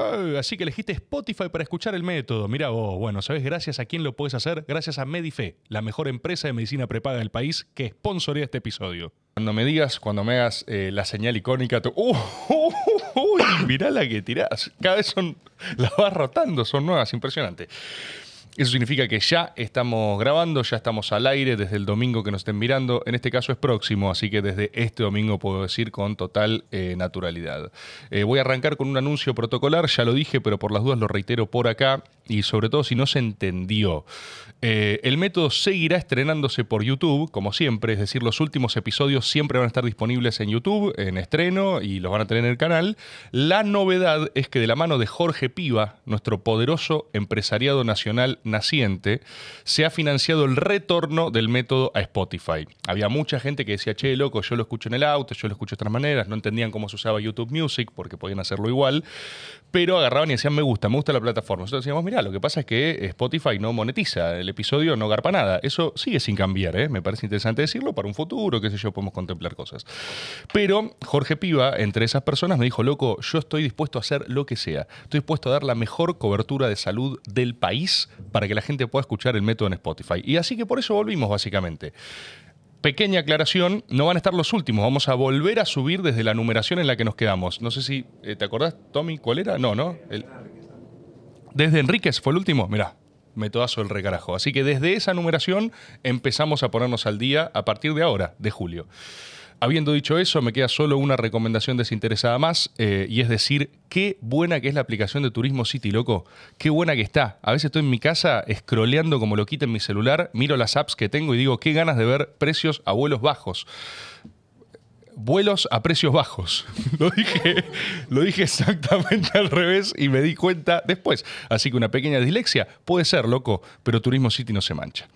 Eh, así que elegiste Spotify para escuchar el método. Mira vos, bueno, ¿sabes gracias a quién lo puedes hacer? Gracias a Medife, la mejor empresa de medicina prepaga del país que sponsorea este episodio. Cuando me digas, cuando me hagas eh, la señal icónica, tú, ¡Uh, uh, uh, uy, mirá la que tirás. Cada vez son, las vas rotando, son nuevas, impresionante. Eso significa que ya estamos grabando, ya estamos al aire desde el domingo que nos estén mirando. En este caso es próximo, así que desde este domingo puedo decir con total eh, naturalidad. Eh, voy a arrancar con un anuncio protocolar, ya lo dije, pero por las dudas lo reitero por acá y sobre todo si no se entendió. Eh, el método seguirá estrenándose por YouTube, como siempre, es decir, los últimos episodios siempre van a estar disponibles en YouTube, en estreno, y los van a tener en el canal. La novedad es que de la mano de Jorge Piva, nuestro poderoso empresariado nacional naciente, se ha financiado el retorno del método a Spotify. Había mucha gente que decía, che, loco, yo lo escucho en el auto, yo lo escucho de otras maneras, no entendían cómo se usaba YouTube Music porque podían hacerlo igual, pero agarraban y decían, me gusta, me gusta la plataforma. Nosotros decíamos, mira, lo que pasa es que Spotify no monetiza, el episodio no garpa nada. Eso sigue sin cambiar, ¿eh? me parece interesante decirlo, para un futuro, qué sé yo, podemos contemplar cosas. Pero Jorge Piva, entre esas personas, me dijo, loco, yo estoy dispuesto a hacer lo que sea. Estoy dispuesto a dar la mejor cobertura de salud del país para que la gente pueda escuchar el método en Spotify. Y así que por eso volvimos, básicamente. Pequeña aclaración, no van a estar los últimos, vamos a volver a subir desde la numeración en la que nos quedamos. No sé si, eh, ¿te acordás, Tommy, cuál era? No, ¿no? Desde Enríquez fue el último, mirá, metodazo del recarajo. Así que desde esa numeración empezamos a ponernos al día a partir de ahora, de julio. Habiendo dicho eso, me queda solo una recomendación desinteresada más, eh, y es decir, qué buena que es la aplicación de Turismo City, loco. Qué buena que está. A veces estoy en mi casa scrolleando como lo quita en mi celular, miro las apps que tengo y digo, qué ganas de ver precios a vuelos bajos. Vuelos a precios bajos. Lo dije, lo dije exactamente al revés y me di cuenta después. Así que una pequeña dislexia puede ser, loco, pero Turismo City no se mancha.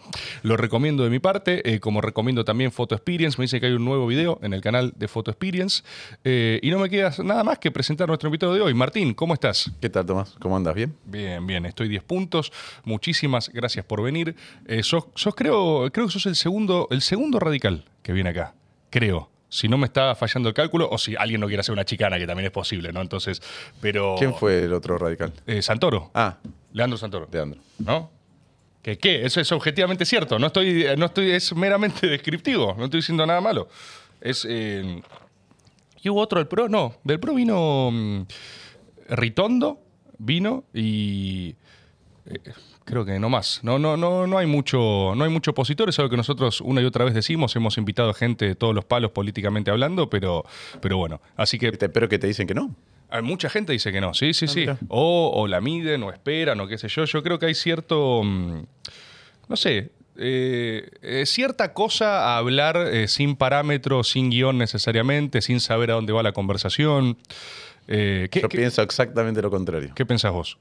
Lo recomiendo de mi parte, eh, como recomiendo también Photo Experience. Me dice que hay un nuevo video en el canal de Photo Experience. Eh, y no me queda nada más que presentar a nuestro invitado de hoy. Martín, ¿cómo estás? ¿Qué tal, Tomás? ¿Cómo andas? ¿Bien? Bien, bien, estoy 10 puntos. Muchísimas gracias por venir. Eh, sos, sos creo, creo que sos el segundo, el segundo radical que viene acá. Creo. Si no me está fallando el cálculo, o si alguien no quiere hacer una chicana, que también es posible, ¿no? Entonces, pero. ¿Quién fue el otro radical? Eh, Santoro. Ah, Leandro Santoro. Leandro. ¿No? ¿Qué qué? Eso es objetivamente cierto. No estoy, no estoy, es meramente descriptivo. No estoy diciendo nada malo. Es. eh, ¿Y hubo otro del pro? No. Del pro vino. mm, Ritondo, vino y. eh, creo que no más. No, no, no, no hay mucho, no hay mucho opositor, es algo que nosotros una y otra vez decimos, hemos invitado a gente de todos los palos políticamente hablando, pero, pero bueno. Así que Pero que te dicen que no. hay mucha gente dice que no, sí, sí, Ah, sí. O, o la miden, o esperan, o qué sé yo. Yo creo que hay cierto, mm, no sé, eh, eh, cierta cosa a hablar eh, sin parámetros, sin guion necesariamente, sin saber a dónde va la conversación. Eh, ¿qué, Yo qué- pienso exactamente lo contrario. qué pensás vos?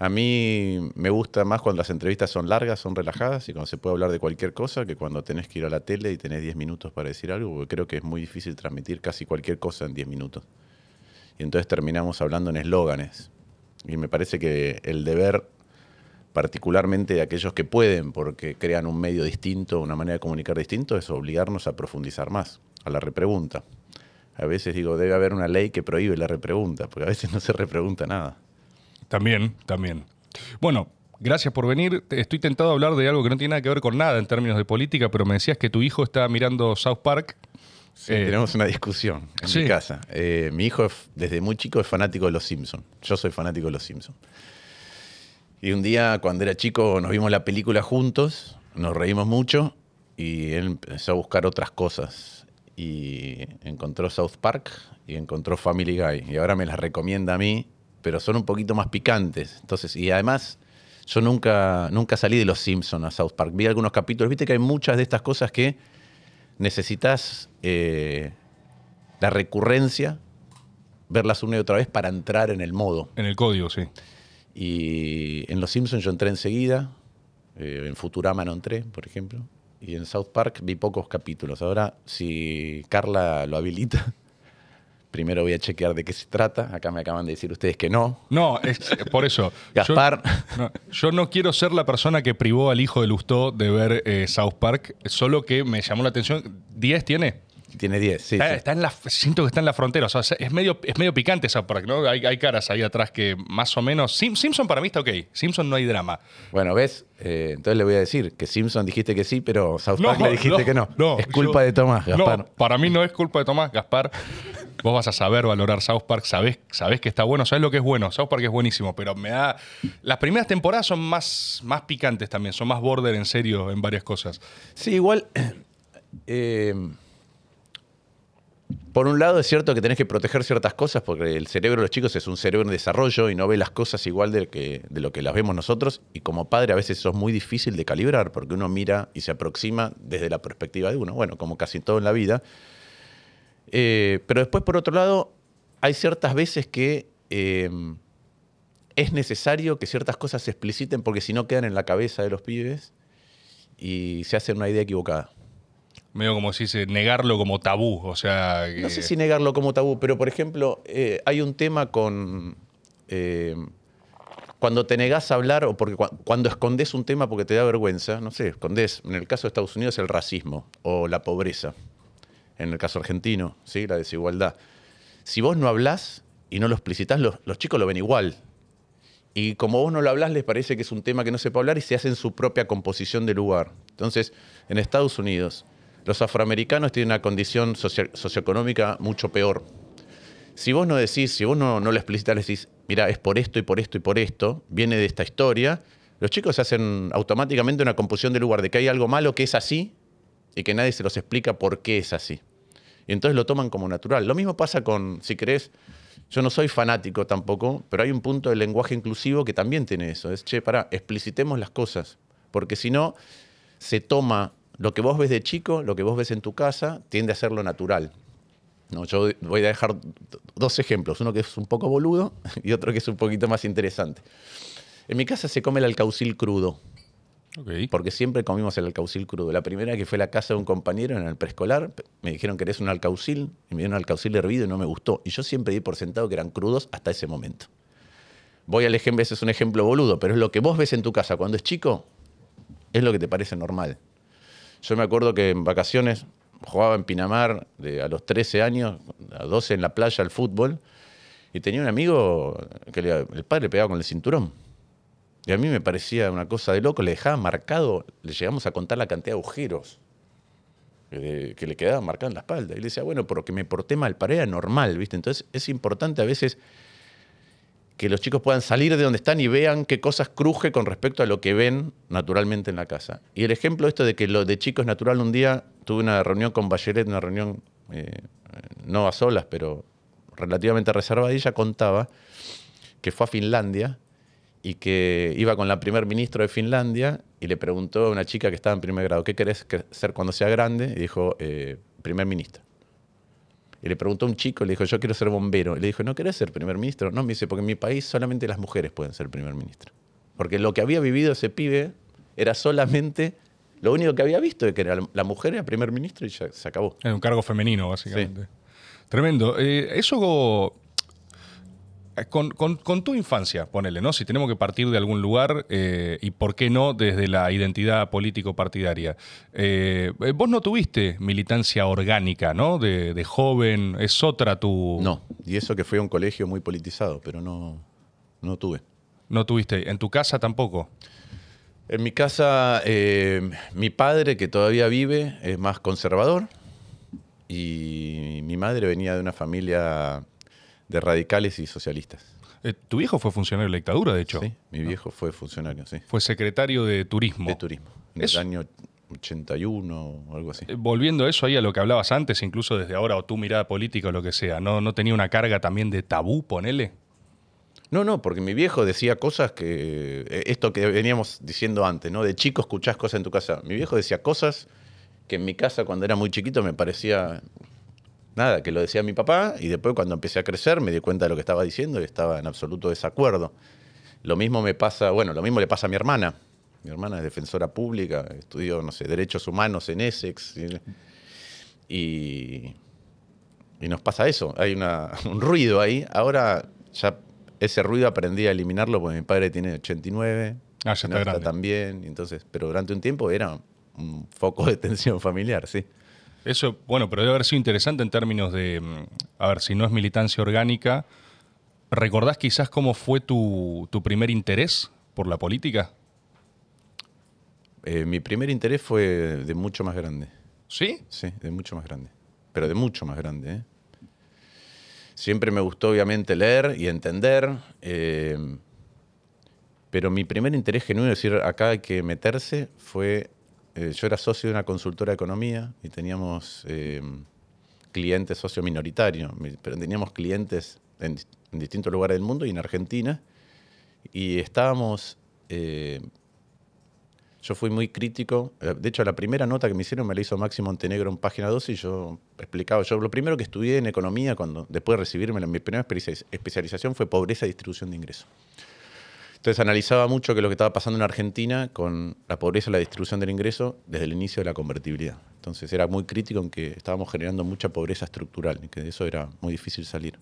A mí me gusta más cuando las entrevistas son largas, son relajadas y cuando se puede hablar de cualquier cosa que cuando tenés que ir a la tele y tenés 10 minutos para decir algo, porque creo que es muy difícil transmitir casi cualquier cosa en 10 minutos. Y entonces terminamos hablando en eslóganes. Y me parece que el deber, particularmente de aquellos que pueden, porque crean un medio distinto, una manera de comunicar distinto, es obligarnos a profundizar más, a la repregunta. A veces digo, debe haber una ley que prohíbe la repregunta, porque a veces no se repregunta nada. También, también. Bueno, gracias por venir. Estoy tentado a hablar de algo que no tiene nada que ver con nada en términos de política, pero me decías que tu hijo está mirando South Park. Sí, Eh, tenemos una discusión en sí. mi casa. Eh, mi hijo es- desde muy chico es fanático de los Simpsons. Yo soy fanático de los Simpsons. Y un día, cuando era chico, nos vimos la película juntos, nos reímos mucho y él empezó a buscar otras cosas. Y encontró South Park y encontró Family Guy. Y ahora me las recomienda a mí, pero son un poquito más picantes. Entonces, y además, yo nunca, nunca salí de los Simpsons a South Park. Vi algunos capítulos. Viste que hay muchas de estas cosas que necesitas eh, la recurrencia, verlas una y otra vez para entrar en el modo. En el código, sí. Y en Los Simpsons yo entré enseguida, eh, en Futurama no entré, por ejemplo, y en South Park vi pocos capítulos. Ahora, si Carla lo habilita, primero voy a chequear de qué se trata. Acá me acaban de decir ustedes que no. No, es por eso. Gaspar. Yo no, yo no quiero ser la persona que privó al hijo de Lustó de ver eh, South Park, solo que me llamó la atención. ¿10 tiene? Tiene 10, sí. Está, sí. está en la, siento que está en la frontera. O sea, es medio, es medio picante South Park, ¿no? Hay, hay caras ahí atrás que más o menos. Sim- Simpson para mí está ok. Simpson no hay drama. Bueno, ¿ves? Eh, entonces le voy a decir que Simpson dijiste que sí, pero South Park No, le dijiste no, que no. no, es culpa yo- de Tomás, Gaspar. No, para mí no es culpa de Tomás, Gaspar. Vos vas a saber valorar South Park, sabés, sabés que está bueno, sabés lo que es bueno. South Park es buenísimo, pero me da. Las primeras temporadas son más, más picantes también, son más border en serio en varias cosas. Sí, igual. eh, por un lado es cierto que tenés que proteger ciertas cosas porque el cerebro de los chicos es un cerebro en desarrollo y no ve las cosas igual de, que, de lo que las vemos nosotros y como padre a veces eso es muy difícil de calibrar porque uno mira y se aproxima desde la perspectiva de uno, bueno, como casi todo en la vida. Eh, pero después por otro lado hay ciertas veces que eh, es necesario que ciertas cosas se expliciten porque si no quedan en la cabeza de los pibes y se hacen una idea equivocada. Medio como si se negarlo como tabú. O sea. que- No sé si negarlo como tabú, pero por ejemplo, eh, hay un tema con. eh, cuando te negás a hablar o porque cua- cuando escondes un tema porque te da vergüenza, no sé, escondes, en el caso de Estados Unidos, el racismo o la pobreza. En el caso argentino, ¿sí? la desigualdad. Si vos no hablás y no lo explicitas, los, los chicos lo ven igual. Y como vos no lo hablás, les parece que es un tema que no se puede hablar y se hacen su propia composición de lugar. Entonces, en Estados Unidos, los afroamericanos tienen una condición socio- socioeconómica mucho peor. Si vos no decís, si vos no, no lo explicitas, le decís, mira, es por esto y por esto y por esto, viene de esta historia, los chicos hacen automáticamente una composición de lugar de que hay algo malo que es así y que nadie se los explica por qué es así. Y entonces lo toman como natural. Lo mismo pasa con, si querés, yo no soy fanático tampoco, pero hay un punto del lenguaje inclusivo que también tiene eso. Es, che, pará, explicitemos las cosas. Porque si no, se toma lo que vos ves de chico, lo que vos ves en tu casa, tiende a ser lo natural. No, yo voy a dejar dos ejemplos, uno que es un poco boludo y otro que es un poquito más interesante. En mi casa se come el alcaucil crudo, porque siempre comimos el alcaucil crudo. La primera que fue a la casa de un compañero en el preescolar, me dijeron que eres un alcaucil, y me dieron un alcaucil hervido y no me gustó. Y yo siempre di por sentado que eran crudos hasta ese momento. Voy al ejemplo, ese es un ejemplo boludo, pero es lo que vos ves en tu casa cuando es chico, es lo que te parece normal. Yo me acuerdo que en vacaciones jugaba en Pinamar a los 13 años, a 12 en la playa al fútbol, y tenía un amigo que le- el padre le pegaba con el cinturón. Y a mí me parecía una cosa de loco, le dejaba marcado, le llegamos a contar la cantidad de agujeros que, que le quedaban marcados en la espalda. Y le decía, bueno, porque me porté mal, para normal, ¿viste? Entonces es importante a veces que los chicos puedan salir de donde están y vean qué cosas cruje con respecto a lo que ven naturalmente en la casa. Y el ejemplo esto de que lo de chico es natural, un día tuve una reunión con Bachelet, una reunión eh, no a solas, pero relativamente reservada, y ella contaba que fue a Finlandia y que iba con la primer ministro de Finlandia y le preguntó a una chica que estaba en primer grado, ¿qué querés que- ser cuando sea grande? Y dijo, eh, primer ministro. Y le preguntó a un chico, le dijo, yo quiero ser bombero. Y le dijo, ¿no querés ser primer ministro? No, me dice, porque en mi país solamente las mujeres pueden ser primer ministro. Porque lo que había vivido ese pibe era solamente, lo único que había visto de que era la mujer era primer ministro y ya se acabó. Es un cargo femenino, básicamente. Tremendo. Eh, eso con, con- con tu infancia, ponele, ¿no? Si tenemos que partir de algún lugar eh, y por qué no desde la identidad político-partidaria. Eh, eh, vos no tuviste militancia orgánica, ¿no? De, de joven, es otra tu... No, y eso que fue a un colegio muy politizado, pero no, no tuve. No tuviste. En tu casa tampoco. En mi casa, eh, mi padre, que todavía vive, es más conservador. Y mi madre venía de una familia de radicales y socialistas. Eh, tu viejo fue funcionario de la dictadura, de hecho. Sí, mi viejo fue funcionario, sí, Fue secretario de turismo. de turismo. En Eso- el año 81 o algo así. Eh, Volviendo a eso ahí a lo que hablabas antes, incluso desde ahora, o tu mirada política o lo que sea, ¿no, no tenía una carga también de tabú, ponele? No, no, porque mi viejo decía cosas que. eh, Esto que veníamos diciendo antes, ¿no? De chico escuchás cosas en tu casa. Mi viejo decía cosas que en mi casa, cuando era muy chiquito, me parecía. Nada, que lo decía mi papá, y después cuando empecé a crecer me di cuenta de lo que estaba diciendo y estaba en absoluto desacuerdo. Lo mismo me pasa, bueno, lo mismo le pasa a mi hermana. Mi hermana es defensora pública, estudió, no sé, derechos humanos en Essex. Y, y nos pasa eso, hay una- un ruido ahí. Ahora ya ese ruido aprendí a eliminarlo porque mi padre tiene 89. Ah, ya está grande. y entonces, pero durante un tiempo era un foco de tensión familiar, sí. Eso, bueno, pero debe haber sido interesante en términos de, mm, a ver, si no es militancia orgánica, ¿recordás quizás cómo fue tu, tu primer interés por la política? Eh, mi primer interés fue de mucho más grande. ¿Sí? Sí, de mucho más grande. Pero de mucho más grande. ¿eh? Siempre me gustó, obviamente, leer y entender. eh, pero mi primer interés genuino, es decir, acá hay que meterse, fue. Eh, yo era socio de una consultora de economía y teníamos eh, clientes socio minoritario, mi- pero teníamos clientes en, en distintos lugares del mundo y en Argentina. Y estábamos. eh, yo fui muy crítico. Eh, De hecho, la primera nota que me hicieron me la hizo Máximo Montenegro en página 12 y yo explicaba. Yo lo primero que estudié en economía, cuando después de recibirme, mi primera especia- especialización fue pobreza y distribución de ingresos. Entonces analizaba mucho que lo que estaba pasando en Argentina con la pobreza y la distribución del ingreso desde el inicio de la convertibilidad. Entonces era muy crítico en que estábamos generando mucha pobreza estructural y que de eso era muy difícil salir.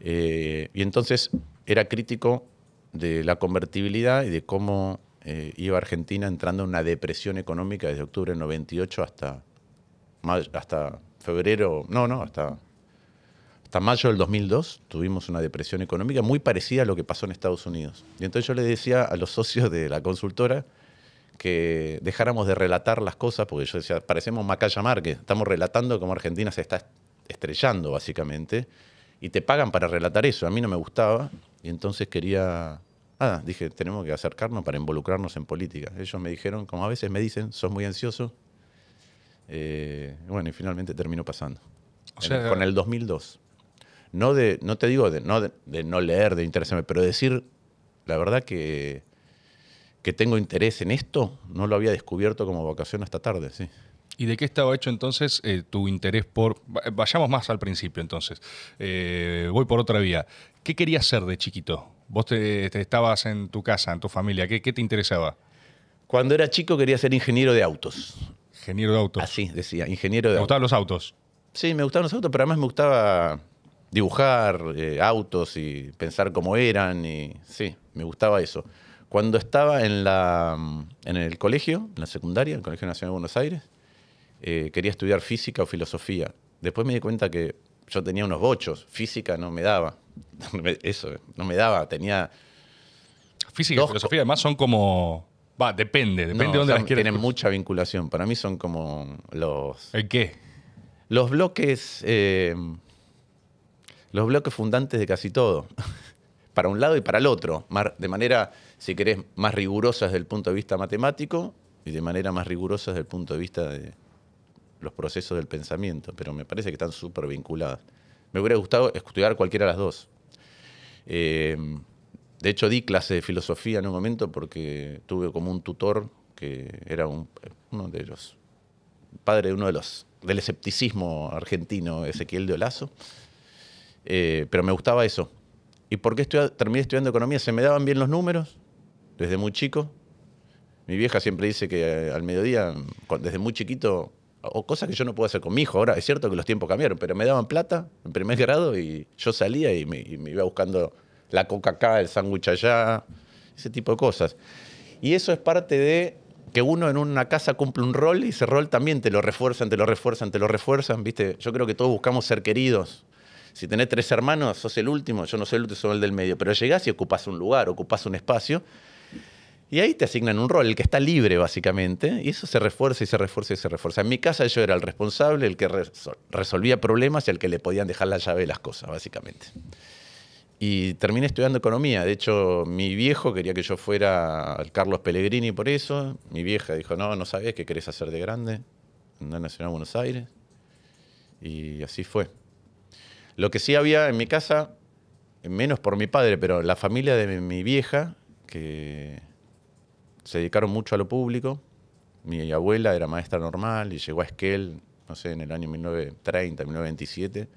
Eh, y entonces era crítico de la convertibilidad y de cómo eh, iba Argentina entrando en una depresión económica desde octubre del 98 hasta, hasta febrero, no, no, hasta, hasta mayo del 2002 tuvimos una depresión económica muy parecida a lo que pasó en Estados Unidos. Y entonces yo le decía a los socios de la consultora que dejáramos de relatar las cosas, porque yo decía, parecemos Macaya Márquez, estamos relatando cómo Argentina se está estrellando, básicamente, y te pagan para relatar eso. A mí no me gustaba, y entonces quería. Ah, dije, tenemos que acercarnos para involucrarnos en política. Ellos me dijeron, como a veces me dicen, sos muy ansioso. Eh, bueno, y finalmente terminó pasando. O En- sea- con el 2002. No, de, no te digo de no, de, de no leer, de interesarme, pero decir, la verdad que, que tengo interés en esto, no lo había descubierto como vocación hasta tarde, sí. ¿Y de qué estaba hecho entonces eh, tu interés por... va- Vayamos más al principio entonces. Eh, voy por otra vía. ¿Qué querías ser de chiquito? Vos te, te estabas en tu casa, en tu familia. ¿Qué, qué te interesaba? Cuando era chico quería ser ingeniero de autos. Ingeniero de autos. Así decía, ingeniero de ¿Te autos. gustaban los autos? Sí, me gustaban los autos, pero además me gustaba dibujar eh, autos y pensar cómo eran. Y, sí, me gustaba eso. Cuando estaba en, la, en el colegio, en la secundaria, el Colegio Nacional de Buenos Aires, eh, quería estudiar física o filosofía. Después me di cuenta que yo tenía unos bochos. Física no me daba. Eso, no me daba. Tenía Física y filosofía además son como... Va, depende, depende no, de dónde las quieras. tienen mucha vinculación. Para mí son como los, ¿El qué? los bloques eh, los bloques fundantes de casi todo. para un lado y para el otro. De manera, si querés, más rigurosa desde el punto de vista matemático y de manera más rigurosa desde el punto de vista de los procesos del pensamiento. Pero me parece que están súper vinculadas. Me hubiera gustado estudiar cualquiera de las dos. Eh, de hecho, di clase de filosofía en un momento porque tuve como un tutor que era un- uno de los padre de uno de los del escepticismo argentino, Ezequiel de Olazo. Eh, pero me gustaba eso. ¿Y por qué estudia- terminé estudiando economía? Se me daban bien los números desde muy chico. Mi vieja siempre dice que eh, al mediodía, desde muy chiquito, o cosas que yo no puedo hacer con mi hijo. Ahora es cierto que los tiempos cambiaron, pero me daban plata en primer grado y yo salía y me, y me iba buscando la coca acá, el sándwich allá, ese tipo de cosas. Y eso es parte de que uno en una casa cumple un rol y ese rol también te lo refuerzan, te lo refuerzan, te lo refuerzan, ¿viste? Yo creo que todos buscamos ser queridos. Si tenés tres hermanos, sos el último, yo no soy el último, soy el del medio, pero llegás y ocupás un lugar, ocupás un espacio y ahí te asignan un rol, el que está libre básicamente, y eso se refuerza y se refuerza y se refuerza. En mi casa yo era el responsable, el que resol- resolvía problemas y al que le podían dejar la llave de las cosas, básicamente. Y terminé estudiando economía. De hecho, mi viejo quería que yo fuera al Carlos Pellegrini por eso. Mi vieja dijo, no, no sabes qué querés hacer de grande en la Nacional Buenos Aires. Y así fue. Lo que sí había en mi casa, menos por mi padre, pero la familia de mi, vieja, que se dedicaron mucho a lo público. Mi abuela era maestra normal y llegó a Esquel, no sé, en el año 1930, 1927.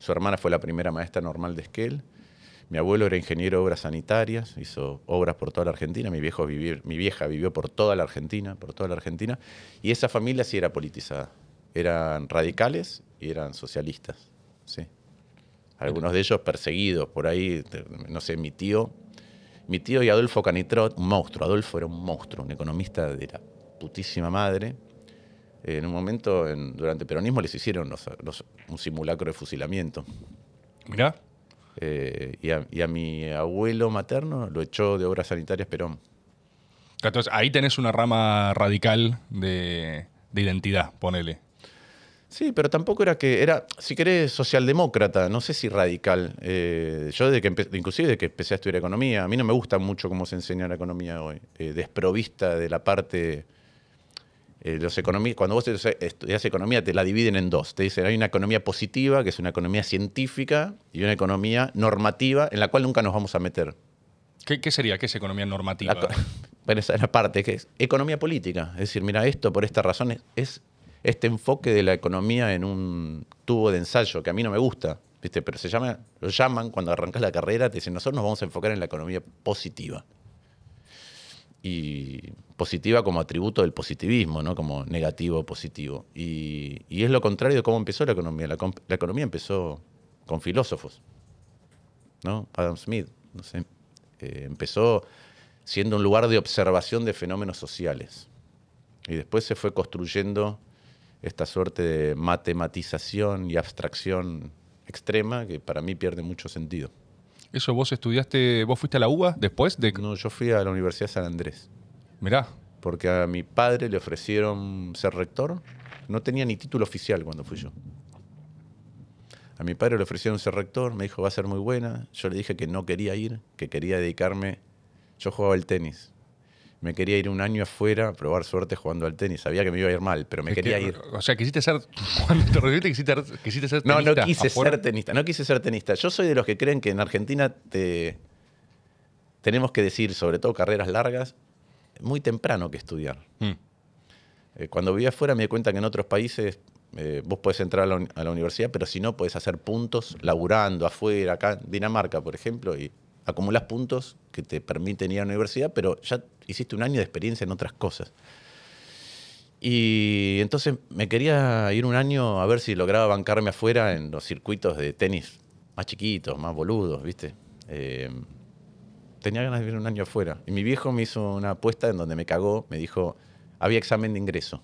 Su hermana fue la primera maestra normal de Esquel. Mi abuelo era ingeniero de obras sanitarias, hizo obras por toda la Argentina. Mi, mi vieja vivió por toda la Argentina, por toda la Argentina. Y esa familia sí era politizada. Eran radicales y eran socialistas. Sí. Algunos de ellos perseguidos por ahí, no sé, mi tío. Mi tío y Adolfo Canitrot, un monstruo. Adolfo era un monstruo, un economista de la putísima madre. En un momento, en- durante el peronismo, les hicieron los- los- un simulacro de fusilamiento. Mirá. Eh, y, a, y a mi abuelo materno lo echó de obras sanitarias Perón. Entonces, ahí tenés una rama radical de, de identidad, ponele. Sí, pero tampoco era que era, si querés, socialdemócrata, no sé si radical. Eh, yo desde que empe- inclusive desde que empecé a estudiar economía, a mí no me gusta mucho cómo se enseña la economía hoy, eh, desprovista de la parte eh, los cuando vos estudias economía te la dividen en dos. Te dicen hay una economía positiva, que es una economía científica, y una economía normativa en la cual nunca nos vamos a meter. ¿Qué, qué sería? ¿Qué es economía normativa? La, bueno, esa es la parte que es economía política. Es decir, mira, esto por esta razón es, es este enfoque de la economía en un tubo de ensayo que a mí no me gusta, ¿viste? Pero se llama, lo llaman cuando arrancas la carrera, te dicen, nosotros nos vamos a enfocar en la economía positiva. Y positiva como atributo del positivismo, ¿no? Como negativo positivo. Y, y es lo contrario de cómo empezó la economía. La, economía empezó con filósofos, ¿no? Adam Smith, no sé. Eh, empezó siendo un lugar de observación de fenómenos sociales. Y después se fue construyendo esta suerte de matematización y abstracción extrema que para mí pierde mucho sentido. Eso vos estudiaste, vos fuiste a la UBA después de... No, yo fui a la Universidad de San Andrés Mirá, porque a mi padre le ofrecieron ser rector. No tenía ni título oficial cuando fui yo. A mi padre le ofrecieron ser rector, me dijo va a ser muy buena. Yo le dije que no quería ir, que quería dedicarme. Yo jugaba al tenis. Me quería ir un año afuera a probar suerte jugando al tenis. Sabía que me iba a ir mal, pero me es quería que- ir. O sea, quisiste ser... Cuando te recibiste quisiste, quisiste ser No, no quise afuera. ser tenista, no quise ser tenista. Yo soy de los que creen que en Argentina te- tenemos que decir, sobre todo carreras largas, muy temprano que estudiar. Mm. Eh, cuando vivía afuera me di cuenta que en otros países eh, vos podés entrar a la, a la universidad, pero si no, podés hacer puntos laburando afuera, acá en Dinamarca, por ejemplo, y acumulás puntos que te permiten ir a la universidad, pero ya hiciste un año de experiencia en otras cosas. Y entonces me quería ir un año a ver si lograba bancarme afuera en los circuitos de tenis más chiquitos, más boludos, ¿viste? Eh, tenía ganas de vivir un año afuera. Y mi viejo me hizo una apuesta en donde me cagó, me dijo, había examen de ingreso.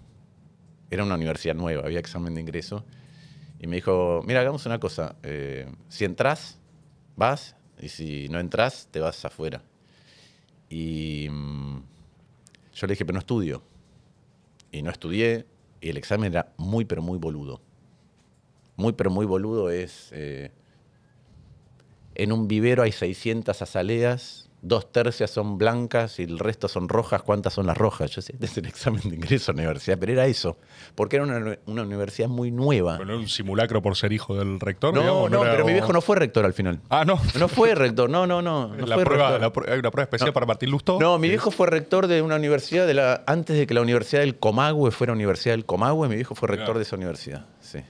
Era una universidad nueva, había examen de ingreso. Y me dijo, mira, hagamos una cosa, eh, si entras, vas, y si no entras, te vas afuera. Y mm, yo le dije, pero no estudio. Y no estudié, y el examen era muy, pero muy boludo. Muy, pero muy boludo es... eh, en un vivero hay 600 azaleas, dos tercias son blancas y el resto son rojas. ¿Cuántas son las rojas? Yo sé, este es el examen de ingreso a la universidad, pero era eso, porque era una, una universidad muy nueva. Bueno, un simulacro por ser hijo del rector, no, digamos, no, era pero mi viejo no fue rector al final. Ah, no. No fue rector, no, no, no. no la fue prueba, la pr- hay una prueba especial para Martín Lustó. No, mi viejo fue rector de una universidad de la antes de que la Universidad del Comahue fuera Universidad del Comahue, mi viejo fue rector Claro. de esa universidad. Sí.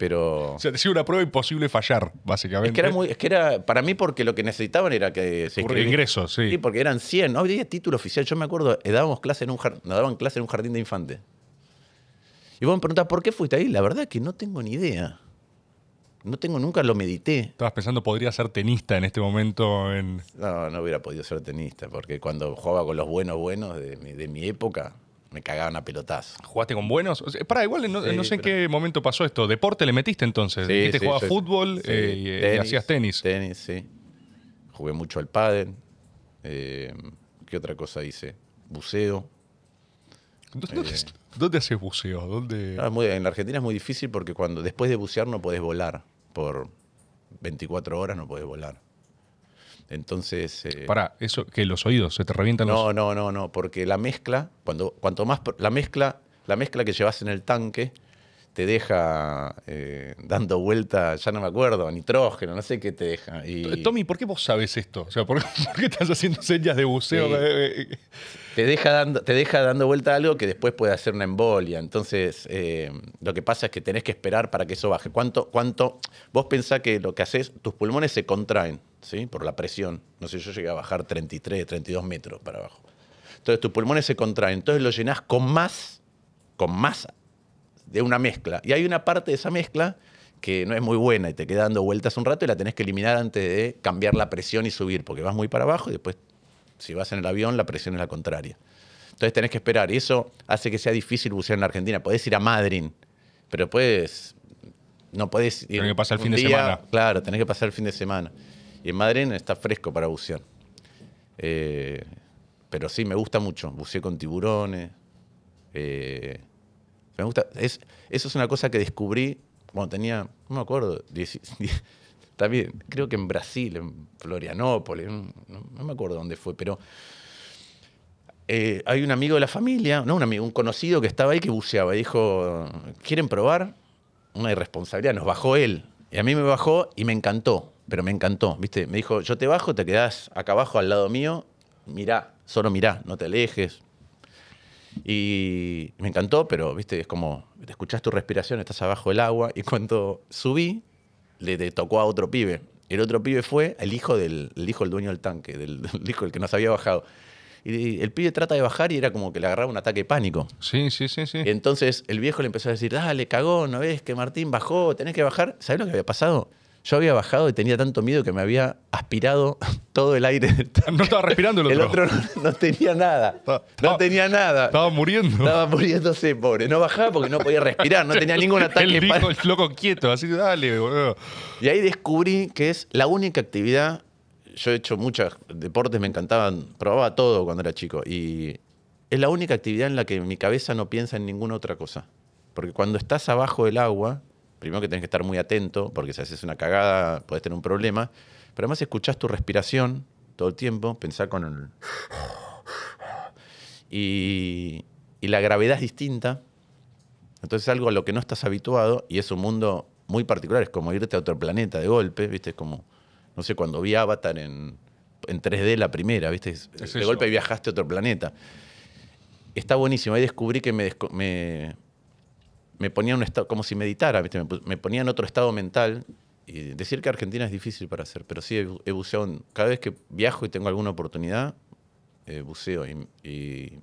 Pero O sea, te hacía una prueba imposible fallar, básicamente. es que era muy es que era para mí porque lo que necesitaban era que se Por ingresos, sí. Sí, porque eran 100, no había título oficial. Yo me acuerdo, eh, dábamos clase en un nos daban clase en un jardín de infantes. Y vos me preguntás, ¿por qué fuiste ahí? La verdad que no tengo ni idea. No tengo, nunca lo medité. Estabas pensando, podría ser tenista en este momento en... No, no hubiera podido ser tenista, porque cuando jugaba con los buenos buenos de mi, de mi época, me cagaban a pelotazo. ¿Jugaste con buenos? O sea, pará, igual no, Sí, no sé en qué momento pasó esto. ¿Deporte le metiste entonces? Sí, Dijiste sí, jugabas fútbol eh, y- y, hacías tenis. Tenis, sí. Jugué mucho al pádel. Eh, ¿Qué otra cosa hice? Buceo. ¿Dónde, dónde- dónde haces buceo? ¿Dónde... Ah, muy- en la Argentina es muy difícil porque cuando después de bucear no podés volar. Por 24 horas no podés volar. Entonces... eh, Pará, eso, que los oídos se te revientan los... no, no, no, no, porque la mezcla, cuando, cuanto más la mezcla, la mezcla que llevas en el tanque te deja eh, dando vuelta, ya no me acuerdo, nitrógeno, no sé qué te deja. Y Tommy, ¿por qué vos sabes esto? O sea, ¿por, por qué estás haciendo señas de buceo? Sí. Eh, eh, te deja dando, te deja dando vuelta algo que después puede hacer una embolia. Entonces, eh, lo que pasa es que tenés que esperar para que eso baje. ¿Cuánto, cuánto? Vos pensás que lo que haces, tus pulmones se contraen, ¿sí? Por la presión. No sé, yo llegué a bajar 33, 32 metros para abajo. Entonces, tus pulmones se contraen. Entonces, lo llenás con más, con más de una mezcla. Y hay una parte de esa mezcla que no es muy buena y te queda dando vueltas un rato y la tenés que eliminar antes de cambiar la presión y subir, porque vas muy para abajo y después, si vas en el avión, la presión es la contraria. Entonces tenés que esperar. Y eso hace que sea difícil bucear en la Argentina. Podés ir a Madrid, pero puedes. No podés ir. Tenés que pasar el fin de día- semana. Claro, tenés que pasar el fin de semana. Y en Madrid está fresco para bucear. Eh, pero sí, me gusta mucho. Buceé con tiburones. Eh, me gusta. Es, eso es una cosa que descubrí cuando tenía, no me acuerdo, 10 10 también, creo que en Brasil, en Florianópolis, no me acuerdo dónde fue, pero eh, hay un amigo de la familia, no un amigo, un conocido que estaba ahí que buceaba y dijo, ¿quieren probar? Una irresponsabilidad, nos bajó él. Y a mí me bajó y me encantó, pero me encantó, ¿viste? Me dijo, yo te bajo, te quedás acá abajo al lado mío, mirá, solo mirá, no te alejes. Y me encantó, pero, ¿viste? Es como, te escuchás tu respiración, estás abajo del agua, y cuando subí, le, le tocó a otro pibe. El otro pibe fue el hijo del, el hijo del dueño del tanque, del, del hijo del que nos había bajado. Y el pibe trata de bajar y era como que le agarraba un ataque de pánico. Sí, sí, sí, sí. Y entonces el viejo le empezó a decir, dale, cagón, ¿no ves que Martín bajó? Tenés que bajar. ¿Sabés lo que había pasado? Yo había bajado y tenía tanto miedo que me había aspirado todo el aire. No estaba respirando el otro. El otro no, no tenía nada. Estaba- No tenía nada. Estaba muriendo. Estaba muriéndose, pobre. No bajaba porque no podía respirar, no tenía ningún ataque Él dijo, el loco quieto, así, dale, boludo. Y ahí descubrí que es la única actividad. Yo he hecho muchos deportes, me encantaban, probaba todo cuando era chico. Y es la única actividad en la que mi cabeza no piensa en ninguna otra cosa. Porque cuando estás abajo del agua, primero que tenés que estar muy atento, porque si haces una cagada podés tener un problema. Pero además escuchás tu respiración todo el tiempo, pensar con el. Y, y la gravedad es distinta. Entonces es algo a lo que no estás habituado y es un mundo muy particular, es como irte a otro planeta de golpe, ¿viste? Es como, no sé, cuando vi Avatar en, en 3D la primera, ¿viste? Es- de eso. golpe viajaste a otro planeta. Está buenísimo, ahí descubrí que me, me, me ponía en un estado, como si meditara, ¿viste? Me, ponía en otro estado mental. Y decir que Argentina es difícil para hacer, pero sí he, bu- he buceado, en- cada vez que viajo y tengo alguna oportunidad, eh, buceo y, y-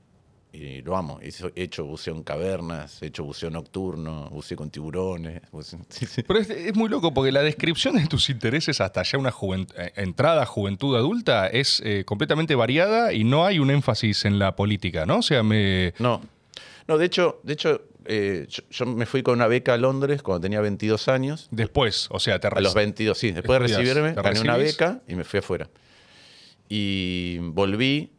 y lo amo. He hecho- he hecho buceo en cavernas, he hecho buceo nocturno, buceo con tiburones. buceo- sí, sí. Pero es, es muy loco porque la descripción de tus intereses hasta ya una eh, entrada a juventud adulta es eh, completamente variada y no hay un énfasis en la política, ¿no? O sea, me... No, no, de hecho, de hecho eh, yo, yo me fui con una beca a Londres cuando tenía 22 años. Después, o sea, te A los 22, sí. Después de recibirme, gané una beca y me fui afuera. Y volví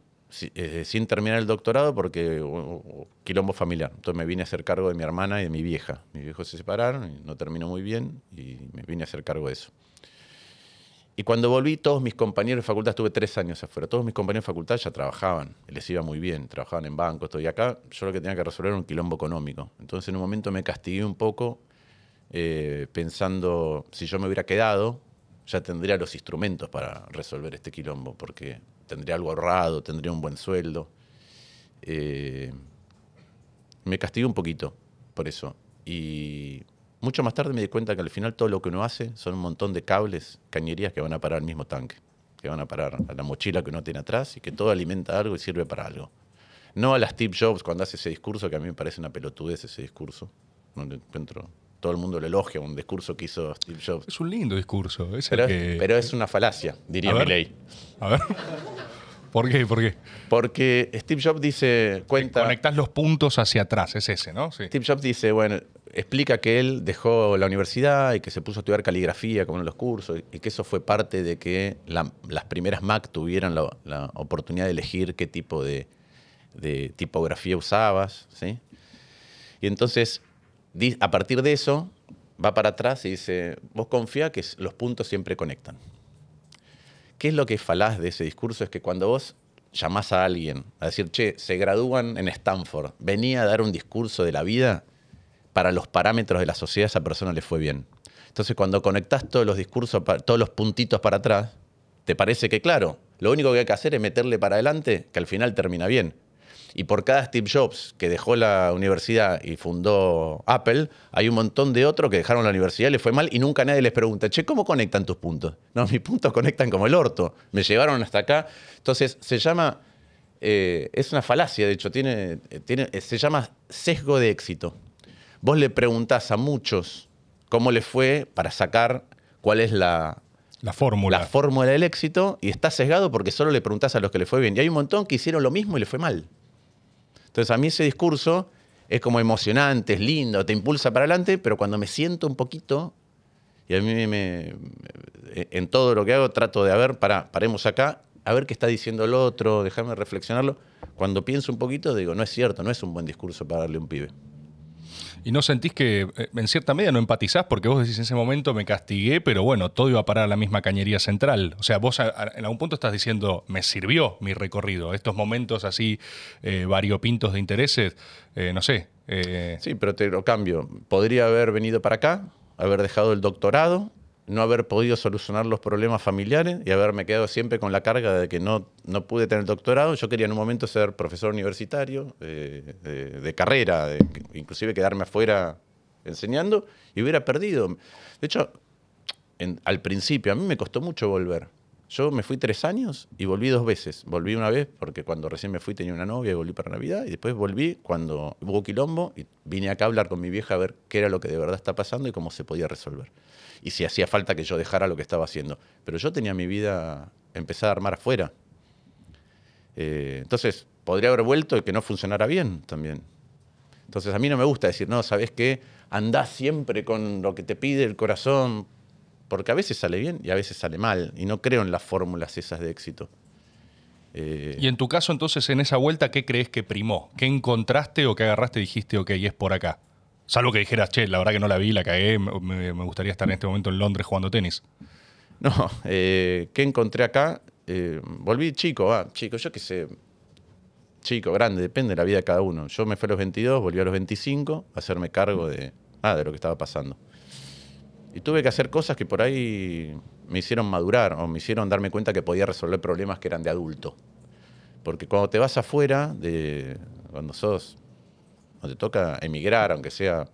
eh, sin terminar el doctorado porque uh, quilombo familiar. Entonces me vine a hacer cargo de mi hermana y de mi vieja. Mis viejos se separaron y no terminó muy bien y me vine a hacer cargo de eso. Y cuando volví, todos mis compañeros de facultad, estuve tres años afuera, todos mis compañeros de facultad ya trabajaban, les iba muy bien, trabajaban en bancos, todo. Y acá yo lo que tenía que resolver era un quilombo económico. Entonces en un momento me castigué un poco eh, pensando, si yo me hubiera quedado, ya tendría los instrumentos para resolver este quilombo, porque tendría algo ahorrado, tendría un buen sueldo. Eh, me castigué un poquito por eso. Y mucho más tarde me di cuenta que al final todo lo que uno hace son un montón de cables, cañerías que van a parar al mismo tanque, que van a parar a la mochila que uno tiene atrás y que todo alimenta algo y sirve para algo. No a las Steve Jobs cuando hace ese discurso, que a mí me parece una pelotudez ese discurso. No lo encuentro- todo el mundo lo elogia, un discurso que hizo Steve Jobs. Es un lindo discurso. Es Pero, que- es, pero es una falacia, diría. Milley. A ver. ¿Por qué? ¿Por qué? Porque Steve Jobs dice, cuenta... Conectás los puntos hacia atrás, es ese, ¿no? Sí. Steve Jobs dice, bueno, explica que él dejó la universidad y que se puso a estudiar caligrafía como en los cursos y que eso fue parte de que la- las primeras Mac tuvieran la, oportunidad de elegir qué tipo de, de tipografía usabas, ¿sí? Y entonces, a partir de eso, va para atrás y dice, vos confía que los puntos siempre conectan. ¿Qué es lo que es falaz de ese discurso? Es que cuando vos llamás a alguien a decir, che, se gradúan en Stanford, venía a dar un discurso de la vida, para los parámetros de la sociedad esa persona le fue bien. Entonces, cuando conectás todos los discursos, todos los puntitos para atrás, te parece que, claro, lo único que hay que hacer es meterle para adelante, que al final termina bien. Y por cada Steve Jobs que dejó la universidad y fundó Apple, hay un montón de otros que dejaron la universidad les fue mal y nunca nadie les pregunta, che, ¿cómo conectan tus puntos? No, mis puntos conectan como el orto. Me llevaron hasta acá. Entonces, se llama, eh, es una falacia, de hecho, tiene, eh, tiene, se llama sesgo de éxito. Vos le preguntás a muchos cómo les fue para sacar cuál es la, La fórmula. la fórmula del éxito y está sesgado porque solo le preguntás a los que le fue bien. Y hay un montón que hicieron lo mismo y le fue mal. Entonces a mí ese discurso es como emocionante, es lindo, te impulsa para adelante, pero cuando me siento un poquito, y a mí me, en todo lo que hago trato de, a ver, para, paremos acá, a ver qué está diciendo el otro, dejarme reflexionarlo. Cuando pienso un poquito, digo, no es cierto, no es un buen discurso para darle a un pibe. ¿Y no sentís que eh, en cierta medida no empatizás? Porque vos decís en ese momento me castigué, pero bueno, todo iba a parar a la misma cañería central. O sea, vos en algún punto estás diciendo, me sirvió mi recorrido. Estos momentos así eh, variopintos de intereses, eh, no sé. Sí, pero te lo cambio. Podría haber venido para acá, haber dejado el doctorado, no haber podido solucionar los problemas familiares y haberme quedado siempre con la carga de que no, no pude tener doctorado. Yo quería en un momento ser profesor universitario, de, carrera, inclusive quedarme afuera enseñando y hubiera perdido. De hecho, al principio a mí me costó mucho volver. Yo me fui tres años y volví dos veces. Volví una vez porque cuando recién me fui tenía una novia y volví para Navidad. Y después volví cuando hubo quilombo y vine acá a hablar con mi vieja a ver qué era lo que de verdad está pasando y cómo se podía resolver y si hacía falta que yo dejara lo que estaba haciendo. Pero yo tenía mi vida empezada a armar afuera. Eh, entonces, podría haber vuelto y que no funcionara bien también. Entonces, a mí no me gusta decir, no, ¿sabes qué? Andás siempre con lo que te pide el corazón, porque a veces sale bien y a veces sale mal, y no creo en las fórmulas esas de éxito. Eh, y en tu caso, entonces, en esa vuelta, ¿qué crees que primó? ¿Qué encontraste o qué agarraste y dijiste, ok, es por acá? Salvo que dijeras, che, la verdad que no la vi, la cagué, me, gustaría estar en este momento en Londres jugando tenis. No, eh, ¿qué encontré acá? Eh, volví chico, ah, chico, yo qué sé, chico, grande, depende de la vida de cada uno. Yo me fui a los 22, volví a los 25 a hacerme cargo de, ah, de lo que estaba pasando. Y tuve que hacer cosas que por ahí me hicieron madurar o me hicieron darme cuenta que podía resolver problemas que eran de adulto. Porque cuando te vas afuera, de, cuando sos te toca emigrar, aunque sea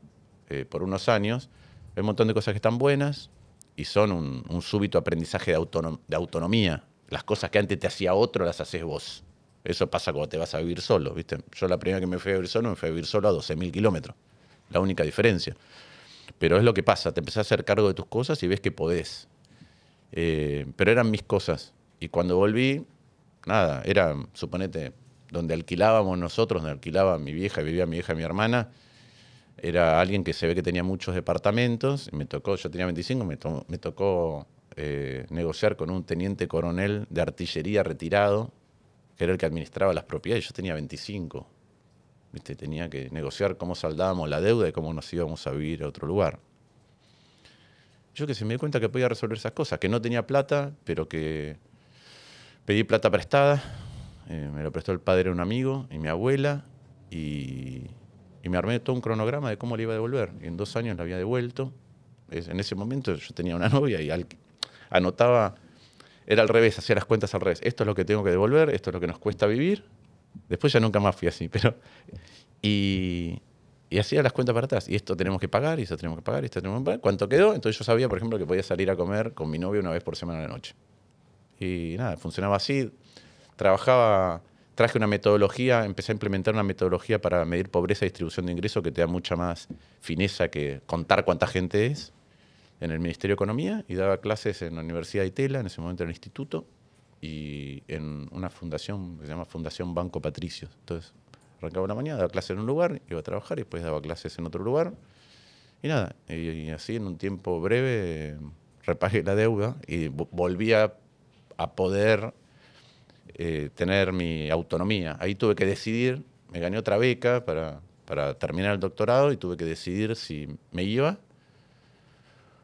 eh, por unos años, hay un montón de cosas que están buenas y son un, súbito aprendizaje de, de, autonomía. Las cosas que antes te hacía otro las haces vos. Eso pasa cuando te vas a vivir solo, ¿viste? Yo la primera que me fui a vivir solo, me fui a vivir solo a 12.000 kilómetros. La única diferencia. Pero es lo que pasa, te empezás a hacer cargo de tus cosas y ves que podés. Eh, pero eran mis cosas. Y cuando volví, nada, era, suponete, donde alquilábamos nosotros, donde alquilaba mi vieja, vivía mi vieja y mi hermana, era alguien que se ve que tenía muchos departamentos, y me tocó, yo tenía 25, me, tocó eh, negociar con un teniente coronel de artillería retirado, que era el que administraba las propiedades, yo tenía 25. Tenía que negociar cómo saldábamos la deuda y cómo nos íbamos a vivir a otro lugar. Yo que se me di cuenta que podía resolver esas cosas, que no tenía plata, pero que pedí plata prestada, eh, me lo prestó el padre de un amigo y mi abuela, y, me armé todo un cronograma de cómo le iba a devolver. Y en dos años la había devuelto. en ese momento yo tenía una novia y anotaba, era al revés, hacía las cuentas al revés. Esto es lo que tengo que devolver, esto es lo que nos cuesta vivir. Después ya nunca más fui así, pero... Y, y hacía las cuentas para atrás. Y esto tenemos que pagar, y esto tenemos que pagar, y esto tenemos que pagar. ¿Cuánto quedó? Entonces yo sabía, por ejemplo, que podía salir a comer con mi novia una vez por semana a la noche. Y nada, funcionaba así trabajaba, traje una metodología, empecé a implementar una metodología para medir pobreza y distribución de ingresos que te da mucha más fineza que contar cuánta gente es en el Ministerio de Economía y daba clases en la Universidad de Itela, en ese momento en el instituto, y en una fundación que se llama Fundación Banco Patricios. Entonces, arrancaba la mañana, daba clases en un lugar, iba a trabajar y después daba clases en otro lugar. Y nada, y, así en un tiempo breve repagué la deuda y volví a poder eh, tener mi autonomía. Ahí tuve que decidir, me gané otra beca para, terminar el doctorado y tuve que decidir si me iba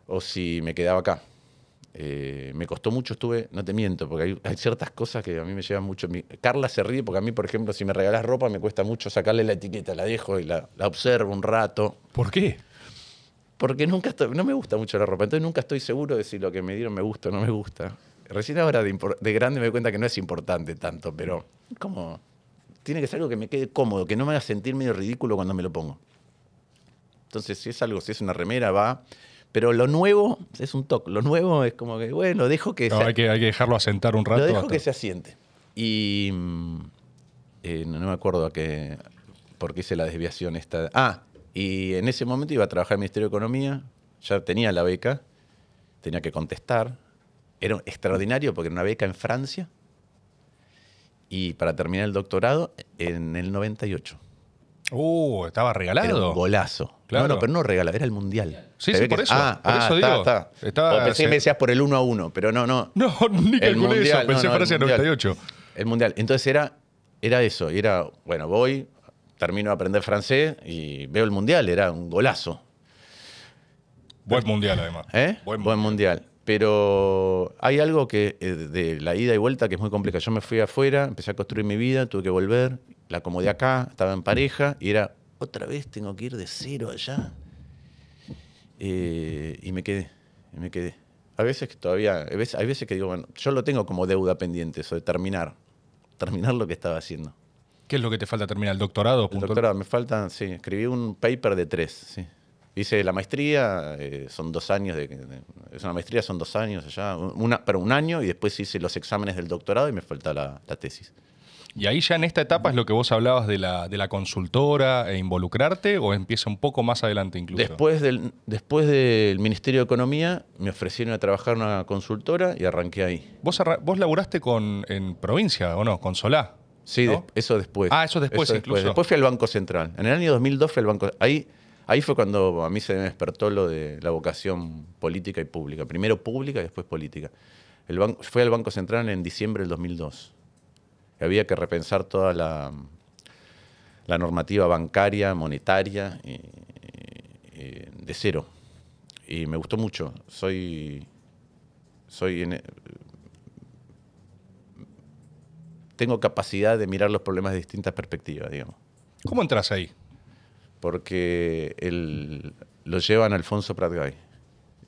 o si me quedaba acá. Eh, me costó mucho, estuve, no te miento, porque hay, ciertas cosas que a mí me llevan mucho. Carla se ríe porque a mí, por ejemplo, si me regalas ropa, me cuesta mucho sacarle la etiqueta, la dejo y la, observo un rato. ¿Por qué? Porque nunca no me gusta mucho la ropa, entonces nunca estoy seguro de si lo que me dieron me gusta o no me gusta. Recién ahora de, grande me doy cuenta que no es importante tanto, pero como tiene que ser algo que me quede cómodo, que no me haga sentir medio ridículo cuando me lo pongo. Entonces, si es algo, si es una remera, va. Pero lo nuevo es un toque. Lo nuevo es como que, bueno, dejo que. No, hay, que hay que dejarlo asentar un rato. Lo dejo que se asiente. Y. Mm, eh, no, me acuerdo a qué. por qué hice la desviación esta. Ah, y en ese momento iba a trabajar en el Ministerio de Economía. Ya tenía la beca. Tenía que contestar era extraordinario porque era una beca en Francia y para terminar el doctorado en el 98. Uh, estaba Era regalado. un golazo. Claro. No, no, pero no regalado, era el mundial. Sí, sí, por que- eso, Ah, por ah, eso está, digo. está. Estaba- O pensé que me decías por el 1 a 1, pero no, no. No, ni calculé mundial, eso. Pensé no, no, Francia el mundial. 98. El mundial. Entonces era, era eso. y Era, bueno, voy, termino de aprender francés y veo el mundial. Era un golazo. Buen mundial, además. ¿Eh? Buen Buen, mundial. Pero hay algo que eh, de la ida y vuelta que es muy complicado. Yo me fui afuera, empecé a construir mi vida, tuve que volver, la acomodé acá, estaba en pareja y era otra vez tengo que ir de cero allá. Eh, y me quedé, y me quedé. A veces que todavía, hay veces, hay veces que digo, bueno, yo lo tengo como deuda pendiente, eso de terminar, terminar lo que estaba haciendo. ¿Qué es lo que te falta terminar? ¿El doctorado? El doctorado, me faltan, sí, escribí un paper de tres, sí. Hice la maestría, eh, son dos años, de, de- es una maestría, son dos años allá, una, pero un año y después hice los exámenes del doctorado y me falta la, la tesis. Y ahí ya en esta etapa es lo que vos hablabas de la, de la consultora e involucrarte o empieza un poco más adelante incluso. Después del, después del Ministerio de Economía me ofrecieron a trabajar en una consultora y arranqué ahí. ¿Vos, arra- vos laburaste con, en provincia o no? Con Solá. Sí, eso después. Ah, eso después incluso. Después fui al Banco Central. En el año 2002 fui al Banco Ahí, ahí fue cuando a mí se me despertó lo de la vocación política y pública. Primero pública y después política. El banco, fui al Banco Central en diciembre del 2002. Había que repensar toda la, la normativa bancaria, monetaria, y- de cero. Y me gustó mucho. Soy. Soy. en- tengo capacidad de mirar los problemas de distintas perspectivas, digamos. ¿Cómo entras ahí? Porque el- lo llevan Alfonso Pratgay.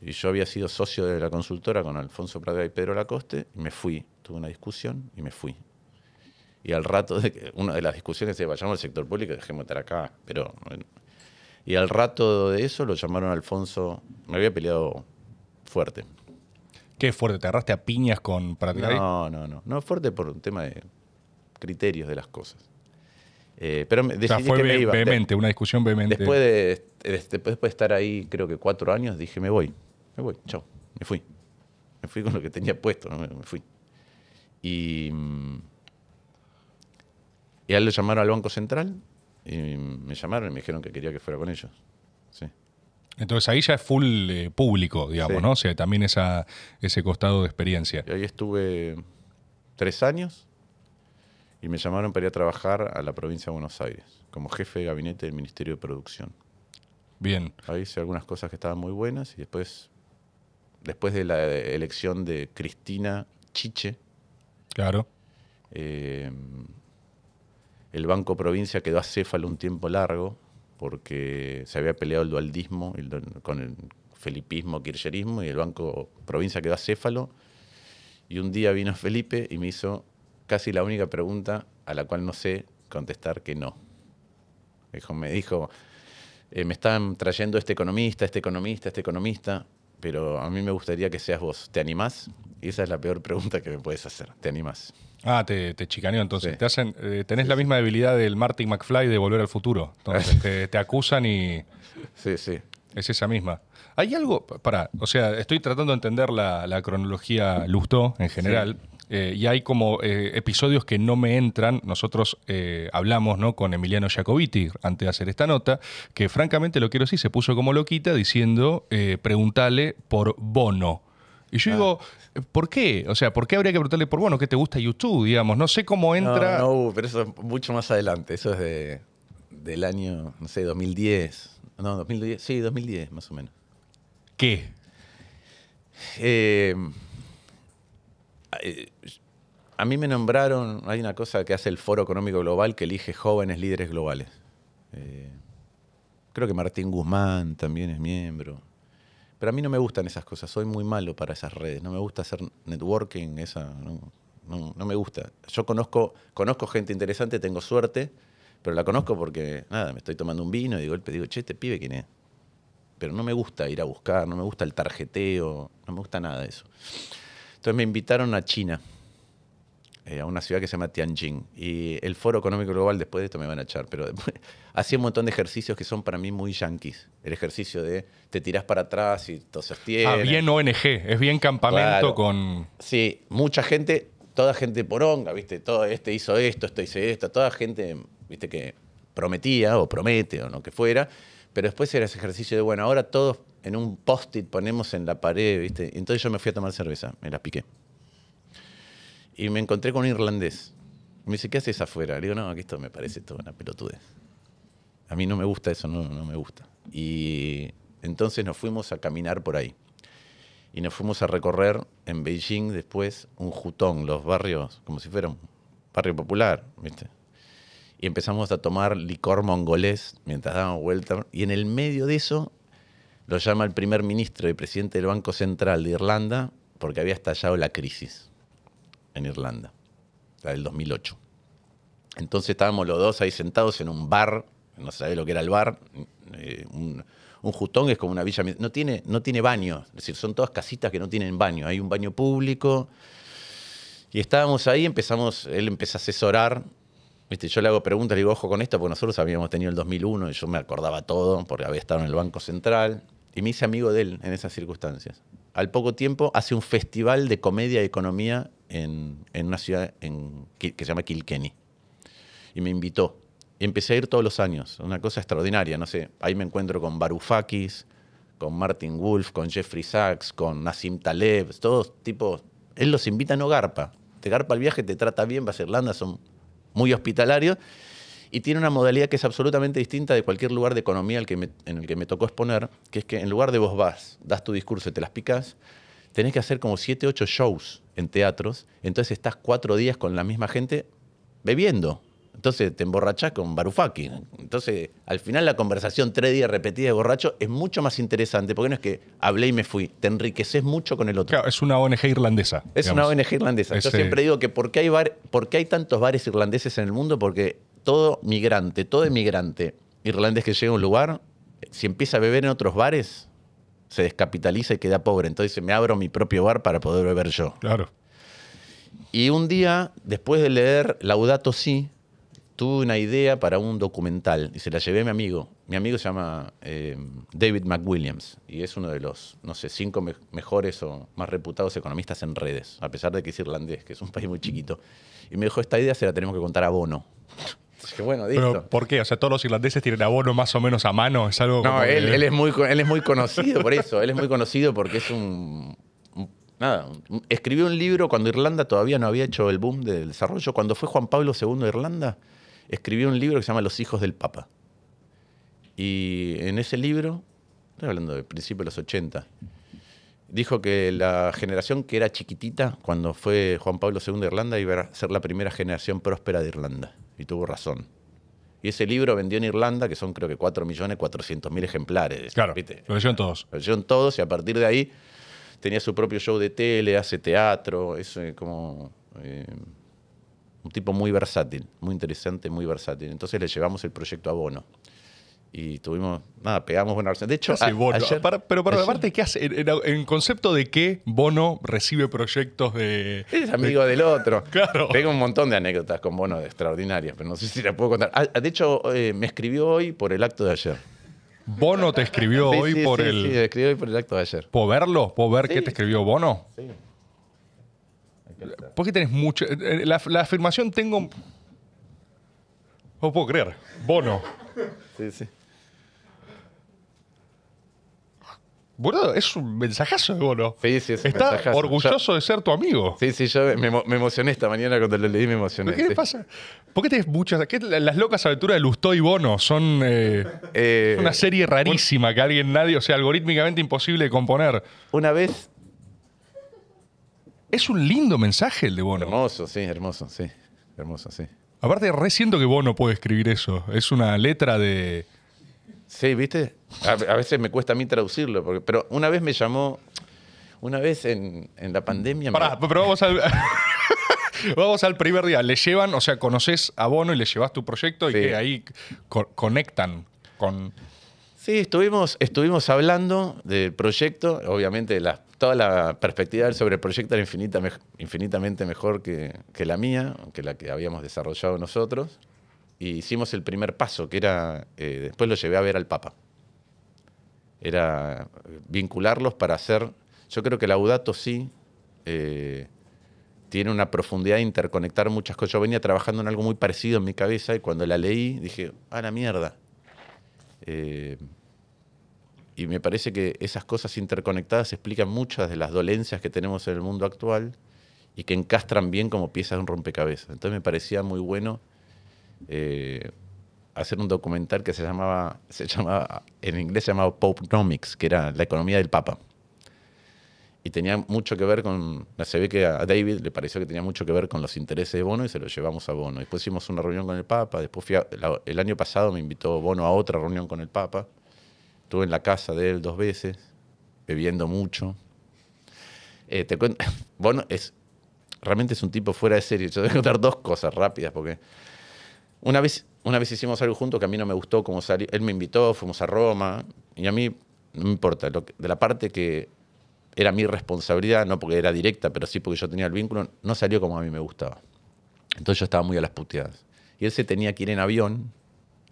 Y yo había sido socio de la consultora con Alfonso Pratgay y Pedro Lacoste, y me fui. Tuve una discusión y me fui. Y al rato de que una de las discusiones se vayamos al sector público, dejemos de estar acá. Pero, bueno. y al rato de eso lo llamaron a Alfonso. Me había peleado fuerte. ¿Qué fuerte? ¿Te agarraste a piñas con Pratgay? No, no, no. No fuerte por un tema de criterios de las cosas. Eh, pero me o sea, fue que me iba. Vehemente, una discusión vehemente. Después de, de- después de estar ahí, creo que cuatro años, dije, me voy, me voy, chao, me fui. Me fui con lo que tenía puesto, ¿no? me, me fui. Y, mm, y a él lo llamaron al Banco Central y me llamaron y me dijeron que quería que fuera con ellos. Sí. Entonces ahí ya es full eh, público, digamos, Sí. ¿no? O sea, también esa, ese costado de experiencia. Y ahí estuve tres años y me llamaron para ir a trabajar a la provincia de Buenos Aires como jefe de gabinete del Ministerio de Producción. Bien. Ahí hice algunas cosas que estaban muy buenas y después, después de la elección de Cristina Chiche, Claro. eh, el Banco Provincia quedó acéfalo un tiempo largo porque se había peleado el dualdismo el con el felipismo, kirchnerismo y el Banco Provincia quedó acéfalo. Y un día vino Felipe y me hizo casi la única pregunta a la cual no sé contestar que no. Me dijo eh, me están trayendo este economista, este economista, este economista, pero a mí me gustaría que seas vos. ¿Te animás? Y esa es la peor pregunta que me puedes hacer. ¿Te animás? Ah, te, te chicaneó entonces. Sí. Te hacen, eh, tenés la misma debilidad del Martin McFly de Volver al Futuro. Entonces te, te acusan y Sí, sí. es esa misma. Hay algo, para, o sea, estoy tratando de entender la, la cronología Lustó en general. Eh, y hay como eh, episodios que no me entran. Nosotros eh, hablamos ¿no? con Emiliano Jacobiti antes de hacer esta nota, que francamente lo quiero decir, se puso como loquita diciendo, preguntale por Bono. Y yo digo, ¿por qué? O sea, ¿por qué habría que preguntarle por Bono? ¿Qué te gusta YouTube? Digamos, no sé cómo entra. No, no, pero eso es mucho más adelante. Eso es de, del año, no sé, 2010. No, 2010. Sí, 2010, más o menos. ¿Qué? Eh, a mí me nombraron, hay una cosa que hace el Foro Económico Global que elige jóvenes líderes globales. Eh, creo que Martín Guzmán también es miembro. Pero a mí no me gustan esas cosas, soy muy malo para esas redes, no me gusta hacer networking, esa, no me gusta. Yo conozco, conozco gente interesante, tengo suerte, pero la conozco porque, nada, me estoy tomando un vino y de golpe digo, che, este pibe quién es. Pero no me gusta ir a buscar, no me gusta el tarjeteo, no me gusta nada de eso. Entonces me invitaron a China, eh, a una ciudad que se llama Tianjin. Y el Foro Económico Global, después de esto me van a echar, pero después, hacía un montón de ejercicios que son para mí muy yanquis. El ejercicio de te tirás para atrás y te sostienes. Ah, bien ONG, es bien campamento Claro. con... Sí, mucha gente toda gente poronga, ¿viste? Todo este hizo esto, esto hice esto, toda gente, ¿viste? Que prometía o promete o no que fuera, pero después era ese ejercicio de, bueno, ahora todos en un post-it ponemos en la pared, ¿viste? Entonces yo me fui a tomar cerveza, me la piqué. Y me encontré con un irlandés. Me dice, ¿qué haces afuera? Le digo, no, aquí esto me parece toda una pelotudez. A mí no me gusta eso, no, no me gusta. Y entonces nos fuimos a caminar por ahí. Y nos fuimos a recorrer en Beijing después un jutón, los barrios, como si fuera un barrio popular, ¿viste? Y empezamos a tomar licor mongolés mientras dábamos vuelta. Y en el medio de eso lo llama el primer ministro y presidente del Banco Central de Irlanda porque había estallado la crisis en Irlanda, la del 2008. Entonces estábamos los dos ahí sentados en un bar, no sabés lo que era el bar, eh, un, un es como una villa, no tiene, no tiene baño, es decir, son todas casitas que no tienen baño, hay un baño público. Y estábamos ahí, empezamos, él empezó a asesorar, ¿viste? yo le hago preguntas, le digo, ojo con esto, porque nosotros habíamos tenido el 2001 y yo me acordaba todo, porque había estado en el Banco Central, y me hice amigo de él en esas circunstancias. Al poco tiempo hace un festival de comedia y economía en, en una ciudad que se llama Kilkenny. Y me invitó. Y empecé a ir todos los años. Una cosa extraordinaria, no sé. Ahí me encuentro con Varoufakis, con Martin Wolf, con Jeffrey Sachs, con Nassim Taleb, todos tipos. Él los invita, no garpa. Te garpa el viaje, te trata bien, vas a Irlanda, son muy hospitalarios. Y tiene una modalidad que es absolutamente distinta de cualquier lugar de economía que en el que me tocó exponer, que es que en lugar de vos vas, das tu discurso y te las picas, tenés que hacer como siete, ocho shows en teatros. Entonces estás cuatro días con la misma gente bebiendo, entonces te emborrachás con Barufaki. Entonces, al final la conversación tres días repetida de borracho es mucho más interesante, porque no es que hablé y me fui, te enriqueces mucho con el otro. Claro, es una ONG irlandesa. Es una ONG irlandesa. Yo siempre digo que ¿por qué, hay bar, ¿por qué hay tantos bares irlandeses en el mundo? Porque todo migrante, todo emigrante irlandés que llega a un lugar, si empieza a beber en otros bares, se descapitaliza y queda pobre. Entonces me abro mi propio bar para poder beber yo. Claro. Y un día, después de leer Laudato Si, tuve una idea para un documental y se la llevé a mi amigo. Mi amigo se llama eh, David McWilliams y es uno de los, no sé, cinco mejores o más reputados economistas en redes, a pesar de que es irlandés, que es un país muy chiquito. Y me dijo, esta idea se la tenemos que contar a Bono. Que bueno, ¿Pero por qué? O sea, todos los irlandeses tienen a Bono más o menos a mano. Es algo no, él, él, es muy, él es muy conocido por eso. Él es muy conocido porque es un, nada, escribió un libro cuando Irlanda todavía no había hecho el boom del desarrollo. Cuando fue Juan Pablo II a Irlanda, escribió un libro que se llama Los hijos del Papa. Y en ese libro, estoy hablando del principio de los 80, dijo que la generación que era chiquitita cuando fue Juan Pablo II de Irlanda iba a ser la primera generación próspera de Irlanda. Y tuvo razón. Y ese libro vendió en Irlanda, que son creo que 4.400.000 ejemplares. Claro, lo leyeron todos. Lo leyeron todos y a partir de ahí tenía su propio show de tele, hace teatro, es como... Eh, un tipo muy versátil, muy interesante, muy versátil. Entonces le llevamos el proyecto a Bono. Y tuvimos, nada, pegamos buena De hecho, pero para aparte, ¿qué hace? En, concepto de que Bono recibe proyectos de. Es amigo del otro. Claro. Tengo un montón de anécdotas con Bono extraordinarias, pero no sé si las puedo contar. Ah, de hecho, eh, me escribió hoy por el acto de ayer. Bono te escribió hoy por el. Sí, me escribió hoy por el acto de ayer. ¿Puedo verlo? ¿Puedo ver qué te escribió Bono? Sí. ¿Por qué tenés mucho? Eh, eh, la, afirmación tengo. No puedo creer. Bono. Sí, sí. Bueno, es un mensajazo de Bono. Sí, sí, es Está orgulloso de ser tu amigo. Sí, sí, yo me, emocioné esta mañana cuando lo leí, me emocioné. ¿Qué le pasa? ¿Por qué tenés muchas? ¿qué, las locas aventuras de Lustó y Bono son eh, una serie rarísima que alguien, nadie, o sea, algorítmicamente imposible de componer. Una vez es un lindo mensaje el de Bono. Hermoso, sí, hermoso, sí. Hermoso, sí. Aparte, re siento que Bono puede escribir eso. Es una letra de. Sí, ¿viste? A, veces me cuesta a mí traducirlo, porque, pero una vez me llamó. Una vez en, la pandemia. Pará, pero vamos al. vamos al primer día. Le llevan, o sea, conoces a Bono y le llevas tu proyecto y que ahí conectan con. Sí, estuvimos, estuvimos hablando del proyecto, obviamente toda la perspectiva sobre el proyecto era infinitamente mejor que, la mía, que la que habíamos desarrollado nosotros, y hicimos el primer paso, que era, eh, después lo llevé a ver al Papa. Era vincularlos para hacer, yo creo que Laudato sí, eh, tiene una profundidad de interconectar muchas cosas. Yo venía trabajando en algo muy parecido en mi cabeza y cuando la leí dije, a la mierda. Eh, y me parece que esas cosas interconectadas explican muchas de las dolencias que tenemos en el mundo actual y que encastran bien como piezas de un rompecabezas. Entonces me parecía muy bueno eh, hacer un documental que se llamaba, se llamaba, en inglés se llamaba Popenomics, que era la economía del Papa. Y tenía mucho que ver con, se ve que a David le pareció que tenía mucho que ver con los intereses de Bono y se lo llevamos a Bono. Después hicimos una reunión con el Papa, después fui el año pasado me invitó Bono a otra reunión con el Papa Estuve en la casa de él dos veces, bebiendo mucho. Eh, te cuento, bueno, es, realmente es un tipo fuera de serie. Yo voy a contar dos cosas rápidas, porque una vez, una vez hicimos algo juntos que a mí no me gustó como salió. Él me invitó, fuimos a Roma, y a mí no me importa. Lo de la parte que era mi responsabilidad, no porque era directa, pero sí porque yo tenía el vínculo, no salió como a mí me gustaba. Entonces yo estaba muy a las puteadas. Y él se tenía que ir en avión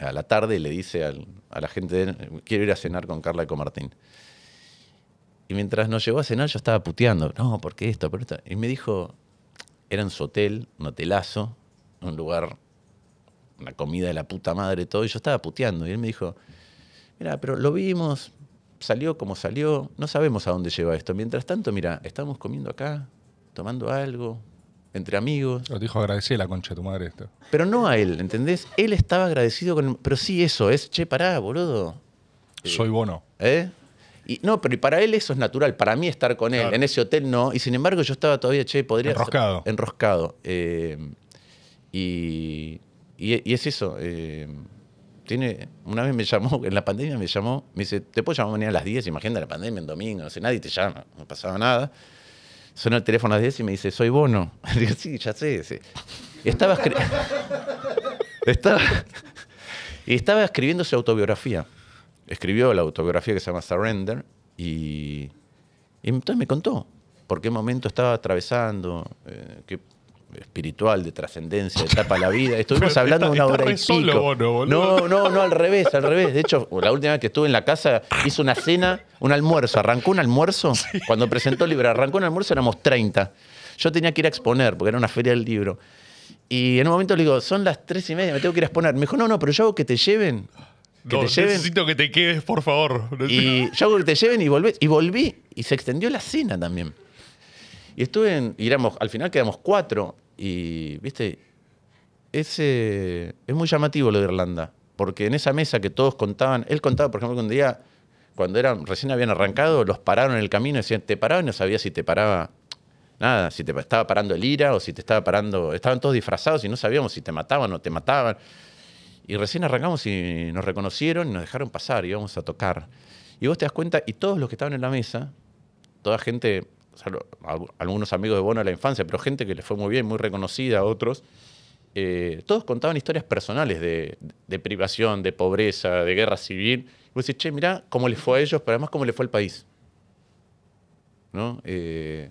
a la tarde le dice a la gente, quiero ir a cenar con Carla Comartín. Y mientras nos llevó a cenar yo estaba puteando, no, porque esto, por esto. Y me dijo, era en su hotel, un hotelazo, un lugar, una comida de la puta madre, todo, y yo estaba puteando. Y él me dijo, mira, pero lo vimos, salió como salió, no sabemos a dónde lleva esto. Mientras tanto, mira, estamos comiendo acá, tomando algo, entre amigos. Lo dijo agradecer la concha de tu madre esto. Pero no a él, ¿entendés? Él estaba agradecido con. Pero sí, eso es, che, pará, boludo. Soy bono. ¿Eh? Y, no, pero para él eso es natural. Para mí estar con él en ese hotel no. Y sin embargo, yo estaba todavía, che, podría. Enroscado. enroscado. Eh, y, y, es eso. Eh, tiene, una vez me llamó, en la pandemia me llamó, me dice, ¿te puedo llamar mañana a las 10? Imagínate la pandemia en domingo, no sé, nadie te llama, no pasaba nada. Suena el teléfono a las 10 y me dice, soy Bono. digo, sí, ya sé. Sí. Estaba, y estaba escribiendo su autobiografía. Escribió la autobiografía que se llama Surrender y, entonces me contó por qué momento estaba atravesando, eh, qué espiritual, de trascendencia, de etapa de la vida. Estuvimos hablando de una hora y pico. no, no, no, al revés, al revés. De hecho, la última vez que estuve en la casa hizo una cena, un almuerzo. Arrancó un almuerzo, cuando presentó el libro, arrancó un almuerzo, éramos 30. Yo tenía que ir a exponer, porque era una feria del libro. Y en un momento le digo, son las tres y media, me tengo que ir a exponer. Me dijo, no, no, pero yo hago que te lleven. Que te lleven. Necesito que te quedes, por favor. Y yo hago que te lleven y volví. Y volví. Y se extendió la cena también. Y estuve en. Y éramos, al final quedamos cuatro. Y, viste, ese, es muy llamativo lo de Irlanda, porque en esa mesa que todos contaban, él contaba, por ejemplo, que un día, cuando eran, recién habían arrancado, los pararon en el camino y decían, te paraba y no sabía si te paraba, nada, si te estaba parando el ira o si te estaba parando, estaban todos disfrazados y no sabíamos si te mataban o te mataban. Y recién arrancamos y nos reconocieron y nos dejaron pasar, íbamos a tocar. Y vos te das cuenta, y todos los que estaban en la mesa, toda gente algunos amigos de Bono de la infancia, pero gente que le fue muy bien, muy reconocida, otros, eh, todos contaban historias personales de, privación, de pobreza, de guerra civil. Y vos decís, che, mirá cómo le fue a ellos, pero además cómo le fue al país. ¿No? Eh,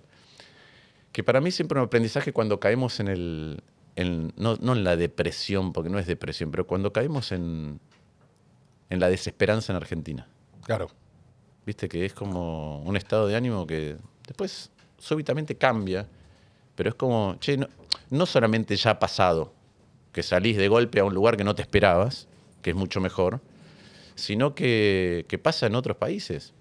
que para mí siempre un aprendizaje cuando caemos en el. no, en la depresión, porque no es depresión, pero cuando caemos en, en la desesperanza en Argentina. Claro. Viste que es como un estado de ánimo que Después súbitamente cambia, pero es como, che, no, solamente ya ha pasado, que salís de golpe a un lugar que no te esperabas, que es mucho mejor, sino que, pasa en otros países.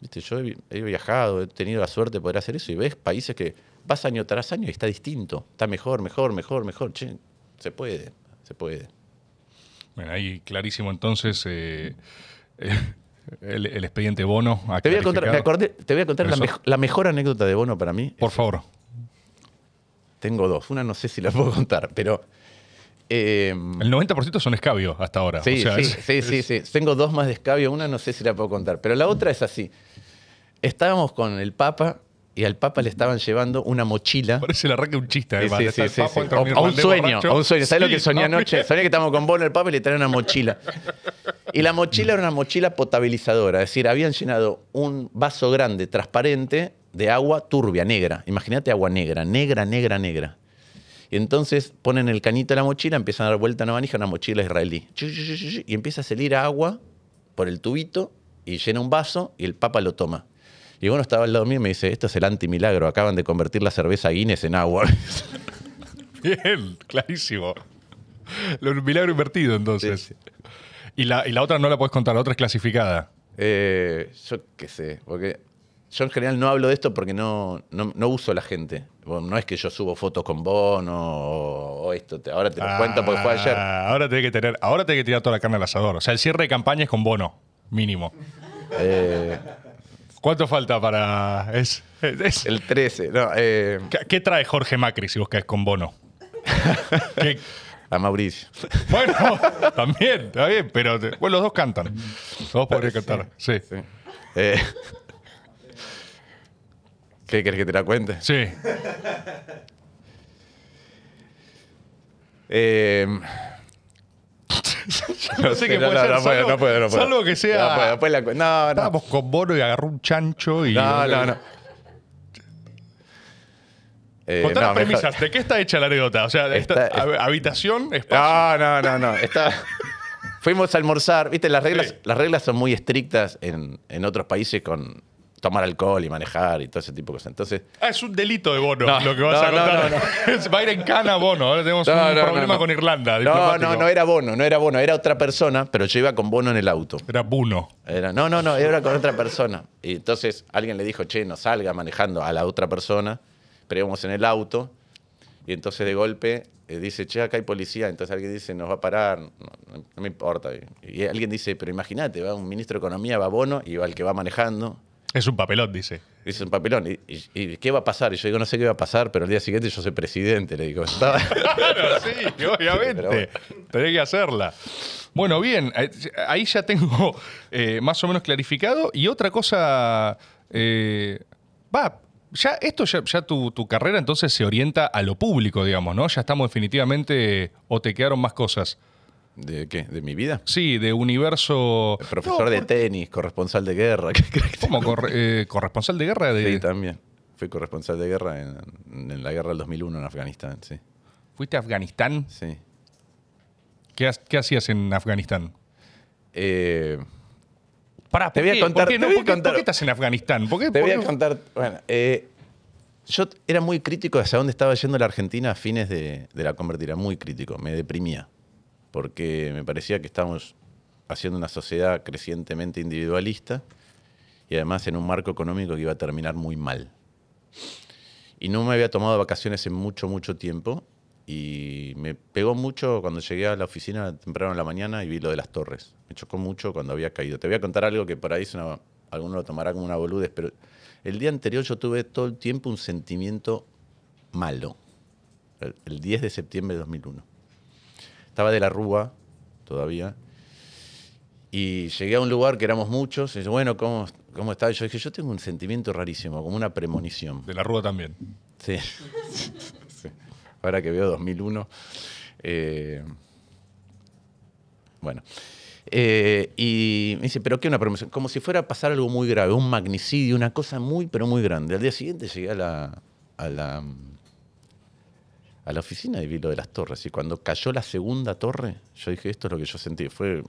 ¿Viste? Yo he, viajado, he tenido la suerte de poder hacer eso y ves países que vas año tras año y está distinto, está mejor, mejor, mejor, mejor. Che, se puede, se puede. Bueno, ahí clarísimo entonces. Eh, eh, el, expediente Bono. Te voy a contar, te voy a contar la, mejor anécdota de Bono para mí. Por favor. Tengo dos. Una no sé si la puedo contar, pero. Em, el 90% son escabio hasta ahora. Sí, sí, sí, sí, Tengo dos más de escabio. Una no sé si la puedo contar, pero la otra es así. Estábamos con el Papa y al Papa le estaban llevando una mochila. Parece el arranque un chiste, además. Sí, sí, sí, a, un sueño, a un sueño. ¿Sabes lo que soñé anoche? Soñé que estábamos con Bono, el Papa, y le traían una mochila. Y la mochila era una mochila potabilizadora, es decir, habían llenado un vaso grande, transparente, de agua turbia, negra. Imagínate agua negra, negra, negra, negra. Y entonces ponen el cañito de la mochila, empiezan a dar vuelta a una manija, una mochila israelí. Y empieza a salir agua por el tubito y llena un vaso y el Papa lo toma. Y uno estaba al lado mío y me dice, esto es el antimilagro, acaban de convertir la cerveza Guinness en agua. Bien, clarísimo. Lo milagro invertido, entonces. Sí, Y, la, y la otra no la puedes contar, la otra es clasificada. Eh, yo qué sé, porque yo en general no hablo de esto porque no, no, no uso a la gente. Bueno, no es que yo subo fotos con Bono o, o esto, te- ahora te lo cuento porque fue ayer. Ah, Ahora tenés que tener, ahora tenés que tirar toda la carne al asador. O sea, el cierre de campaña es con bono, mínimo. Eh, ¿Cuánto falta para.? Es, es- el 13, no, eh, ¿Qué, qué trae Jorge Macri si vos caes con bono? ¿Qué- a Mauricio. Bueno, también, está bien, pero bueno, los dos cantan. Los dos podrían cantar, sí. Sí. Eh, ¿Qué querés que te la cuente? Sí. Eh, No sé qué puede ser. no puedo, salvo- no puedo, no puedo. Salvo que sea. No puedo, la no, no. Estábamos con bono y agarró un chancho y. No, no, no. Eh, Contá no, las premisas. ¿De qué está hecha la anécdota? O sea, esta- Está- hab- habitación, espacio. No, no, no, no. Está... Fuimos a almorzar, viste, las reglas, Sí. las reglas son muy estrictas en, en otros países con tomar alcohol y manejar y todo ese tipo de cosas. Entonces, Ah, es un delito de bono No, lo que vas no, a no, contar. no, Va a ir en cana bono. Ahora tenemos un problema con Irlanda. no, no, no era Bono, no era Bono, era otra persona, pero yo iba con Bono en el auto. Era Buno. Era, no, no, no, era con otra persona. Y entonces alguien le dijo, che, no salga manejando a la otra persona, pero íbamos en el auto. Y entonces de golpe eh, dice, che, acá hay policía. Entonces alguien dice, nos va a parar, no, no- no me importa. Y, y alguien dice, pero imagínate, va un ministro de Economía, va Bono y va el que va manejando. Es un papelón, dice. Dice un papelón. ¿Y, y- y qué va a pasar? Y yo digo, no sé qué va a pasar, pero el día siguiente yo soy presidente. Le digo, estaba... Claro, sí, obviamente. bueno. Tenés que hacerla. Bueno, bien, eh, ahí ya tengo eh, más o menos clarificado. Y otra cosa, eh, va, ya esto ya, ya tu, tu carrera entonces se orienta a lo público, digamos, ¿no? Ya estamos definitivamente, o te quedaron más cosas. ¿De qué? ¿De mi vida? Sí, de universo... Profesor No, de tenis, corresponsal de guerra. ¿qué crees que te- ¿Cómo? Eh, corresponsal de guerra de... Sí, también. Fui corresponsal de guerra en, en la guerra del 2001 en Afganistán, sí. ¿Fuiste a Afganistán? Sí. ¿Qué, ha- qué hacías en Afganistán? Eh, Pará, Te ¿por voy a contar- ¿Por qué, te no? voy a ¿Por qué- contar- por qué estás en Afganistán? ¿Por qué, te voy a contar. Bueno, eh, yo era muy crítico hacia dónde estaba yendo la Argentina a fines de, de la convertida. Muy crítico. Me deprimía. Porque me parecía que estábamos haciendo una sociedad crecientemente individualista y además en un marco económico que iba a terminar muy mal. Y no me había tomado vacaciones en mucho, mucho tiempo. Y me pegó mucho cuando llegué a la oficina temprano en la mañana y vi lo de las torres. Me chocó mucho cuando había caído. Te voy a contar algo que por ahí alguno lo tomará como una boludez, pero el día anterior yo tuve todo el tiempo un sentimiento malo. El, el 10 de septiembre de 2001. Estaba de la Rúa todavía. Y llegué a un lugar que éramos muchos. Y yo, bueno, ¿cómo, cómo está? Y yo dije, yo tengo un sentimiento rarísimo, como una premonición. De la Rúa también. Sí. Sí. Ahora que veo 2001. eh, bueno. Eh, y me dice, ¿pero qué una promoción? Como si fuera a pasar algo muy grave, un magnicidio, una cosa muy, pero muy grande. Al día siguiente llegué a la, a la, a la oficina y vi lo de las torres. Y cuando cayó la segunda torre, yo dije, esto es lo que yo sentí. Fue.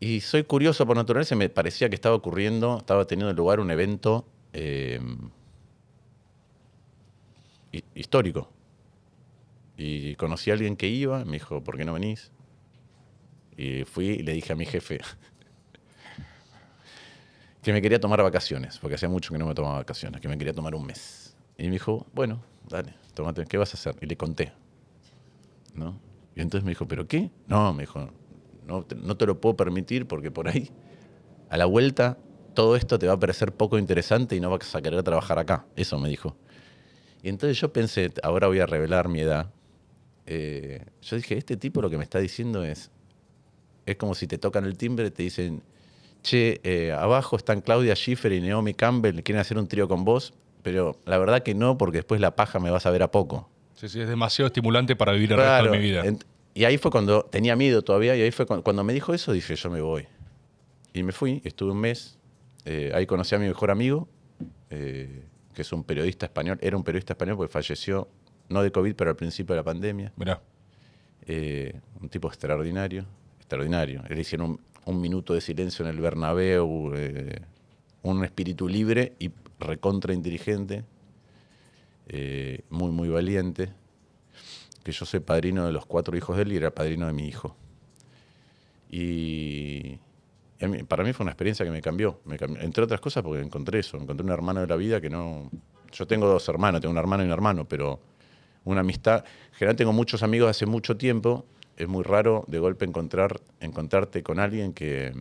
Y soy curioso por naturaleza, me parecía que estaba ocurriendo, estaba teniendo lugar un evento. eh, hi- histórico. Y conocí a alguien que iba, me dijo, ¿por qué no venís? Y fui y le dije a mi jefe que me quería tomar vacaciones, porque hacía mucho que no me tomaba vacaciones, que me quería tomar un mes. Y me dijo, bueno, dale, tómate, ¿qué vas a hacer? Y le conté. ¿No? Y entonces me dijo, ¿pero qué? No, me dijo, no te, no te lo puedo permitir porque por ahí, a la vuelta, todo esto te va a parecer poco interesante y no vas a querer trabajar acá. Eso me dijo. Y entonces yo pensé, ahora voy a revelar mi edad. Eh, yo dije, este tipo lo que me está diciendo es, es como si te tocan el timbre te dicen, che, eh, abajo están Claudia Schiffer y Naomi Campbell, quieren hacer un trío con vos, pero la verdad que no, porque después la paja me vas a ver a poco. Sí, sí, es demasiado estimulante para vivir el resto de mi vida. Y ahí fue cuando tenía miedo todavía, y ahí fue cuando, cuando me dijo eso, dije, yo me voy. Y me fui, estuve un mes. eh, ahí conocí a mi mejor amigo, eh, que es un periodista español. Era un periodista español porque falleció, no de COVID, pero al principio de la pandemia. Mirá. Eh, un tipo extraordinario, extraordinario. Le hicieron un, un minuto de silencio en el Bernabéu. un espíritu libre y recontra inteligente, eh, muy, muy valiente, que yo soy padrino de los cuatro hijos de él y era padrino de mi hijo. Y, para mí fue una experiencia que me cambió, entre otras cosas porque encontré eso, encontré un hermano de la vida que no... Yo tengo dos hermanos, tengo una hermana y un hermano, pero una amistad... En general tengo muchos amigos hace mucho tiempo, es muy raro de golpe encontrar, encontrarte con alguien que...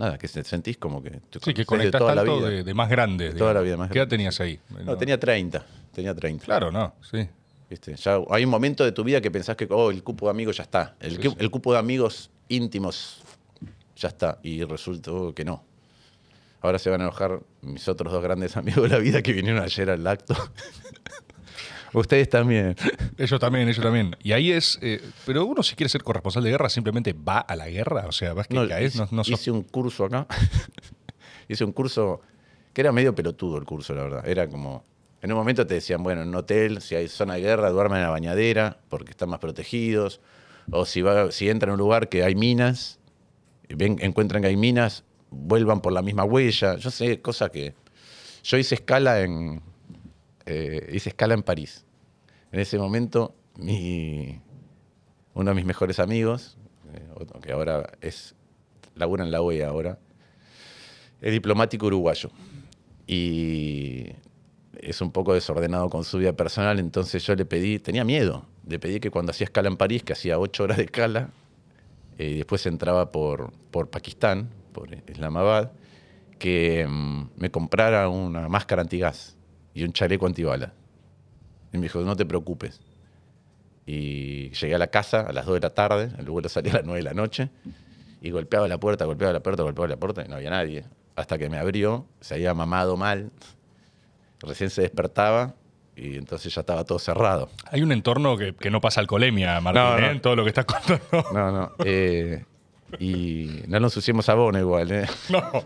Nada, que sentís como que... Sí, que conocés de conectás toda la vida. de, de más grande. toda la vida, más ¿Qué edad grande, tenías ahí? No, tenía 30, tenía 30. Claro, no, sí. ¿Viste? Ya hay un momento de tu vida que pensás que oh, el cupo de amigos ya está. El, Sí, cu- sí. el cupo de amigos íntimos ya está. Y resultó que no. Ahora se van a enojar mis otros dos grandes amigos de la vida que vinieron ayer al acto. Ustedes también. Ellos también, ellos también. Y ahí es. eh, pero uno, si quiere ser corresponsal de guerra, simplemente va a la guerra. O sea, vas que No, caes, no, hice, no sos- hice un curso acá. hice un curso que era medio pelotudo el curso, la verdad. Era como. En un momento te decían, bueno, en un hotel, si hay zona de guerra, duerman en la bañadera porque están más protegidos. O si, va, si entran a un lugar que hay minas, ven, encuentran que hay minas, vuelvan por la misma huella. Yo sé, cosas que. Yo hice escala en. Eh, hice escala en París. En ese momento, mi, uno de mis mejores amigos, eh, que ahora es labura en la OEA ahora, es diplomático uruguayo. Y es un poco desordenado con su vida personal, entonces yo le pedí, tenía miedo, le pedí que cuando hacía escala en París, que hacía ocho horas de escala, eh, y después entraba por, por Pakistán, por Islamabad, que mm, me comprara una máscara antigás y un chaleco antibala. Y me dijo, no te preocupes. Y llegué a la casa a las 2 de la tarde, el vuelo salía a las 9 de la noche, y golpeaba la puerta, golpeaba la puerta, golpeaba la puerta, y no había nadie. Hasta que me abrió, se había mamado mal, recién se despertaba, y entonces ya estaba todo cerrado. Hay un entorno que, que no pasa alcoholemia, Martín, No, no. ¿eh? todo lo que estás contando. No, no. eh, y no nos ensuciemos a Bono igual, ¿eh? No.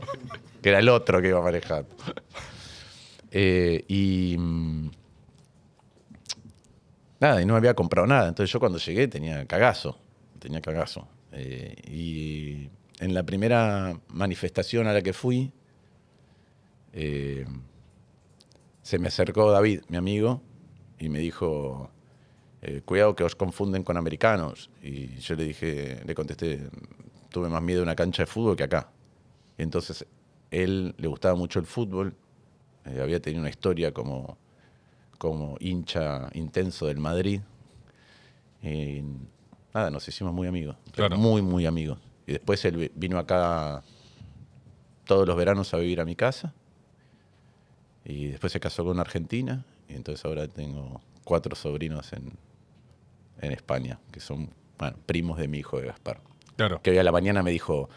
que era el otro que iba manejando. Eh, y mm, nada, y no había comprado nada. Entonces yo cuando llegué tenía cagazo, tenía cagazo. Eh, y en la primera manifestación a la que fui, eh, se me acercó David, mi amigo, y me dijo, cuidado que os confunden con americanos. Y yo le dije, le contesté, tuve más miedo en una cancha de fútbol que acá. Entonces él le gustaba mucho el fútbol, eh, había tenido una historia como, como hincha intenso del Madrid. Y nada, nos hicimos muy amigos, Claro. muy, muy amigos. Y después él vi- vino acá todos los veranos a vivir a mi casa. Y después se casó con una argentina. Y entonces ahora tengo cuatro sobrinos en, en España, que son bueno, primos de mi hijo de Gaspar. Claro. Que hoy a la mañana me dijo,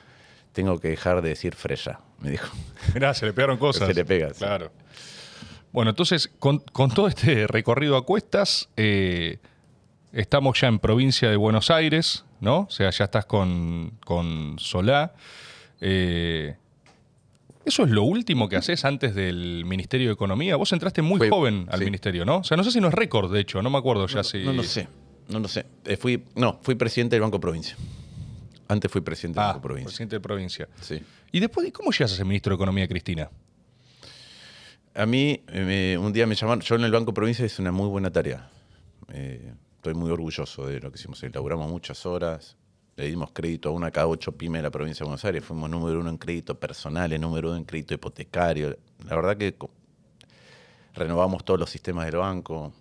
tengo que dejar de decir freya. Me dijo. Mirá, se le pegaron cosas. Se le pega. Claro. Bueno, entonces, con, con todo este recorrido a cuestas, eh, estamos ya en provincia de Buenos Aires, ¿no? O sea, ya estás con, con Solá. Eh, ¿Eso es lo último que haces antes del Ministerio de Economía? Vos entraste muy Fue- joven al sí. ministerio, ¿no? O sea, no sé si no es récord, de hecho, no me acuerdo ya si... No lo sé, no lo sé. Eh, fui, no, fui presidente del Banco Provincia. Antes fui presidente Ah, Banco Provincia. presidente de provincia. Sí. ¿Y después cómo llegas a ser ministro de Economía, Cristina? A mí, eh, me- un día me llamaron, yo en el Banco Provincia hice una muy buena tarea. Eh, estoy muy orgulloso de lo que hicimos. Elaboramos muchas horas, le dimos crédito a una cada ocho pymes de la provincia de Buenos Aires. Fuimos número uno en crédito personal, número uno en crédito hipotecario. La verdad que renovamos todos los sistemas del banco.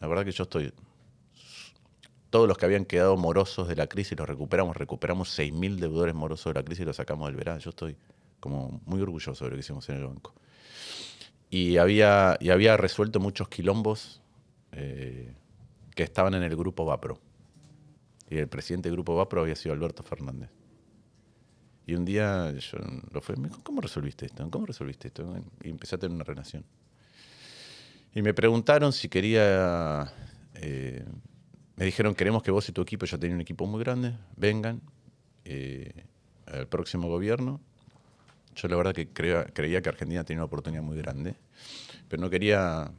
La verdad que yo estoy... Todos los que habían quedado morosos de la crisis los recuperamos. Recuperamos 6.000 deudores morosos de la crisis y los sacamos del verano. Yo estoy como muy orgulloso de lo que hicimos en el banco y había, y había resuelto muchos quilombos eh, que estaban en el grupo Vapro. Y el presidente del grupo Vapro había sido Alberto Fernández. Y un día yo lo fui, me dijo, ¿cómo resolviste esto? ¿Cómo resolviste esto? Y empecé a tener una relación. Y me preguntaron si quería... eh, me dijeron, queremos que vos y tu equipo, yo tenía un equipo muy grande, vengan eh, al próximo gobierno yo la verdad que creía, creía que Argentina tenía una oportunidad muy grande, pero no quería,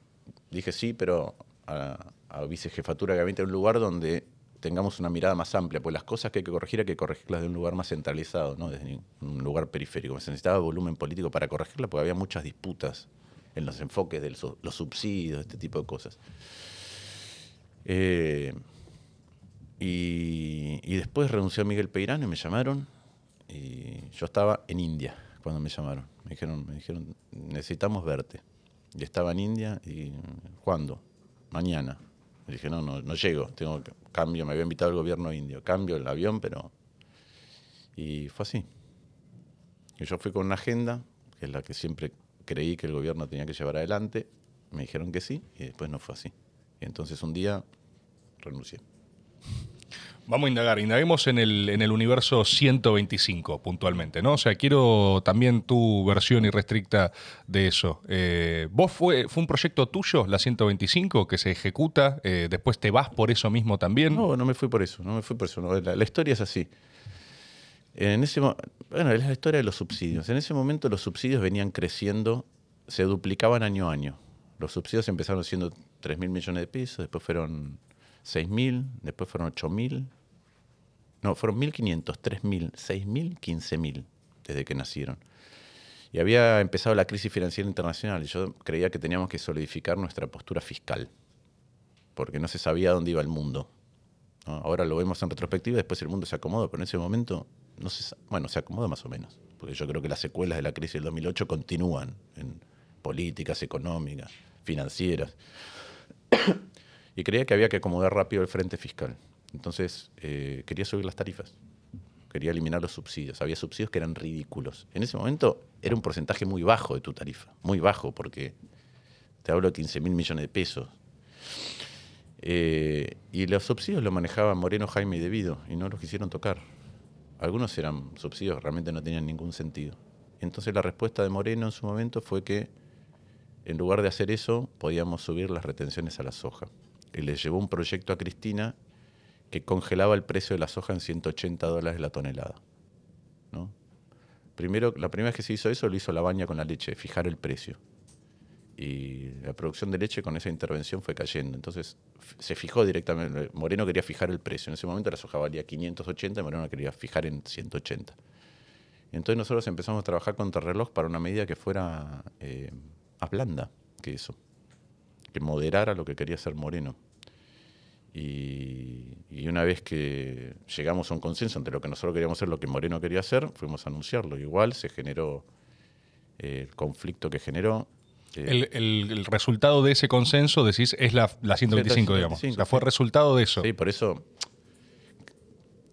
dije sí, pero a, a vicejefatura de gabinete, un lugar donde tengamos una mirada más amplia, pues las cosas que hay que corregir hay que corregirlas de un lugar más centralizado, no desde un lugar periférico. Se necesitaba volumen político para corregirlas porque había muchas disputas en los enfoques de los, subsidios, este tipo de cosas. Eh, y, después renunció Miguel Peirano y me llamaron. Y yo estaba en India cuando me llamaron. Me dijeron, me dijeron, necesitamos verte. Y estaba en India y ¿cuándo? Mañana. Le dije, no, no, no llego, tengo cambio, me había invitado el gobierno indio, cambio el avión, pero... Y fue así. Y yo fui con una agenda, que es la que siempre creí que el gobierno tenía que llevar adelante, me dijeron que sí, y después no fue así. Entonces un día renuncié. Vamos a indagar, indaguemos en el, en el universo 125 puntualmente, ¿no? O sea, quiero también tu versión irrestricta de eso. Eh, ¿Vos fue, fue un proyecto tuyo, la 125, que se ejecuta? Eh, ¿Después te vas por eso mismo también? No, no me fui por eso, no me fui por eso. La, historia es así. En ese, bueno, es la historia de los subsidios. En ese momento los subsidios venían creciendo, se duplicaban año a año. Los subsidios empezaron siendo 3 mil millones de pesos, después fueron 6.000, después fueron 8.000, no, fueron 1.500, 3.000, 6.000, 15.000 desde que nacieron. Y había empezado la crisis financiera internacional y yo creía que teníamos que solidificar nuestra postura fiscal, porque no se sabía dónde iba el mundo. Ahora lo vemos en retrospectiva, después el mundo se acomodó, pero en ese momento, no se, bueno, se acomoda más o menos, porque yo creo que las secuelas de la crisis del 2008 continúan en políticas económicas, financieras y creía que había que acomodar rápido el frente fiscal. Entonces eh, quería subir las tarifas, quería eliminar los subsidios. Había subsidios que eran ridículos. En ese momento era un porcentaje muy bajo de tu tarifa, muy bajo, porque te hablo de 15 mil millones de pesos. Eh, y los subsidios los manejaban Moreno, Jaime y Debido, y no los quisieron tocar. Algunos eran subsidios, realmente no tenían ningún sentido. Entonces la respuesta de Moreno en su momento fue que en lugar de hacer eso, podíamos subir las retenciones a la soja y le llevó un proyecto a Cristina que congelaba el precio de la soja en 180 dólares la tonelada. Primero, la primera vez que se hizo eso lo hizo la baña con la leche, fijar el precio. Y la producción de leche con esa intervención fue cayendo. Entonces se fijó directamente. Moreno quería fijar el precio. En ese momento la soja valía 580 y Moreno quería fijar en 180. Entonces nosotros empezamos a trabajar contra reloj para una medida que fuera eh, más blanda que eso que moderara lo que quería hacer Moreno. Y, una vez que llegamos a un consenso entre lo que nosotros queríamos hacer, lo que Moreno quería hacer, fuimos a anunciarlo. Igual se generó eh, el conflicto que generó. Eh, el, resultado de ese consenso, decís, es la, 125, digamos. o sea, fue resultado de eso. Sí, por eso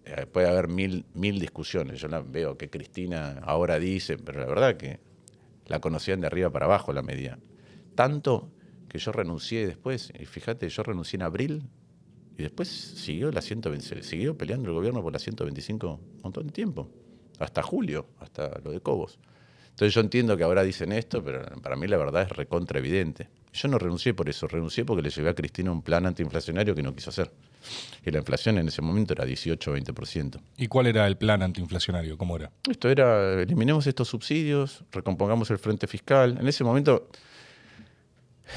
eh, puede haber mil, mil discusiones. Yo la veo que Cristina ahora dice, pero la verdad que la conocían de arriba para abajo la medida. Tanto que yo renuncié después, y fíjate, yo renuncié en abril y después siguió la 120, siguió peleando el gobierno por la 125 un montón de tiempo, hasta julio, hasta lo de Cobos. Entonces yo entiendo que ahora dicen esto, pero para mí la verdad es recontra evidente. Yo no renuncié por eso, renuncié porque le llevé a Cristina un plan antiinflacionario que no quiso hacer. Y la inflación en ese momento era 18 o 20%. ¿Y cuál era el plan antiinflacionario? ¿Cómo era? Esto era, eliminemos estos subsidios, recompongamos el frente fiscal. En ese momento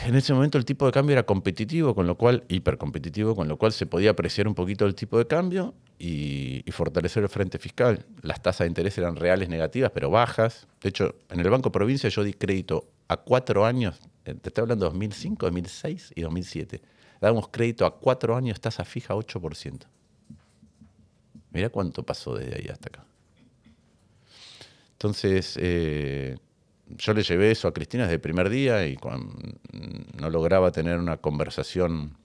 en ese momento el tipo de cambio era competitivo, con lo cual, hipercompetitivo, con lo cual se podía apreciar un poquito el tipo de cambio y, fortalecer el frente fiscal. Las tasas de interés eran reales negativas, pero bajas. De hecho, en el Banco Provincia yo di crédito a cuatro años, te estoy hablando de 2005, 2006 y 2007. Dábamos crédito a cuatro años, tasa fija 8%. Mira cuánto pasó desde ahí hasta acá. Entonces, eh, yo le llevé eso a Cristina desde el primer día y no lograba tener una conversación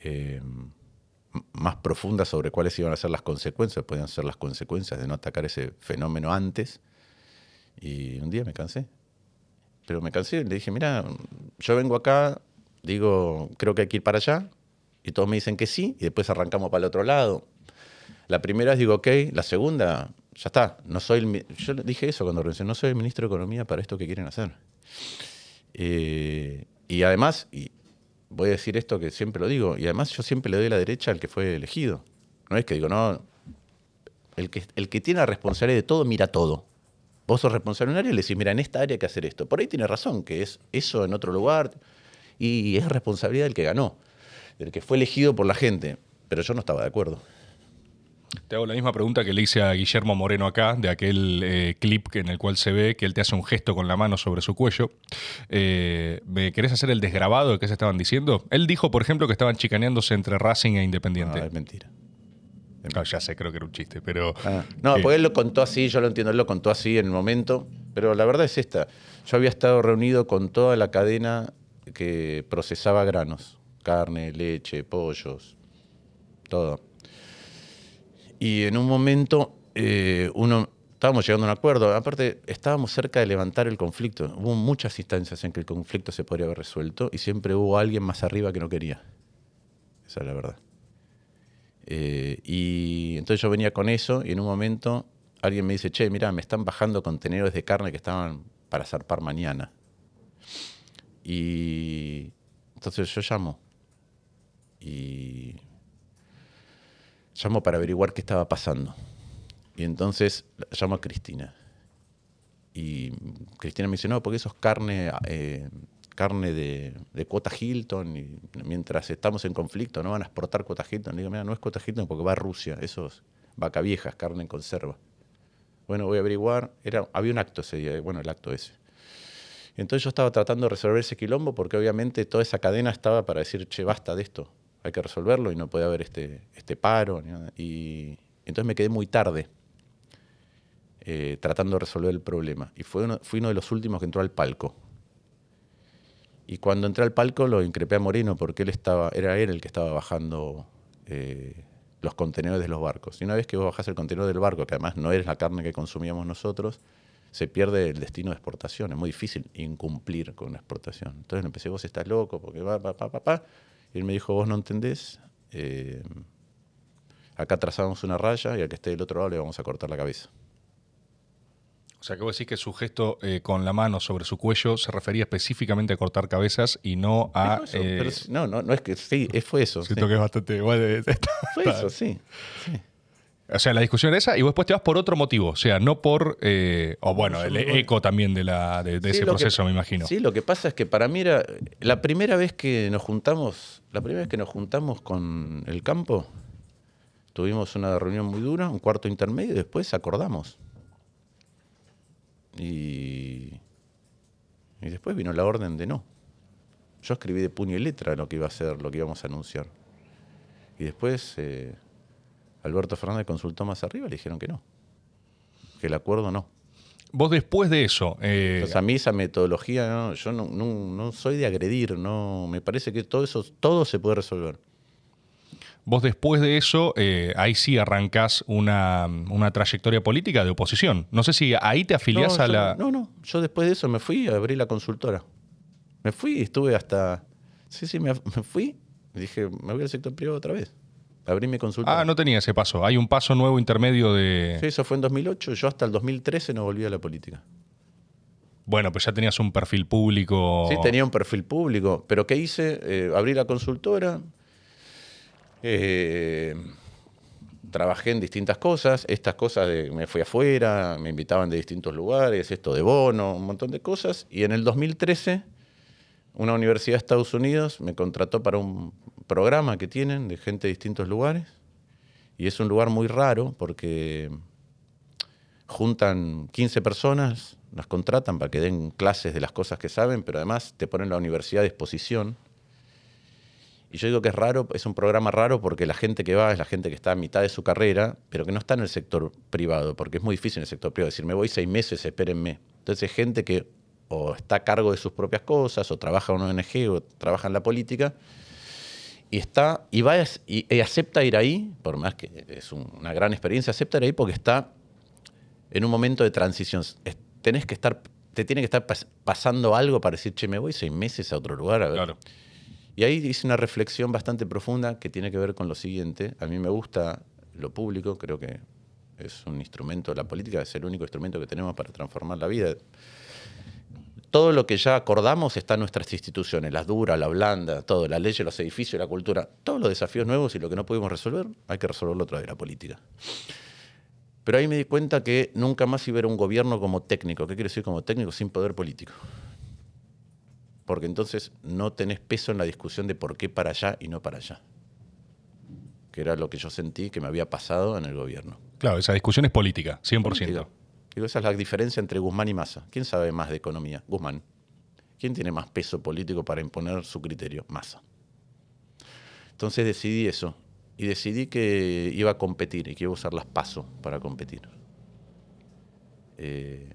eh, más profunda sobre cuáles iban a ser las consecuencias, podían ser las consecuencias de no atacar ese fenómeno antes. Y un día me cansé. Pero me cansé y le dije, mira, yo vengo acá, digo, creo que hay que ir para allá, y todos me dicen que sí, y después arrancamos para el otro lado. La primera vez digo, ok, la segunda, ya está, no soy el, yo dije eso cuando renuncié, no soy el ministro de Economía para esto que quieren hacer. Eh, y además, y voy a decir esto que siempre lo digo, y además yo siempre le doy la derecha al que fue elegido. No es que digo, no, el que, el que tiene la responsabilidad de todo, mira todo. Vos sos responsable en un área y le decís, mira, en esta área hay que hacer esto. Por ahí tiene razón, que es eso en otro lugar, y es responsabilidad del que ganó, del que fue elegido por la gente. pero yo no estaba de acuerdo. Te hago la misma pregunta que le hice a Guillermo Moreno acá, de aquel eh, clip en el cual se ve que él te hace un gesto con la mano sobre su cuello. Eh, ¿Me querés hacer el desgrabado de qué se estaban diciendo? Él dijo, por ejemplo, que estaban chicaneándose entre Racing e Independiente. No, es mentira. No, ya sé, creo que era un chiste, pero... Ah, no, eh, porque él lo contó así, yo lo entiendo, él lo contó así en el momento, pero la verdad es esta. Yo había estado reunido con toda la cadena que procesaba granos, carne, leche, pollos, todo. Y en un momento eh, uno estábamos llegando a un acuerdo. Aparte, estábamos cerca de levantar el conflicto. Hubo muchas instancias en que el conflicto se podría haber resuelto y siempre hubo alguien más arriba que no quería. Esa es la verdad. Eh, y entonces yo venía con eso y en un momento alguien me dice, che, mira, me están bajando contenedores de carne que estaban para zarpar mañana. Y entonces yo llamo. Y llamo para averiguar qué estaba pasando. Y entonces llamo a Cristina. Y Cristina me dice, no, porque eso es carne, eh, carne de, de cuota Hilton. Y mientras estamos en conflicto, no van a exportar cuota Hilton. Digo, mira, no es cuota Hilton porque va a Rusia. Eso es vaca vieja, es carne en conserva. Bueno, voy a averiguar. Era, había un acto ese día, bueno, el acto ese. Entonces yo estaba tratando de resolver ese quilombo porque obviamente toda esa cadena estaba para decir, che, basta de esto, hay que resolverlo y no puede haber este, este paro. Y entonces me quedé muy tarde eh, tratando de resolver el problema. Y fue fui uno de los últimos que entró al palco. Y cuando entré al palco lo increpé a Moreno porque él estaba, era él el que estaba bajando eh, los contenedores de los barcos. Y una vez que vos bajás el contenedor del barco, que además no es la carne que consumíamos nosotros, se pierde el destino de exportación. Es muy difícil incumplir con una exportación. Entonces empecé, vos estás loco, porque va, pa, pa, pa, pa. Y él me dijo, vos no entendés, eh, acá trazamos una raya y al que esté del otro lado le vamos a cortar la cabeza. O sea, que vos decís que su gesto eh, con la mano sobre su cuello se refería específicamente a cortar cabezas y no a... Eso, eh, pero no, no, no es que sí, fue eso. siento sí. que es bastante... igual de- Fue eso, sí. sí. O sea, la discusión esa y vos después te vas por otro motivo. O sea, no por... eh, o bueno, el eco también de, la, de, de Sí, ese que- proceso, me imagino. Sí, lo que pasa es que para mí era la primera vez que nos juntamos, la primera vez que nos juntamos con el campo, tuvimos una reunión muy dura, un cuarto intermedio y después acordamos. Y, y después vino la orden de no. Yo escribí de puño y letra lo que iba a ser, lo que íbamos a anunciar. Y después eh, Alberto Fernández consultó más arriba y le dijeron que no. Que el acuerdo no. Vos después de eso... eh, Entonces, a mí esa metodología, no, yo no, no- no soy de agredir, no, me parece que todo eso, todo se puede resolver. Vos después de eso, eh, ahí sí arrancás una, una trayectoria política de oposición. No sé si ahí te afiliás no, a yo- la... No, no, yo después de eso me fui a abrir la consultora. Me fui y estuve hasta... Sí, sí, me, me fui y dije, me voy al sector privado otra vez. Abrí mi consultora. Ah, no tenía ese paso. Hay un paso nuevo intermedio de... Sí, eso fue en 2008, yo hasta el 2013 no volví a la política. Bueno, pues ya tenías un perfil público. Sí, tenía un perfil público, pero ¿qué hice? Eh, abrí la consultora, eh, trabajé en distintas cosas, estas cosas de me fui afuera, me invitaban de distintos lugares, esto de bono, un montón de cosas, y en el 2013 una universidad de Estados Unidos me contrató para un programa que tienen de gente de distintos lugares, y es un lugar muy raro porque juntan 15 personas, las contratan para que den clases de las cosas que saben, pero además te ponen la universidad a disposición. Y yo digo que es raro, es un programa raro porque la gente que va es la gente que está a mitad de su carrera, pero que no está en el sector privado, porque es muy difícil en el sector privado decir, me voy seis meses, espérenme. Entonces es gente que o está a cargo de sus propias cosas, o trabaja en una ONG, o trabaja en la política, y está y va y, acepta ir ahí, por más que es un- una gran experiencia, acepta ir ahí porque está en un momento de transición. Es- Tenés que estar, te tiene que estar pas- pasando algo para decir, che, me voy seis meses a otro lugar a ver. Claro. Y ahí hice una reflexión bastante profunda que tiene que ver con lo siguiente. A mí me gusta lo público, creo que es un instrumento, la política es el único instrumento que tenemos para transformar la vida. Todo lo que ya acordamos está en nuestras instituciones, las duras, la blanda, todo, la ley, los edificios, la cultura, todos los desafíos nuevos y lo que no pudimos resolver, hay que resolverlo a través de la política. Pero ahí me di cuenta que nunca más iba a ver un gobierno como técnico. ¿Qué quiere decir como técnico? Sin poder político. Porque entonces no tenés peso en la discusión de por qué para allá y no para allá. Que era lo que yo sentí que me había pasado en el gobierno. Claro, esa discusión es política, 100%. Política. Digo, esa es la diferencia entre Guzmán y Massa. ¿Quién sabe más de economía? Guzmán. ¿Quién tiene más peso político para imponer su criterio? Massa. Entonces decidí eso. Y decidí que iba a competir y que iba a usar las pasos para competir. Eh,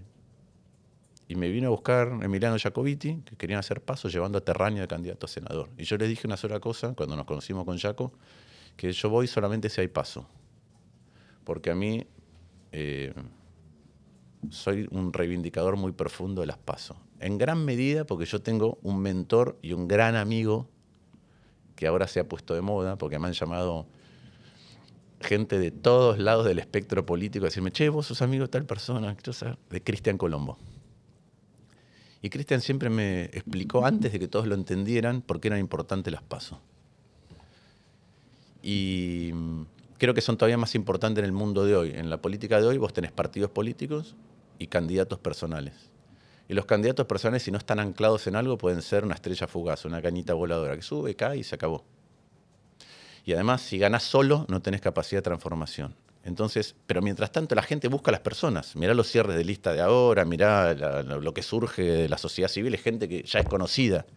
y me vino a buscar Emiliano Jacobiti, que querían hacer pasos llevando a Terraño de candidato a senador. Y yo le dije una sola cosa cuando nos conocimos con Jaco, que yo voy solamente si hay paso. Porque a mí eh, soy un reivindicador muy profundo de las pasos. En gran medida porque yo tengo un mentor y un gran amigo que ahora se ha puesto de moda, porque me han llamado gente de todos lados del espectro político a decirme, che, vos sos amigo de tal persona, de Cristian Colombo. Y Cristian siempre me explicó, antes de que todos lo entendieran, por qué eran importantes las pasos. Y mm, creo que son todavía más importantes en el mundo de hoy. En la política de hoy vos tenés partidos políticos y candidatos personales. Y los candidatos personales, si no están anclados en algo, pueden ser una estrella fugaz, una cañita voladora que sube, cae y se acabó. Y además, si ganás solo, no tenés capacidad de transformación. Entonces, pero mientras tanto la gente busca a las personas. Mirá los cierres de lista de ahora, mirá lo que surge de la sociedad civil, es gente que ya es conocida,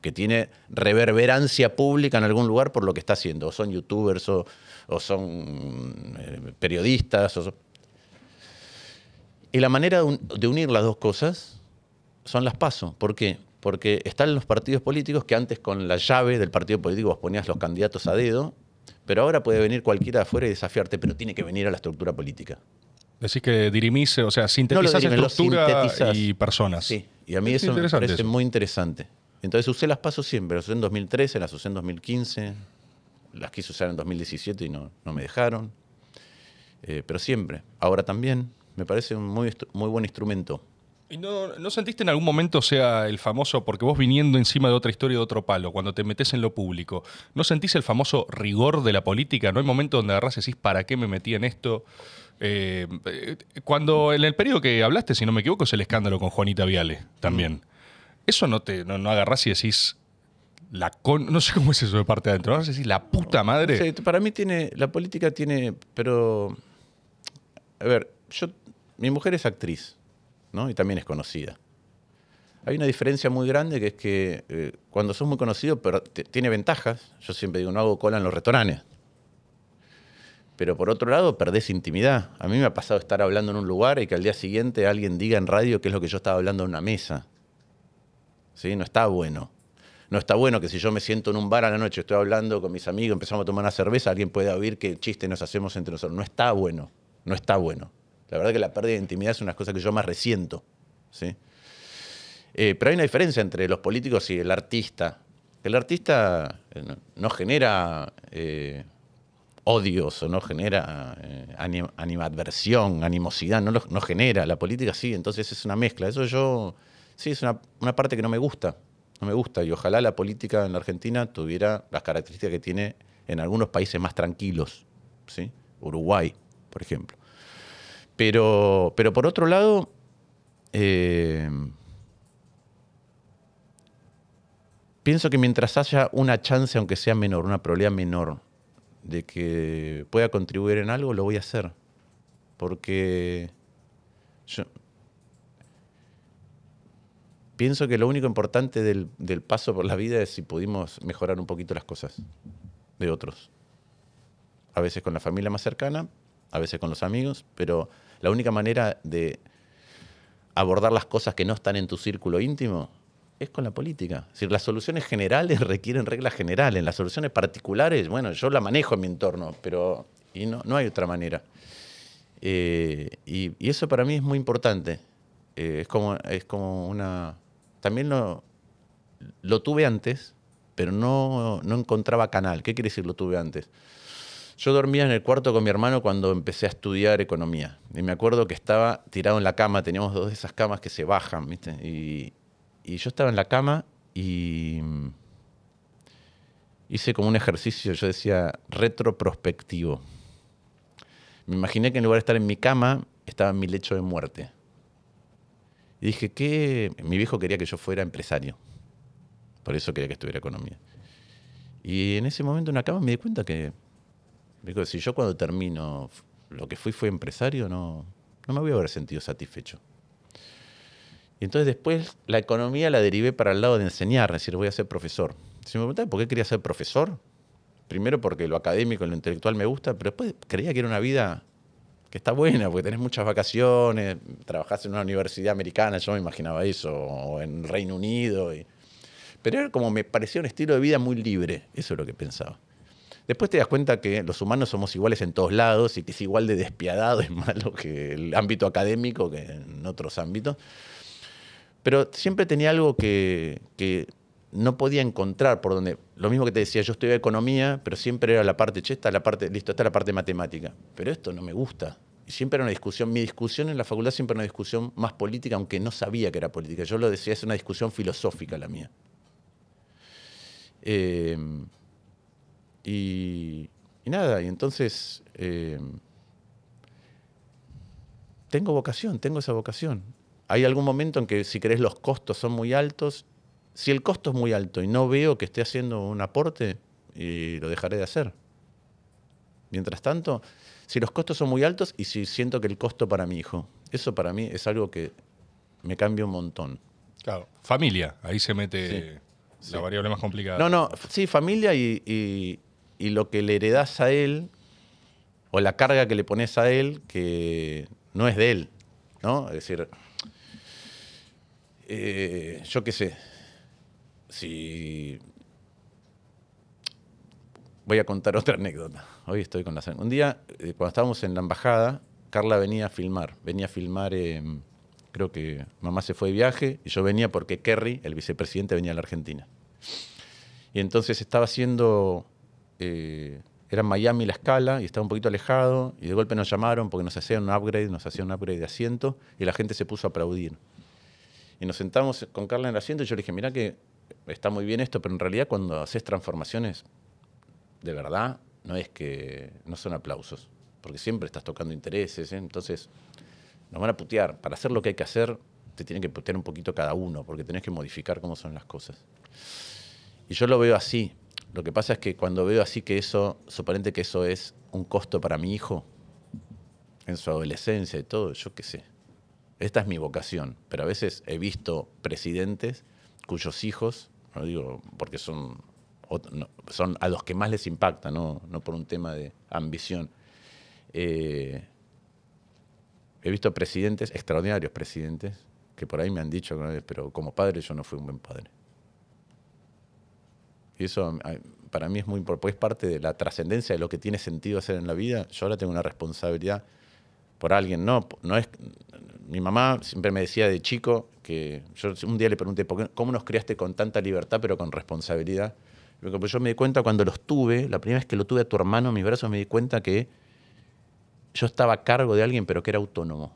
que tiene reverberancia pública en algún lugar por lo que está haciendo. O son youtubers, o, son eh, periodistas. Y la manera de unir las dos cosas son las pasos. ¿Por qué? Porque están los partidos políticos que antes con la llave del partido político vos ponías los candidatos a dedo, pero ahora puede venir cualquiera de afuera y desafiarte, pero tiene que venir a la estructura política. Decís que dirimís, o sea, sintetizás estructura y personas. Sí, y a mí eso me parece muy interesante. Entonces usé las pasos siempre, las usé en 2013, las usé en 2015, las quise usar en 2017 y no, no me dejaron. Eh, pero siempre, ahora también, me parece un muy, muy buen instrumento. ¿Y no, sentiste en algún momento, o sea, el famoso, porque vos viniendo encima de otra historia de otro palo, cuando te metes en lo público, ¿no sentís el famoso rigor de la política? ¿No hay momento donde agarrás y decís, ¿para qué me metí en esto? Eh, cuando en el periodo que hablaste, si no me equivoco, es el escándalo con Juanita Viale también. Mm. Eso no te no, agarrás y decís, la no sé cómo es eso de parte de adentro, ¿no? decís, la puta madre. Para mí tiene, la política tiene, pero, a ver, yo, mi mujer es actriz y también es conocida. Hay una diferencia muy grande que es que eh, cuando sos muy conocido pero tiene ventajas. Yo siempre digo, no hago cola en los restaurantes. Pero por otro lado, perdés intimidad. A mí me ha pasado estar hablando en un lugar y que al día siguiente alguien diga en radio qué es lo que yo estaba hablando en una mesa. ¿Sí? No está bueno. No está bueno que si yo me siento en un bar a la noche, estoy hablando con mis amigos, empezamos a tomar una cerveza, alguien pueda oír qué chiste nos hacemos entre nosotros. No está bueno. No está bueno. La verdad que la pérdida de intimidad es una cosa que yo más resiento. ¿sí? Eh, pero hay una diferencia entre los políticos y el artista. El artista eh, no, genera eh, odios o no genera animadversión, animosidad, no, no genera. La política sí, entonces es una mezcla. Eso yo, sí, es una, una parte que no me gusta. No me gusta. Y ojalá la política en la Argentina tuviera las características que tiene en algunos países más tranquilos. ¿sí? Uruguay, por ejemplo. Pero, pero por otro lado, eh, pienso que mientras haya una chance, aunque sea menor, una probabilidad menor, de que pueda contribuir en algo, lo voy a hacer. Porque yo pienso que lo único importante del, del, paso por la vida es si pudimos mejorar un poquito las cosas de otros. A veces con la familia más cercana, a veces con los amigos, pero la única manera de abordar las cosas que no están en tu círculo íntimo es con la política. Es las soluciones generales requieren reglas generales. Las soluciones particulares, bueno, yo la manejo en mi entorno, pero y no, no hay otra manera. Eh, y, eso para mí es muy importante. Eh, es, como, es como una... También lo, lo tuve antes, pero no, no encontraba canal. ¿Qué quiere decir lo tuve antes? Yo dormía en el cuarto con mi hermano cuando empecé a estudiar economía. Y me acuerdo que estaba tirado en la cama, teníamos dos de esas camas que se bajan, ¿viste? Y, yo estaba en la cama y hice como un ejercicio, yo decía, retroprospectivo. Me imaginé que en lugar de estar en mi cama, estaba en mi lecho de muerte. Y dije que mi viejo quería que yo fuera empresario. Por eso quería que estuviera economía. Y en ese momento en la cama me di cuenta que Digo, si yo cuando termino lo que fui fue empresario, no, no me voy a haber sentido satisfecho. Y entonces después la economía la derivé para el lado de enseñar, es decir, voy a ser profesor. Si me preguntan por qué quería ser profesor, primero porque lo académico y lo intelectual me gusta, pero después creía que era una vida que está buena, porque tenés muchas vacaciones, trabajás en una universidad americana, yo me imaginaba eso, o en Reino Unido. Pero era como me parecía un estilo de vida muy libre, eso es lo que pensaba. Después te das cuenta que los humanos somos iguales en todos lados y que es igual de despiadado y malo que el ámbito académico que en otros ámbitos. Pero siempre tenía algo que, no podía encontrar por donde. Lo mismo que te decía, yo estudié economía, pero siempre era la parte, che, está la parte, listo, está la parte matemática. Pero esto no me gusta. Y siempre era una discusión. Mi discusión en la facultad siempre era una discusión más política, aunque no sabía que era política. Yo lo decía, es una discusión filosófica la mía. Eh, y, nada, y entonces eh, tengo vocación, tengo esa vocación. Hay algún momento en que si querés los costos son muy altos, si el costo es muy alto y no veo que esté haciendo un aporte, y lo dejaré de hacer. Mientras tanto, si los costos son muy altos y si siento que el costo para mi hijo, eso para mí es algo que me cambia un montón. Claro, familia, ahí se mete la variable más complicada. No, no, sí, familia y, y lo que le heredás a él, o la carga que le pones a él, que no es de él, ¿no? Es decir, eh, yo qué sé, si... Voy a contar otra anécdota. Hoy estoy con la... Un día, eh, cuando estábamos en la embajada, Carla venía a filmar. Venía a filmar, creo que mamá se fue de viaje, y yo venía porque Kerry, el vicepresidente, venía a la Argentina. Y entonces estaba haciendo eh, era Miami la escala y estaba un poquito alejado y de golpe nos llamaron porque nos hacían un upgrade, nos hacían un upgrade de asiento y la gente se puso a aplaudir. Y nos sentamos con Carla en el asiento y yo le dije, mira que está muy bien esto, pero en realidad cuando haces transformaciones, de verdad, no es que no son aplausos, porque siempre estás tocando intereses, ¿eh? entonces nos van a putear. Para hacer lo que hay que hacer, te tienen que putear un poquito cada uno, porque tenés que modificar cómo son las cosas. Y yo lo veo así, lo que pasa es que cuando veo así que eso, suponente que eso es un costo para mi hijo, en su adolescencia y todo, yo qué sé. Esta es mi vocación, pero a veces he visto presidentes cuyos hijos, no digo porque son, son a los que más les impacta, no, por un tema de ambición. Eh, he visto presidentes, extraordinarios presidentes, que por ahí me han dicho, pero como padre yo no fui un buen padre. Y eso para mí es muy importante, es parte de la trascendencia de lo que tiene sentido hacer en la vida. Yo ahora tengo una responsabilidad por alguien, no, no es... Mi mamá siempre me decía de chico que yo un día le pregunté, ¿cómo nos criaste con tanta libertad pero con responsabilidad? Porque yo me di cuenta cuando los tuve, la primera vez que lo tuve a tu hermano en mis brazos, me di cuenta que yo estaba a cargo de alguien pero que era autónomo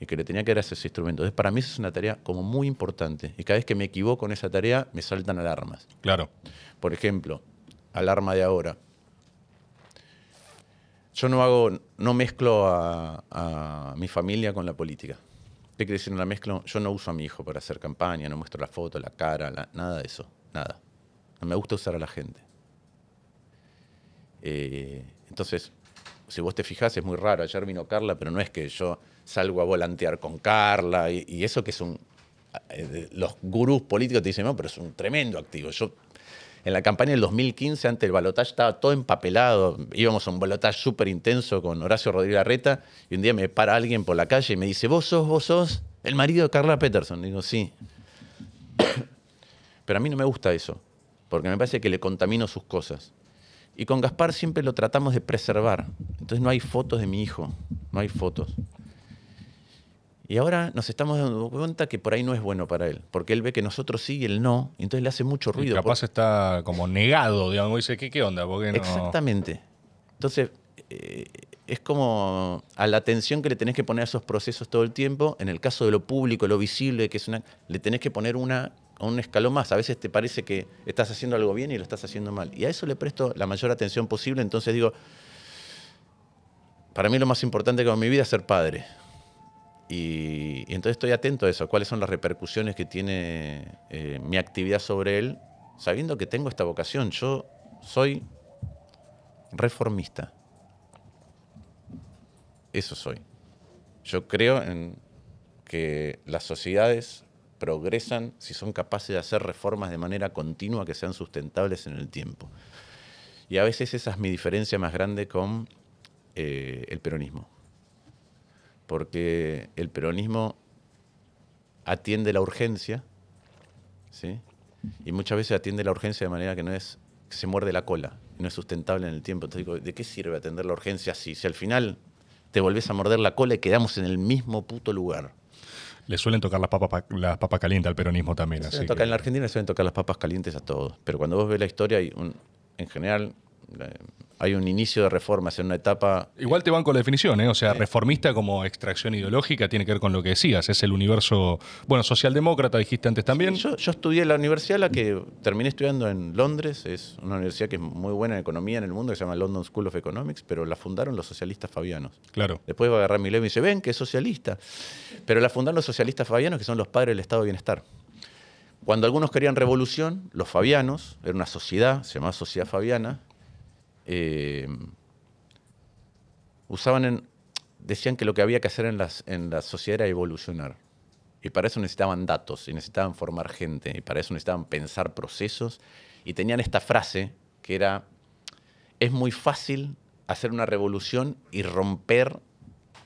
y que le tenía que dar ese instrumento. Entonces, para mí eso es una tarea como muy importante. Y cada vez que me equivoco en esa tarea, me saltan alarmas. Claro. Por ejemplo, alarma de ahora. Yo no hago, no mezclo a, mi familia con la política. ¿Qué quiere decir no la mezclo? Yo no uso a mi hijo para hacer campaña, no muestro la foto, la cara, nada de eso. Nada. No me gusta usar a la gente. Eh, entonces, si vos te fijás, es muy raro. Ayer vino Carla, pero no es que yo salgo a volantear con Carla y, eso que es un... Eh, los gurús políticos te dicen, no, pero es un tremendo activo. Yo en la campaña del 2015, ante el balotaje, estaba todo empapelado. Íbamos a un balotaje súper intenso con Horacio Rodríguez Arreta y un día me para alguien por la calle y me dice, vos sos, vos sos el marido de Carla Peterson. digo, sí. Pero a mí no me gusta eso, porque me parece que le contamino sus cosas. Y con Gaspar siempre lo tratamos de preservar. Entonces no hay fotos de mi hijo, no hay fotos. Y ahora nos estamos dando cuenta que por ahí no es bueno para él, porque él ve que nosotros sí y él no, y entonces le hace mucho ruido. Y capaz está como negado, digamos, dice, ¿qué, qué onda? Exactamente. Entonces, eh, es como a la atención que le tenés que poner a esos procesos todo el tiempo, en el caso de lo público, lo visible, que es una, le tenés que poner una, un escalón más. A veces te parece que estás haciendo algo bien y lo estás haciendo mal. Y a eso le presto la mayor atención posible, entonces digo, para mí lo más importante que en mi vida es ser padre y, entonces estoy atento a eso, cuáles son las repercusiones que tiene eh, mi actividad sobre él, sabiendo que tengo esta vocación. Yo soy reformista. eso soy. Yo creo en que las sociedades progresan si son capaces de hacer reformas de manera continua que sean sustentables en el tiempo. Y a veces esa es mi diferencia más grande con eh, el peronismo. Porque el peronismo atiende la urgencia, ¿sí? Y muchas veces atiende la urgencia de manera que no es, que se muerde la cola, no es sustentable en el tiempo. Entonces digo, ¿de qué sirve atender la urgencia si, si al final te volvés a morder la cola y quedamos en el mismo puto lugar? Le suelen tocar las papas, las papas calientes al peronismo también. Así suelen tocar- que- En la Argentina le suelen tocar las papas calientes a todos, pero cuando vos ves la historia, hay un- en general hay un inicio de reformas en una etapa... Igual te van con la definición, ¿eh? O sea, reformista como extracción ideológica tiene que ver con lo que decías. Es el universo, bueno, socialdemócrata, dijiste antes también. Yo, yo estudié en la universidad, la que terminé estudiando en Londres, es una universidad que es muy buena en economía en el mundo, que se llama London School of Economics, pero la fundaron los socialistas fabianos. Claro. Después va a agarrar mi y me dice, ven, que es socialista. Pero la fundaron los socialistas fabianos, que son los padres del Estado de Bienestar. Cuando algunos querían revolución, los fabianos, era una sociedad, se llamaba Sociedad Fabiana, eh, usaban decían que lo que había que hacer en, la sociedad era evolucionar. Y para eso necesitaban datos, y necesitaban formar gente, y para eso necesitaban pensar procesos. Y tenían esta frase que era, es muy fácil hacer una revolución y romper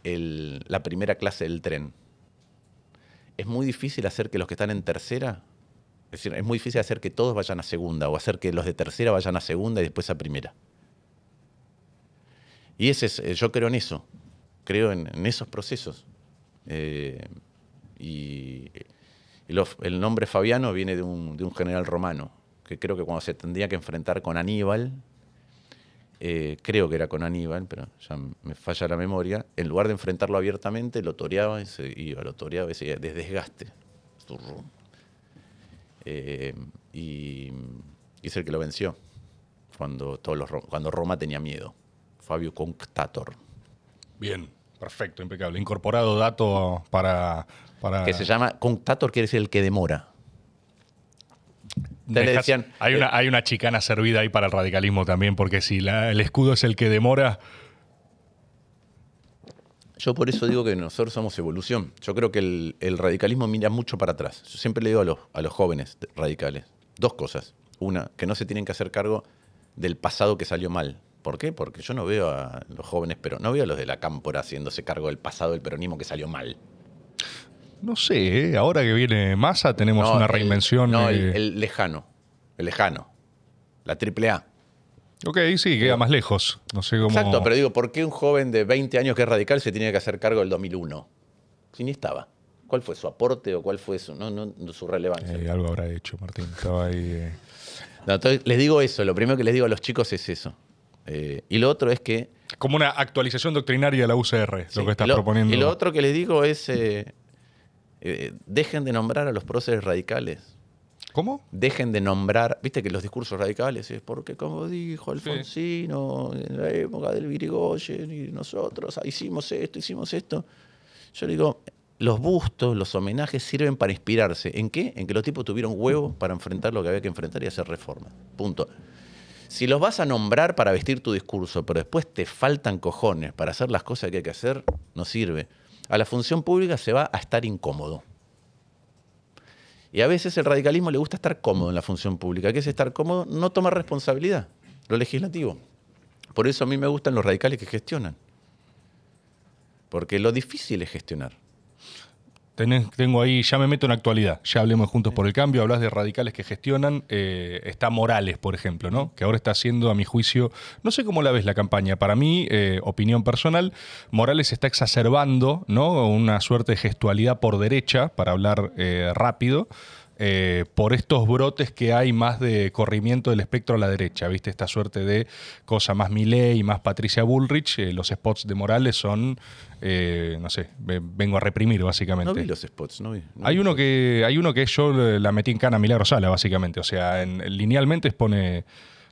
la primera clase del tren. Es muy difícil hacer que los que están en tercera, es decir, es muy difícil hacer que todos vayan a segunda o hacer que los de tercera vayan a segunda y después a primera. Y ese es, eh, yo creo en eso, creo en, esos procesos. Eh, y el nombre Fabiano viene de un, de un general romano, que creo que cuando se tendría que enfrentar con Aníbal, eh, creo que era con Aníbal, pero ya me falla la memoria, en lugar de enfrentarlo abiertamente, lo toreaba y se iba, lo toreaba y se iba, de desgaste. Y, y es el que lo venció cuando, todos los, cuando Roma tenía miedo. Fabio Conctator. Bien, perfecto, impecable. Incorporado dato para. para Que se llama Conctator, quiere decir el que demora. Decían, hay, eh, una, hay una chicana servida ahí para el radicalismo también, porque si la- el escudo es el que demora. Yo por eso digo que nosotros somos evolución. Yo creo que el, el radicalismo mira mucho para atrás. Yo siempre le digo a los, a los jóvenes radicales dos cosas. Una, que no se tienen que hacer cargo del pasado que salió mal. ¿Por qué? Porque yo no veo a los jóvenes, pero no veo a los de la cámpora haciéndose cargo del pasado del peronismo que salió mal. No sé, ¿eh? ahora que viene Massa tenemos No, una el- reinvención. no, eh, el, el lejano. El lejano. La triple A. Ok, sí, queda más lejos. No sé cómo. Exacto, pero digo, ¿por qué un joven de 20 años que es radical se tiene que hacer cargo del 2001? Si ni estaba. ¿Cuál fue su aporte o cuál fue su, no, no, su relevancia? Eh, algo habrá hecho, Martín. Estaba ahí. eh. No, entonces, les digo eso, lo primero que les digo a los chicos es eso. Eh, y lo otro es que... Como una actualización doctrinaria de la UCR, sí, lo que estás lo- proponiendo. Y lo otro que les digo es, eh, eh, dejen de nombrar a los próceres radicales. ¿Cómo? Dejen de nombrar, viste que los discursos radicales es porque como dijo Alfonsino en la época del Virigoyen y nosotros ah, hicimos esto, hicimos esto. Yo digo, los bustos, los homenajes sirven para inspirarse. ¿En qué? En que los tipos tuvieron huevo para enfrentar lo que había que enfrentar y hacer reformas. Punto. Si los vas a nombrar para vestir tu discurso, pero después te faltan cojones para hacer las cosas que hay que hacer, no sirve. A la función pública se va a estar incómodo. Y a veces el radicalismo le gusta estar cómodo en la función pública. ¿Qué es estar cómodo? No tomar responsabilidad, lo legislativo. Por eso a mí me gustan los radicales que gestionan. Porque lo difícil es gestionar. Tenés- tengo ahí, ya me meto en actualidad. Ya hablemos juntos por el cambio. Hablas de radicales que gestionan. eh, está Morales, por ejemplo, ¿no? Que ahora está haciendo, a mi juicio, no sé cómo la ves la campaña. Para mí, eh, opinión personal, Morales está exacerbando, ¿no? Una suerte de gestualidad por derecha, para hablar eh, rápido. Eh, por estos brotes que hay más de corrimiento del espectro a la derecha, ¿viste? Esta suerte de cosa más Milei y más Patricia Bullrich, eh, los spots de Morales son, eh, no sé, ve- vengo a reprimir básicamente. No vi los spots, no vi. no Hay vi. uno que hay uno que yo la metí en cana a Milagro Sala, básicamente. O sea, en- linealmente expone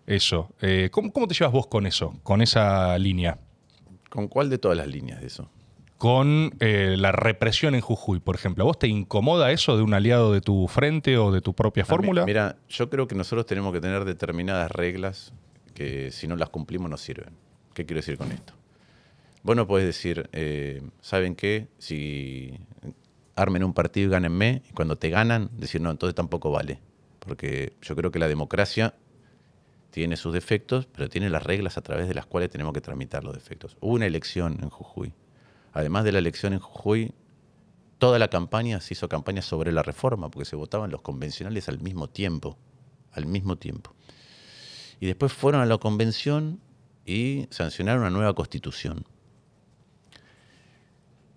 eso. ¿cómo, cómo te llevas vos con eso? Con esa línea. ¿Con cuál de todas las líneas de eso? Con eh, la represión en Jujuy, por ejemplo. ¿A vos te incomoda eso de un aliado de tu frente o de tu propia fórmula? Mira, yo creo que nosotros tenemos que tener determinadas reglas que si no las cumplimos no sirven. ¿Qué quiero decir con esto? Vos no podés decir, eh, ¿saben qué? Si armen un partido y gánenme, y cuando te ganan, decir, no, entonces tampoco vale. Porque yo creo que la democracia tiene sus defectos, pero tiene las reglas a través de las cuales tenemos que tramitar los defectos. Hubo una elección en Jujuy. Además de la elección en Jujuy, toda la campaña se hizo campaña sobre la reforma, porque se votaban los convencionales al mismo tiempo. Al mismo tiempo. Y después fueron a la convención y sancionaron una nueva constitución.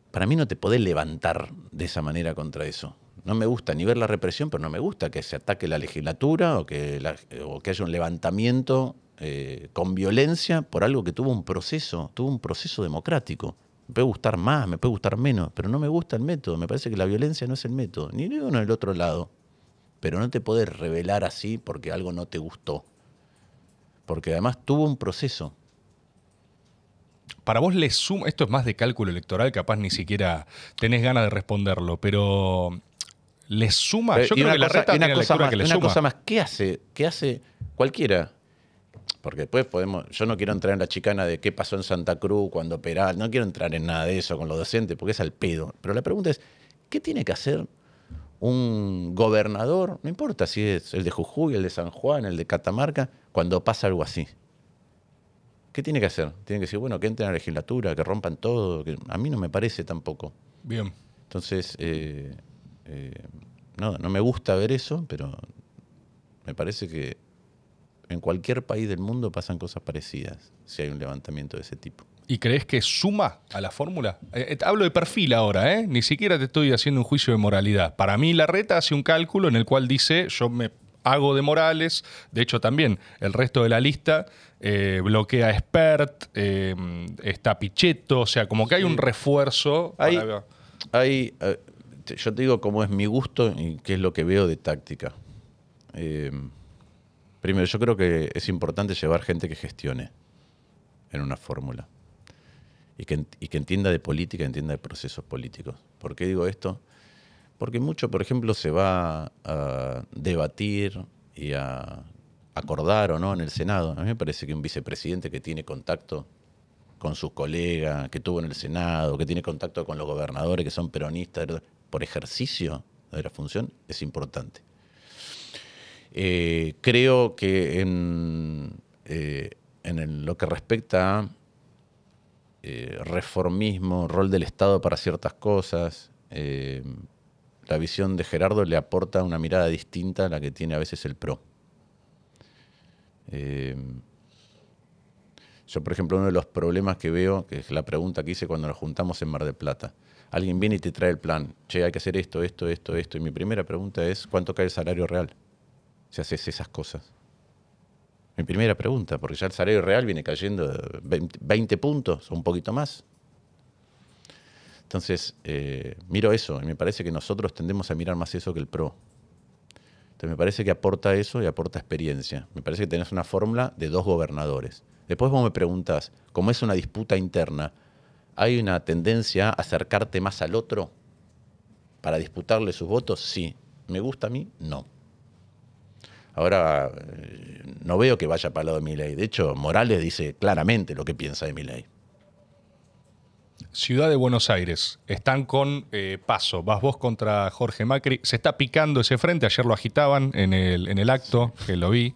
Para mí no te podés levantar de esa manera contra eso. No me gusta ni ver la represión, pero no me gusta que se ataque la legislatura o que, que haya un levantamiento eh, con violencia por algo que tuvo un proceso, tuvo un proceso democrático. Me puede gustar más, me puede gustar menos, pero no me gusta el método. Me parece que la violencia no es el método, ni uno ni el otro lado. Pero no te podés revelar así porque algo no te gustó. Porque además tuvo un proceso para vos le suma, esto es más de cálculo electoral, capaz ni siquiera tenés ganas de responderlo, pero ¿le suma? Yo creo que la reta tiene cosa más, que le una cosa más, ¿qué hace? ¿Qué hace cualquiera? Porque después podemos, yo no quiero entrar en la chicana de qué pasó en Santa Cruz cuando operaba, no quiero entrar en nada de eso con los docentes, porque es al pedo. Pero la pregunta es, ¿qué tiene que hacer un gobernador, no importa si es el de Jujuy, el de San Juan, el de Catamarca, cuando pasa algo así? ¿Qué tiene que hacer? Tiene que decir, bueno, que entren a la legislatura, que rompan todo. Que... A mí no me parece tampoco. Bien. Entonces, eh, eh, no, no me gusta ver eso, pero me parece que en cualquier país del mundo pasan cosas parecidas si hay un levantamiento de ese tipo. ¿Y crees que suma a la fórmula? Eh, hablo de perfil ahora, ¿eh? Ni siquiera te estoy haciendo un juicio de moralidad. Para mí, la reta hace un cálculo en el cual dice: Yo me hago de Morales. De hecho, también el resto de la lista eh, bloquea a Expert, eh, está Pichetto, o sea, como que hay un refuerzo. Hay, hay, eh, yo te digo cómo es mi gusto y qué es lo que veo de táctica. Primero, yo creo que es importante llevar gente que gestione en una fórmula y que, entienda de política, entienda de procesos políticos. ¿Por qué digo esto? Porque mucho, por ejemplo, se va a debatir y a acordar o no en el Senado. A mí me parece que un vicepresidente que tiene contacto con sus colegas, que tuvo en el Senado, que tiene contacto con los gobernadores que son peronistas, por ejercicio de la función, es importante. Eh, creo que en, eh, en lo que respecta a eh, reformismo, rol del Estado para ciertas cosas, la visión de Gerardo le aporta una mirada distinta a la que tiene a veces el PRO. Yo, por ejemplo, uno de los problemas que veo, que es la pregunta que hice cuando nos juntamos en Mar del Plata. Alguien viene y te trae el plan. Che, hay que hacer esto, esto, esto, esto. Y mi primera pregunta es, ¿cuánto cae el salario real? Si haces esas cosas. Mi primera pregunta, porque ya el salario real viene cayendo 20 puntos o un poquito más. Entonces, eh, miro eso y me parece que nosotros tendemos a mirar más eso que el pro. Entonces, me parece que aporta eso y aporta experiencia. Me parece que tenés una fórmula de dos gobernadores. Después vos me preguntas, como es una disputa interna, ¿hay una tendencia a acercarte más al otro para disputarle sus votos? Sí. ¿Me gusta a mí? No. Ahora, eh, no veo que vaya para el lado de mi ley. De hecho, Morales dice claramente lo que piensa de mi ley. Ciudad de Buenos Aires. Están con eh, paso. Vas vos contra Jorge Macri. Se está picando ese frente. Ayer lo agitaban en el, en el acto, que lo vi.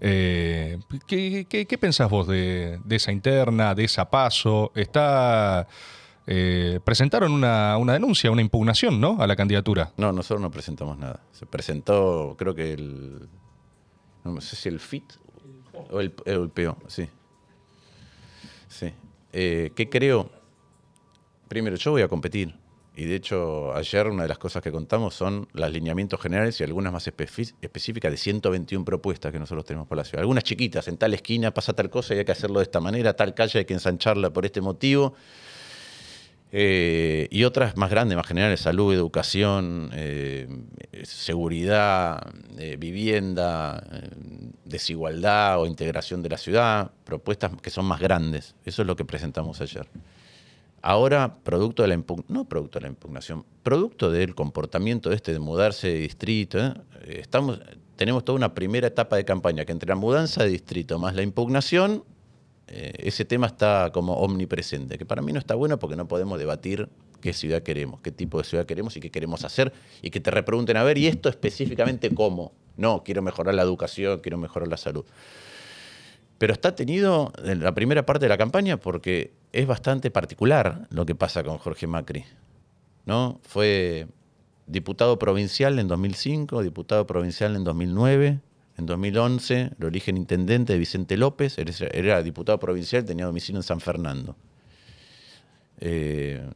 Eh, ¿qué, pensás vos de, esa interna, de esa paso? Está. Eh, presentaron una, denuncia, una impugnación, ¿no? A la candidatura. No, nosotros no presentamos nada. Se presentó, creo que el. No sé si el FIT o el, el PO, sí. Sí. ¿Qué creo? Primero, yo voy a competir. Y de hecho, ayer una de las cosas que contamos son los lineamientos generales y algunas más específicas de 121 propuestas que nosotros tenemos para la ciudad. Algunas chiquitas, en tal esquina pasa tal cosa y hay que hacerlo de esta manera, tal calle hay que ensancharla por este motivo. Eh, y otras más grandes, más generales, salud, educación, eh, seguridad, eh, vivienda, desigualdad o integración de la ciudad, propuestas que son más grandes. Eso es lo que presentamos ayer. Ahora, producto de la no producto de la impugnación, producto del comportamiento este de mudarse de distrito, estamos, tenemos toda una primera etapa de campaña que entre la mudanza de distrito más la impugnación, eh, ese tema está como omnipresente, que para mí no está bueno porque no podemos debatir qué ciudad queremos, qué tipo de ciudad queremos y qué queremos hacer, y que te repregunten, a ver, ¿y esto específicamente cómo? No, quiero mejorar la educación, quiero mejorar la salud. Pero está tenido en la primera parte de la campaña porque es bastante particular lo que pasa con Jorge Macri. ¿no? Fue diputado provincial en 2005, diputado provincial en 2009, en 2011 lo eligen intendente de Vicente López, era, diputado provincial, tenía domicilio en San Fernando. Eh,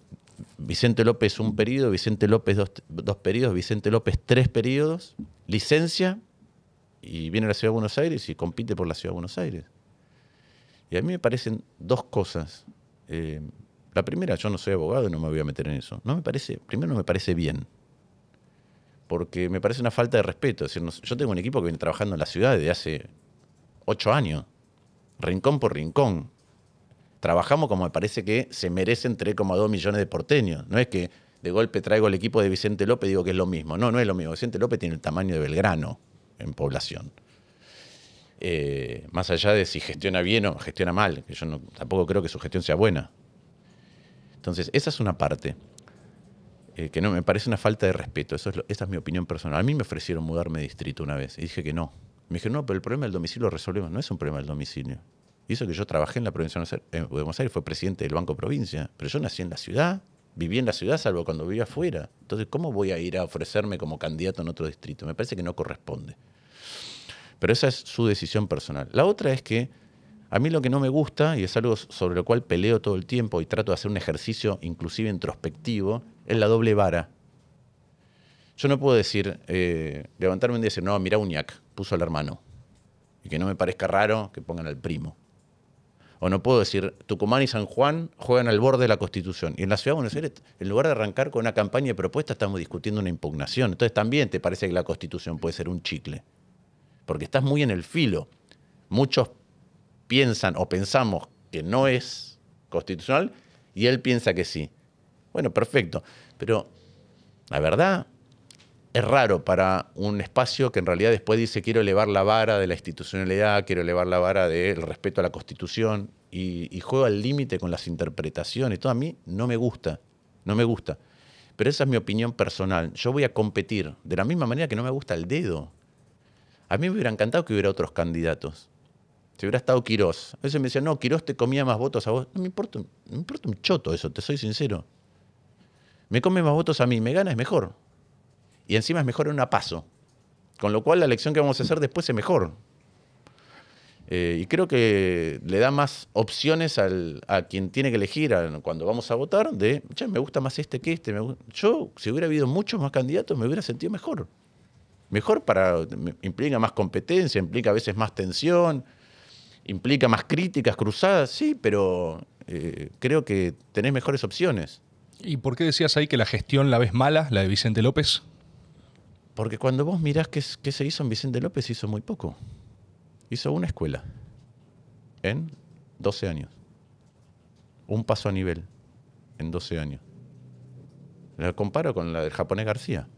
Vicente López un periodo, Vicente López dos, dos periodos, Vicente López tres periodos, licencia y viene a la Ciudad de Buenos Aires y compite por la Ciudad de Buenos Aires. Y a mí me parecen dos cosas. Eh, la primera, yo no soy abogado y no me voy a meter en eso. No me parece, primero no me parece bien, porque me parece una falta de respeto. yo tengo un equipo que viene trabajando en la ciudad desde hace ocho años, rincón por rincón. Trabajamos como me parece que se merecen 3,2 millones de porteños. No es que de golpe traigo el equipo de Vicente López y digo que es lo mismo. No, no es lo mismo. Vicente López tiene el tamaño de Belgrano en población. Eh, más allá de si gestiona bien o gestiona mal, que yo tampoco creo que su gestión sea buena. Entonces, esa es una parte eh, que no me parece una falta de respeto. Eso es esa es mi opinión personal. A mí me ofrecieron mudarme de distrito una vez y dije que no. Me dijeron, no, pero el problema del domicilio lo resolvemos. No es un problema del domicilio. Y eso que yo trabajé en la provincia de Buenos Aires, fue presidente del Banco Provincia, pero yo nací en la ciudad, viví en la ciudad salvo cuando vivía afuera. Entonces, ¿cómo voy a ir a ofrecerme como candidato en otro distrito? Me parece que no corresponde. Pero esa es su decisión personal. La otra es que a mí lo que no me gusta, y es algo sobre lo cual peleo todo el tiempo y trato de hacer un ejercicio inclusive introspectivo, es la doble vara. Yo no puedo decir, eh, levantarme un día y decir, no, mira Uñac, puso al hermano. Y que no me parezca raro que pongan al primo. O no puedo decir, Tucumán y San Juan juegan al borde de la Constitución. Y en la Ciudad de Buenos Aires, en lugar de arrancar con una campaña de propuesta, estamos discutiendo una impugnación. Entonces también te parece que la Constitución puede ser un chicle porque estás muy en el filo. Muchos piensan o pensamos que no es constitucional y él piensa que sí. Bueno, perfecto. Pero la verdad es raro para un espacio que en realidad después dice quiero elevar la vara de la institucionalidad, quiero elevar la vara del respeto a la Constitución y, y juego al límite con las interpretaciones. Todo a mí no me gusta, no me gusta. Pero esa es mi opinión personal. Yo voy a competir de la misma manera que no me gusta el dedo. A mí me hubiera encantado que hubiera otros candidatos. Si hubiera estado Quirós. A veces me decían, no, Quirós te comía más votos a vos. No me importa, me importa un choto eso, te soy sincero. Me come más votos a mí, me gana es mejor. Y encima es mejor en una paso. Con lo cual la elección que vamos a hacer después es mejor. Eh, y creo que le da más opciones a quien tiene que elegir cuando vamos a votar de, che, me gusta más este que este. Yo, si hubiera habido muchos más candidatos, me hubiera sentido mejor mejor para, implica más competencia, implica a veces más tensión, implica más críticas cruzadas, sí, pero eh, creo que tenés mejores opciones. ¿Y por qué decías ahí que la gestión la ves mala, la de Vicente López? Porque cuando vos mirás qué, se hizo en Vicente López, hizo muy poco. Hizo una escuela en 12 años. Un paso a nivel en 12 años. La comparo con la del japonés García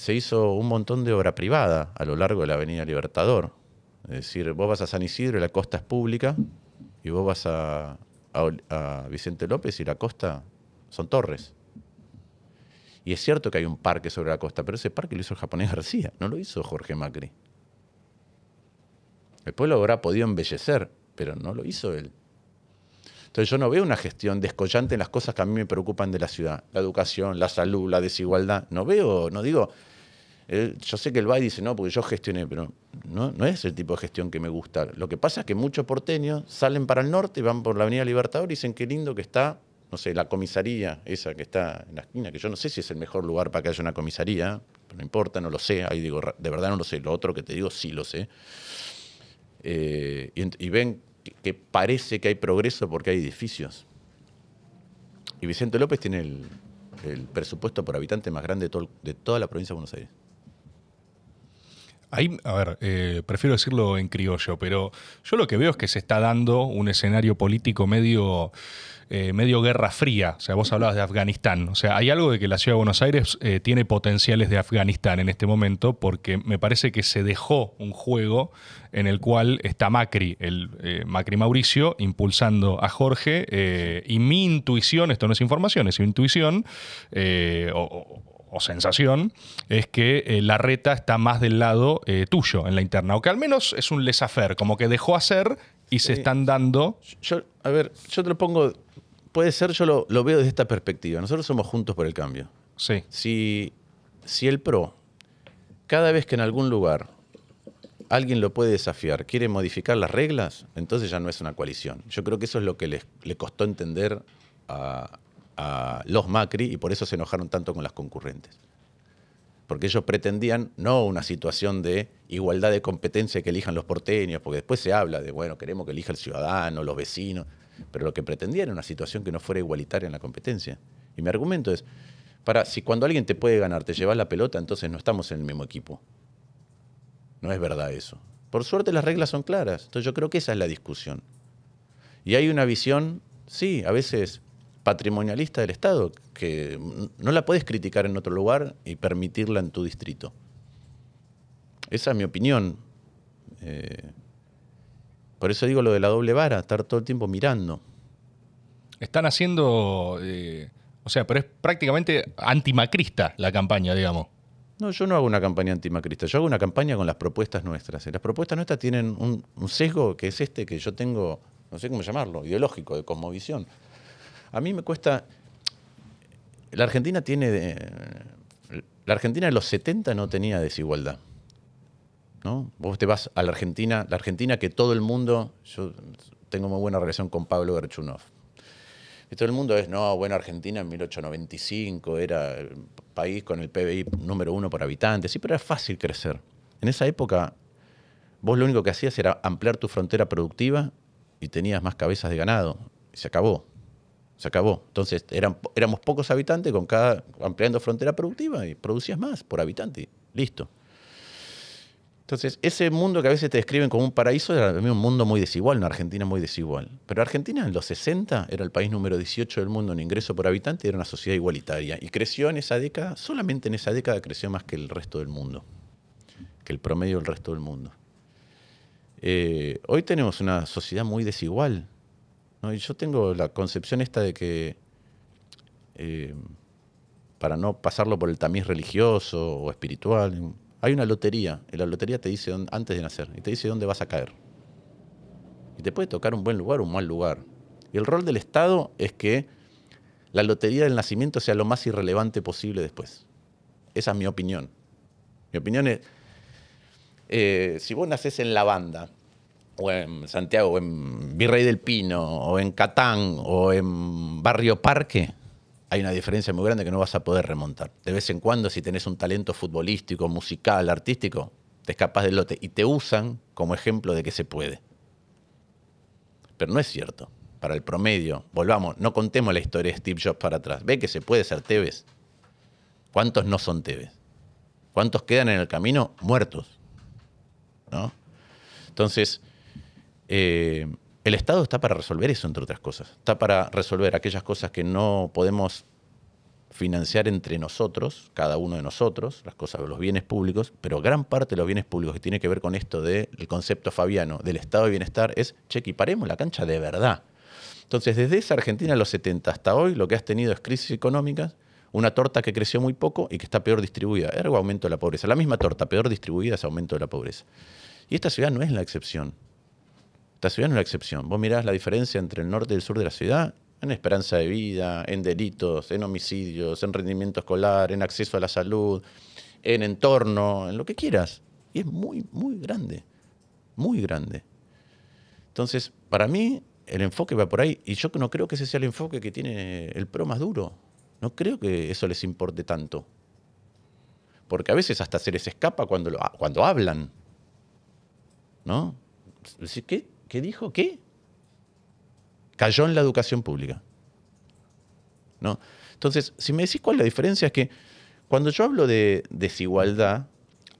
se hizo un montón de obra privada a lo largo de la Avenida Libertador. Es decir, vos vas a San Isidro y la costa es pública, y vos vas a, Vicente López y la costa son torres. Y es cierto que hay un parque sobre la costa, pero ese parque lo hizo el japonés García, no lo hizo Jorge Macri. El pueblo habrá podido embellecer, pero no lo hizo él. Entonces yo no veo una gestión descollante en las cosas que a mí me preocupan de la ciudad, la educación, la salud, la desigualdad. No veo, no digo, yo sé que el BAI dice, no, porque yo gestioné, pero no, no es el tipo de gestión que me gusta. Lo que pasa es que muchos porteños salen para el norte, van por la Avenida Libertador y dicen qué lindo que está, no sé, la comisaría, esa que está en la esquina, que yo no sé si es el mejor lugar para que haya una comisaría, pero no importa, no lo sé, ahí digo, de verdad no lo sé, lo otro que te digo sí lo sé. Eh, y, ven que, parece que hay progreso porque hay edificios. Y Vicente López tiene el, presupuesto por habitante más grande de toda la provincia de Buenos Aires. Ahí, a ver, eh, prefiero decirlo en criollo, pero yo lo que veo es que se está dando un escenario político medio eh, medio guerra fría. O sea, vos hablabas de Afganistán. O sea, hay algo de que la ciudad de Buenos Aires eh, tiene potenciales de Afganistán en este momento, porque me parece que se dejó un juego en el cual está Macri, el eh, Macri Mauricio, impulsando a Jorge. y mi intuición, esto no es información, es intuición, o, o sensación es que eh, la reta está más del lado eh, tuyo en la interna, o que al menos es un laissez como que dejó hacer y se están dando... Yo, a ver, yo te lo pongo, puede ser, yo lo, veo desde esta perspectiva. Nosotros somos juntos por el cambio. Sí. Si, si el PRO, cada vez que en algún lugar alguien lo puede desafiar, quiere modificar las reglas, entonces ya no es una coalición. Yo creo que eso es lo que le costó entender a, a los Macri y por eso se enojaron tanto con las concurrentes. Porque ellos pretendían no una situación de igualdad de competencia que elijan los porteños, porque después se habla de, bueno, queremos que elija el ciudadano, los vecinos, pero lo que pretendían era una situación que no fuera igualitaria en la competencia. Y mi argumento es, para, si cuando alguien te puede ganar, te llevas la pelota, entonces no estamos en el mismo equipo. No es verdad eso. Por suerte las reglas son claras, entonces yo creo que esa es la discusión. Y hay una visión, sí, a veces patrimonialista del Estado, que no la puedes criticar en otro lugar y permitirla en tu distrito. Esa es mi opinión. Eh, por eso digo lo de la doble vara, estar todo el tiempo mirando. Están haciendo, eh, o sea, pero es prácticamente antimacrista la campaña, digamos. No, yo no hago una campaña antimacrista, yo hago una campaña con las propuestas nuestras. Y las propuestas nuestras tienen un, un sesgo que es este que yo tengo, no sé cómo llamarlo, ideológico, de cosmovisión. A mí me cuesta. La Argentina tiene. La Argentina de los 70 no tenía desigualdad. ¿no? Vos te vas a la Argentina, la Argentina que todo el mundo. Yo tengo muy buena relación con Pablo Gerchunov. Y todo el mundo es, no, bueno, Argentina en 1895 era país con el PBI número uno por habitante. Sí, pero era fácil crecer. En esa época, vos lo único que hacías era ampliar tu frontera productiva y tenías más cabezas de ganado. Y se acabó se acabó. Entonces eran, éramos pocos habitantes con cada ampliando frontera productiva y producías más por habitante. Listo. Entonces, ese mundo que a veces te describen como un paraíso era un mundo muy desigual, una Argentina muy desigual. Pero Argentina en los 60 era el país número 18 del mundo en ingreso por habitante y era una sociedad igualitaria. Y creció en esa década, solamente en esa década creció más que el resto del mundo, que el promedio del resto del mundo. Eh, hoy tenemos una sociedad muy desigual. Y yo tengo la concepción esta de que eh, para no pasarlo por el tamiz religioso o espiritual, hay una lotería. Y la lotería te dice antes de nacer y te dice dónde vas a caer. Y te puede tocar un buen lugar o un mal lugar. Y el rol del Estado es que la lotería del nacimiento sea lo más irrelevante posible después. Esa es mi opinión. Mi opinión es, eh, si vos nacés en la banda o en Santiago, o en Virrey del Pino, o en Catán, o en Barrio Parque, hay una diferencia muy grande que no vas a poder remontar. De vez en cuando, si tenés un talento futbolístico, musical, artístico, te escapas del lote y te usan como ejemplo de que se puede. Pero no es cierto. Para el promedio, volvamos, no contemos la historia de Steve Jobs para atrás. Ve que se puede ser Tevez. ¿Cuántos no son Tevez? ¿Cuántos quedan en el camino muertos? ¿No? Entonces, eh, el Estado está para resolver eso, entre otras cosas. Está para resolver aquellas cosas que no podemos financiar entre nosotros, cada uno de nosotros, las cosas, los bienes públicos, pero gran parte de los bienes públicos que tiene que ver con esto del concepto fabiano del estado de bienestar es, che, paremos la cancha de verdad. Entonces, desde esa Argentina de los 70 hasta hoy, lo que has tenido es crisis económicas, una torta que creció muy poco y que está peor distribuida, ergo aumento de la pobreza. La misma torta, peor distribuida, es aumento de la pobreza. Y esta ciudad no es la excepción. Esta ciudad no es la excepción. Vos mirás la diferencia entre el norte y el sur de la ciudad en esperanza de vida, en delitos, en homicidios, en rendimiento escolar, en acceso a la salud, en entorno, en lo que quieras. Y es muy, muy grande, muy grande. Entonces, para mí, el enfoque va por ahí, y yo no creo que ese sea el enfoque que tiene el PRO más duro. No creo que eso les importe tanto. Porque a veces hasta se les escapa cuando, cuando hablan. ¿No? ¿Qué? ¿Qué dijo? ¿Qué? Cayó en la educación pública. ¿No? Entonces, si me decís cuál es la diferencia, es que cuando yo hablo de desigualdad,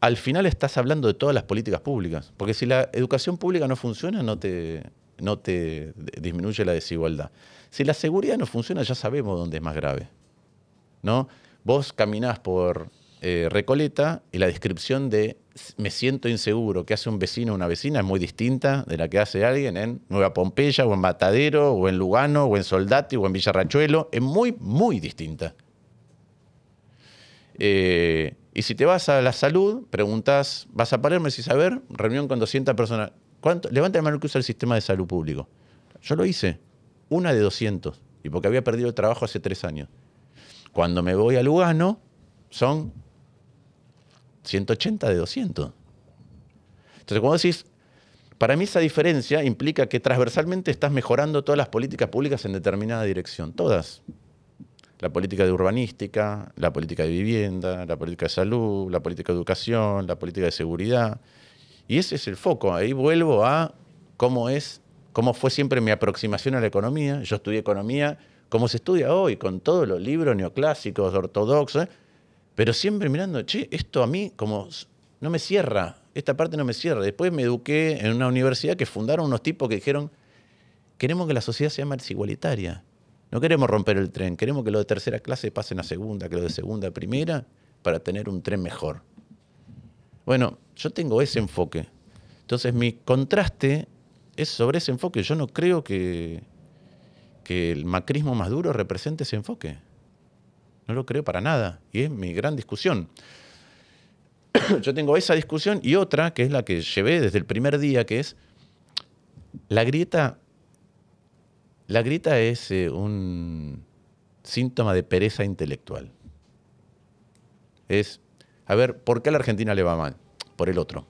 al final estás hablando de todas las políticas públicas. Porque si la educación pública no funciona, no te, no te disminuye la desigualdad. Si la seguridad no funciona, ya sabemos dónde es más grave. ¿no? Vos caminás por eh, Recoleta y la descripción de me siento inseguro que hace un vecino o una vecina es muy distinta de la que hace alguien en Nueva Pompeya o en Matadero o en Lugano o en Soldati o en Villarrachuelo. Es muy, muy distinta. Eh, y si te vas a la salud, preguntas, vas a Palermo y decís, a ver, reunión con 200 personas. ¿Cuánto? Levanta la mano que usa el sistema de salud público. Yo lo hice, una de 200, y porque había perdido el trabajo hace tres años. Cuando me voy a Lugano, son 180 de 200. Entonces, cuando decís, para mí esa diferencia implica que transversalmente estás mejorando todas las políticas públicas en determinada dirección, todas. La política de urbanística, la política de vivienda, la política de salud, la política de educación, la política de seguridad. Y ese es el foco. Ahí vuelvo a cómo es, cómo fue siempre mi aproximación a la economía. Yo estudié economía como se estudia hoy, con todos los libros neoclásicos, ortodoxos, pero siempre mirando, che, esto a mí como no me cierra, esta parte no me cierra. Después me eduqué en una universidad que fundaron unos tipos que dijeron, queremos que la sociedad sea más igualitaria. No queremos romper el tren, queremos que los de tercera clase pasen a segunda, que los de segunda a primera, para tener un tren mejor. Bueno, yo tengo ese enfoque. Entonces mi contraste es sobre ese enfoque. Yo no creo que, que el macrismo más duro represente ese enfoque. No lo creo para nada. Y es mi gran discusión. Yo tengo esa discusión y otra, que es la que llevé desde el primer día, que es la grieta. La grieta es eh, un síntoma de pereza intelectual. Es, a ver, ¿por qué a la Argentina le va mal? Por el otro.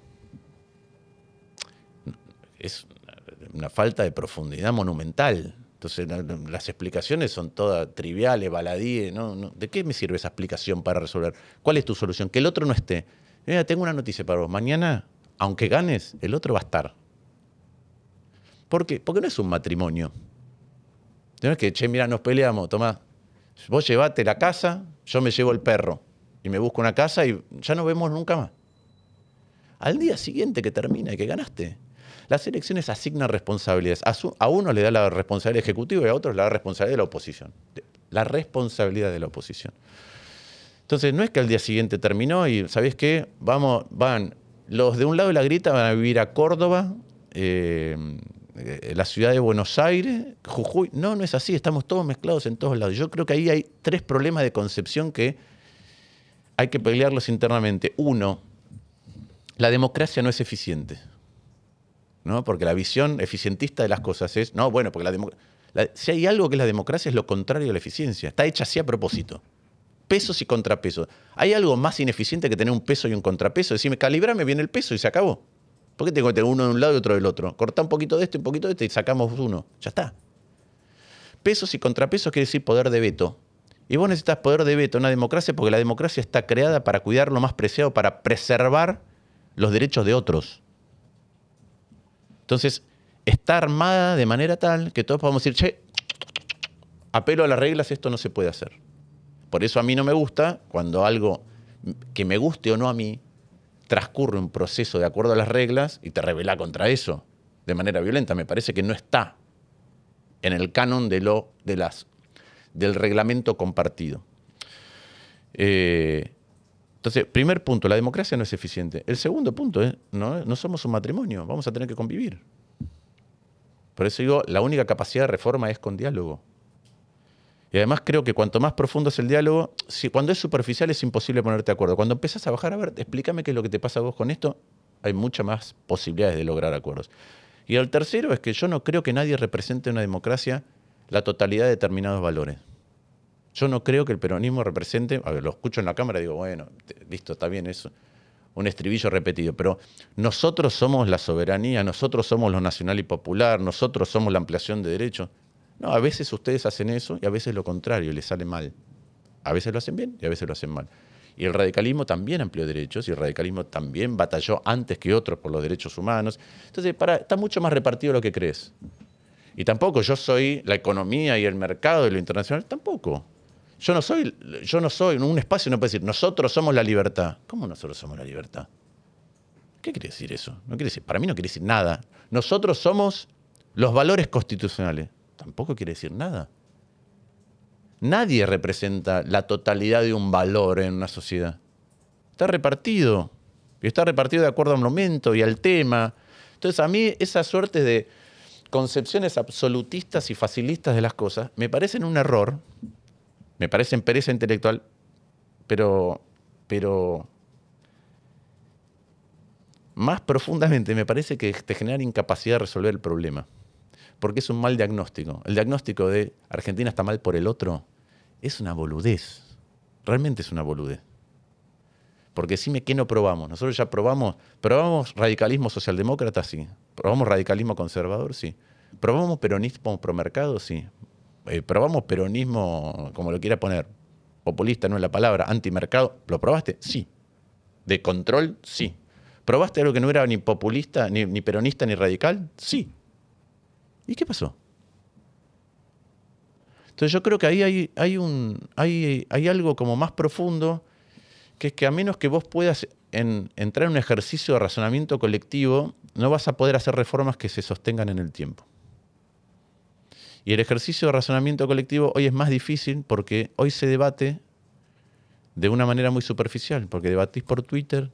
Es una falta de profundidad monumental. Entonces las explicaciones son todas triviales, baladíes. ¿no? ¿De qué me sirve esa explicación para resolver? ¿Cuál es tu solución? Que el otro no esté. Mira, tengo una noticia para vos. Mañana, aunque ganes, el otro va a estar. ¿Por qué? Porque no es un matrimonio. No es que, che, mira, nos peleamos, toma, vos llevate la casa, yo me llevo el perro. Y me busco una casa y ya no vemos nunca más. Al día siguiente que termina y que ganaste, las elecciones asignan responsabilidades. A, uno le da la responsabilidad ejecutiva y a otro le da la responsabilidad de la oposición. La responsabilidad de la oposición. Entonces, no es que al día siguiente terminó y, ¿sabés qué? Vamos, van, los de un lado de la grita van a vivir a Córdoba, eh, la ciudad de Buenos Aires, Jujuy. No, no es así, estamos todos mezclados en todos lados. Yo creo que ahí hay tres problemas de concepción que hay que pelearlos internamente. Uno, la democracia no es eficiente. ¿No? Porque la visión eficientista de las cosas es, no, bueno, porque la, si hay algo que es la democracia es lo contrario a la eficiencia, está hecha así a propósito. Pesos y contrapesos. ¿Hay algo más ineficiente que tener un peso y un contrapeso? Decirme, calibrame bien el peso y se acabó. ¿Por qué tengo que tener uno de un lado y otro del otro? Corta un poquito de este, un poquito de este y sacamos uno. Ya está. Pesos y contrapesos quiere decir poder de veto. Y vos necesitas poder de veto en una democracia porque la democracia está creada para cuidar lo más preciado, para preservar los derechos de otros. Entonces, está armada de manera tal que todos podamos decir, che, apelo a las reglas, esto no se puede hacer. Por eso a mí no me gusta cuando algo que me guste o no a mí transcurre un proceso de acuerdo a las reglas y te revela contra eso de manera violenta. Me parece que no está en el canon de lo, de las, del reglamento compartido. Eh, entonces, primer punto, la democracia no es eficiente. El segundo punto es, no, no somos un matrimonio, vamos a tener que convivir. Por eso digo, la única capacidad de reforma es con diálogo. Y además creo que cuanto más profundo es el diálogo, si, cuando es superficial es imposible ponerte de acuerdo. Cuando empiezas a bajar, a ver, explícame qué es lo que te pasa a vos con esto, hay muchas más posibilidades de lograr acuerdos. Y el tercero es que yo no creo que nadie represente en una democracia la totalidad de determinados valores. Yo no creo que el peronismo represente, a ver, lo escucho en la cámara y digo, bueno, listo, está bien eso, un estribillo repetido, pero nosotros somos la soberanía, nosotros somos lo nacional y popular, nosotros somos la ampliación de derechos. No, a veces ustedes hacen eso y a veces lo contrario, les sale mal. A veces lo hacen bien y a veces lo hacen mal. Y el radicalismo también amplió derechos y el radicalismo también batalló antes que otros por los derechos humanos. Entonces, para, está mucho más repartido lo que crees. Y tampoco yo soy la economía y el mercado y lo internacional, tampoco. Yo no soy, yo no soy, en un espacio no puede decir, nosotros somos la libertad. ¿Cómo nosotros somos la libertad? ¿Qué quiere decir eso? No quiere decir, para mí no quiere decir nada. Nosotros somos Los valores constitucionales. Tampoco quiere decir nada. Nadie representa la totalidad de un valor en una sociedad. Está repartido. Y está repartido de acuerdo al momento y al tema. Entonces, a mí esa suerte de concepciones absolutistas y facilistas de las cosas me parecen un error, me parecen pereza intelectual, pero, pero más profundamente me parece que te genera incapacidad de resolver el problema. Porque es un mal diagnóstico. El diagnóstico de Argentina está mal por el otro es una boludez. Realmente es una boludez. Porque decime qué no probamos. Nosotros ya probamos, probamos radicalismo socialdemócrata, sí. Probamos radicalismo conservador, sí. Probamos peronismo promercado, sí. Eh, probamos peronismo, como lo quiera poner, populista no es la palabra, antimercado. ¿Lo probaste? Sí. ¿De control? Sí. ¿Probaste algo que no era ni populista, ni, ni peronista, ni radical? Sí. ¿Y qué pasó? Entonces yo creo que ahí hay algo como más profundo, que es que a menos que vos puedas entrar en un ejercicio de razonamiento colectivo, no vas a poder hacer reformas que se sostengan en el tiempo. Y el ejercicio de razonamiento colectivo hoy es más difícil porque hoy se debate de una manera muy superficial, porque debatís por Twitter,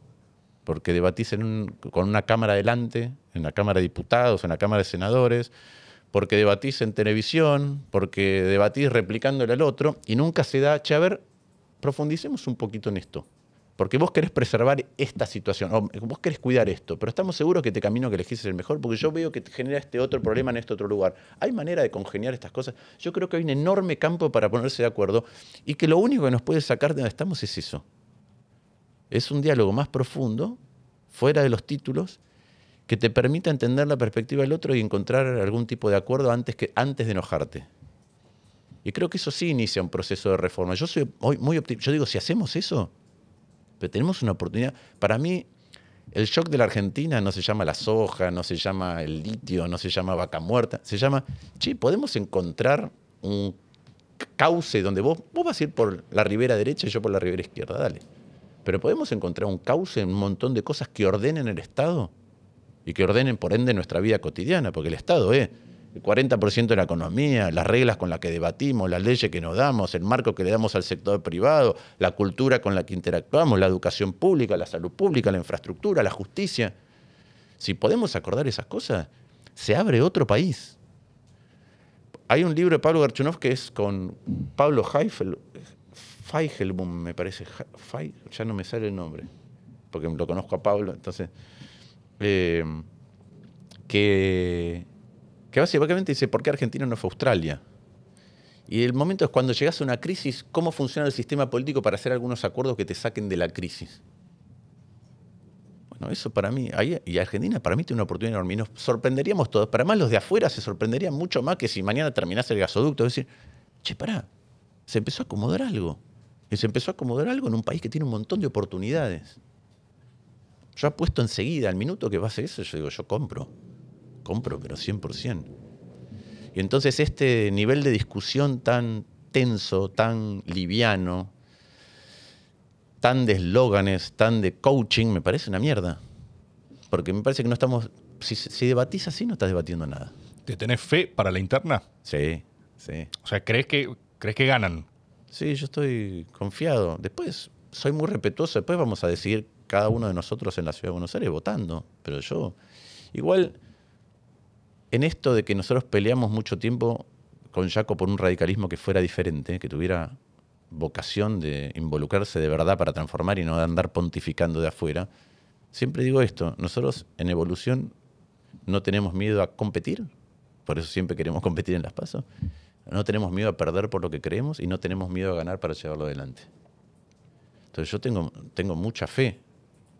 porque debatís con una cámara delante, en la Cámara de Diputados, en la Cámara de Senadores, porque debatís en televisión, porque debatís replicándole al otro, y nunca se da, che, a ver, profundicemos un poquito en esto. Porque vos querés preservar esta situación, o vos querés cuidar esto, pero estamos seguros que este camino que elegís es el mejor, porque yo veo que te genera este otro problema en este otro lugar. ¿Hay manera de congeniar estas cosas? Yo creo que hay un enorme campo para ponerse de acuerdo y que lo único que nos puede sacar de donde estamos es eso. Es un diálogo más profundo, fuera de los títulos, que te permita entender la perspectiva del otro y encontrar algún tipo de acuerdo antes, que, antes de enojarte. Y creo que eso sí inicia un proceso de reforma. Yo soy muy, optimista. Yo digo, si hacemos eso, pero tenemos una oportunidad. Para mí, el shock de la Argentina no se llama la soja, no se llama el litio, no se llama vaca muerta. Se llama, che, podemos encontrar un cauce donde vos, vos vas a ir por la ribera derecha y yo por la ribera izquierda, dale. Pero podemos encontrar un cauce un montón de cosas que ordenen el Estado y que ordenen por ende nuestra vida cotidiana, porque el Estado es el 40% de la economía, las reglas con las que debatimos, las leyes que nos damos, el marco que le damos al sector privado, la cultura con la que interactuamos, la educación pública, la salud pública, la infraestructura, la justicia. Si podemos acordar esas cosas, se abre otro país. Hay un libro de Pablo Garchunov que es con Pablo Heifel, me parece, ya no me sale el nombre, porque lo conozco a Pablo, entonces eh, que, que básicamente dice, ¿por qué Argentina no fue Australia? Y el momento es cuando llegas a una crisis, ¿cómo funciona el sistema político para hacer algunos acuerdos que te saquen de la crisis? Bueno, eso para mí, y Argentina para mí tiene una oportunidad enorme. Nos sorprenderíamos todos. Para más los de afuera se sorprenderían mucho más que si mañana terminase el gasoducto. Es decir, che, pará, se empezó a acomodar algo. Y se empezó a acomodar algo en un país que tiene un montón de oportunidades. Yo apuesto enseguida, al minuto que pase eso, yo digo, yo compro. Compro, pero 100%. Y entonces este nivel de discusión tan tenso, tan liviano, tan de eslóganes, tan de coaching, me parece una mierda. Porque me parece que no estamos. Si, si, debatís así, no estás debatiendo nada. ¿Te tenés fe para la interna? Sí, sí. O sea, ¿crees que, ¿crees que ganan? Sí, yo estoy confiado. Después, soy muy respetuoso. Después vamos a decidir cada uno de nosotros en la ciudad de Buenos Aires votando. Pero yo, igual, en esto de que nosotros peleamos mucho tiempo con Jaco por un radicalismo que fuera diferente, que tuviera vocación de involucrarse de verdad para transformar y no andar pontificando de afuera, siempre digo esto, nosotros en evolución no tenemos miedo a competir, por eso siempre queremos competir en las pasos, no tenemos miedo a perder por lo que creemos y no tenemos miedo a ganar para llevarlo adelante. Entonces yo tengo, tengo mucha fe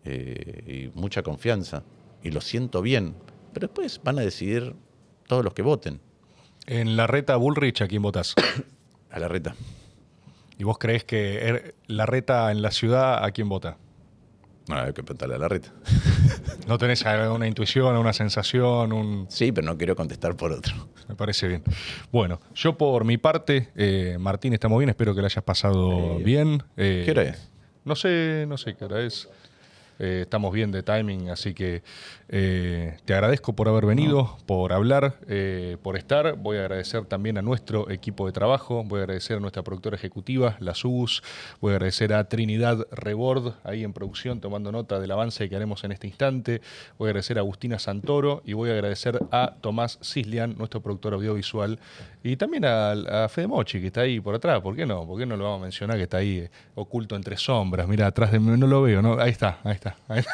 eh, y mucha confianza. Y lo siento bien. Pero después van a decidir todos los que voten. En la reta Bullrich, ¿a quién votas? a la reta. ¿Y vos crees que er, la reta en la ciudad, a quién vota? No, hay que preguntarle a la reta. ¿No tenés alguna intuición, una sensación? Un... Sí, pero no quiero contestar por otro. Me parece bien. Bueno, yo por mi parte, eh, Martín, estamos bien, espero que la hayas pasado bien. Eh, ¿Qué hora es? No sé, no sé qué hora es. Eh, estamos bien de timing, así que eh, te agradezco por haber venido, por hablar, eh, por estar. Voy a agradecer también a nuestro equipo de trabajo, voy a agradecer a nuestra productora ejecutiva, la SUS, voy a agradecer a Trinidad Rebord, ahí en producción, tomando nota del avance que haremos en este instante. Voy a agradecer a Agustina Santoro y voy a agradecer a Tomás Cislian, nuestro productor audiovisual, y también a, a Fede Mochi, que está ahí por atrás. ¿Por qué no? ¿Por qué no lo vamos a mencionar que está ahí oculto entre sombras? Mira, atrás de mí, no lo veo, ¿no? Ahí está, ahí está.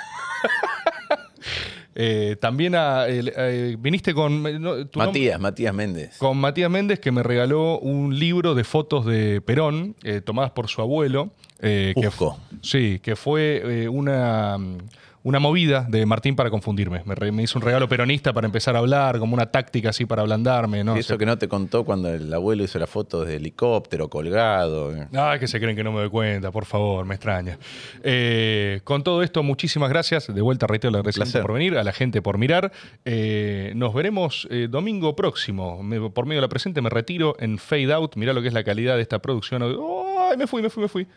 Eh, también a, eh, viniste con no, tu nombre- Matías, Matías Méndez. con Matías Méndez que me regaló un libro de fotos de Perón eh, tomadas por su abuelo. que sí, que fue una, una movida de Martín para confundirme. Me, re- me hizo un regalo peronista para empezar a hablar, como una táctica así para ablandarme. ¿no? Y eso que no te contó cuando el abuelo hizo la foto de helicóptero colgado. Ah, que se creen que no me doy cuenta, por favor, me extraña. Eh, con todo esto, muchísimas gracias. De vuelta, reitero el agradecimiento por venir, a la gente por mirar. Eh, nos veremos eh, domingo próximo. Me- por medio de la presente me retiro en Fade Out. Mirá lo que es la calidad de esta producción. ¡Ay, me fui, me fui, me fui!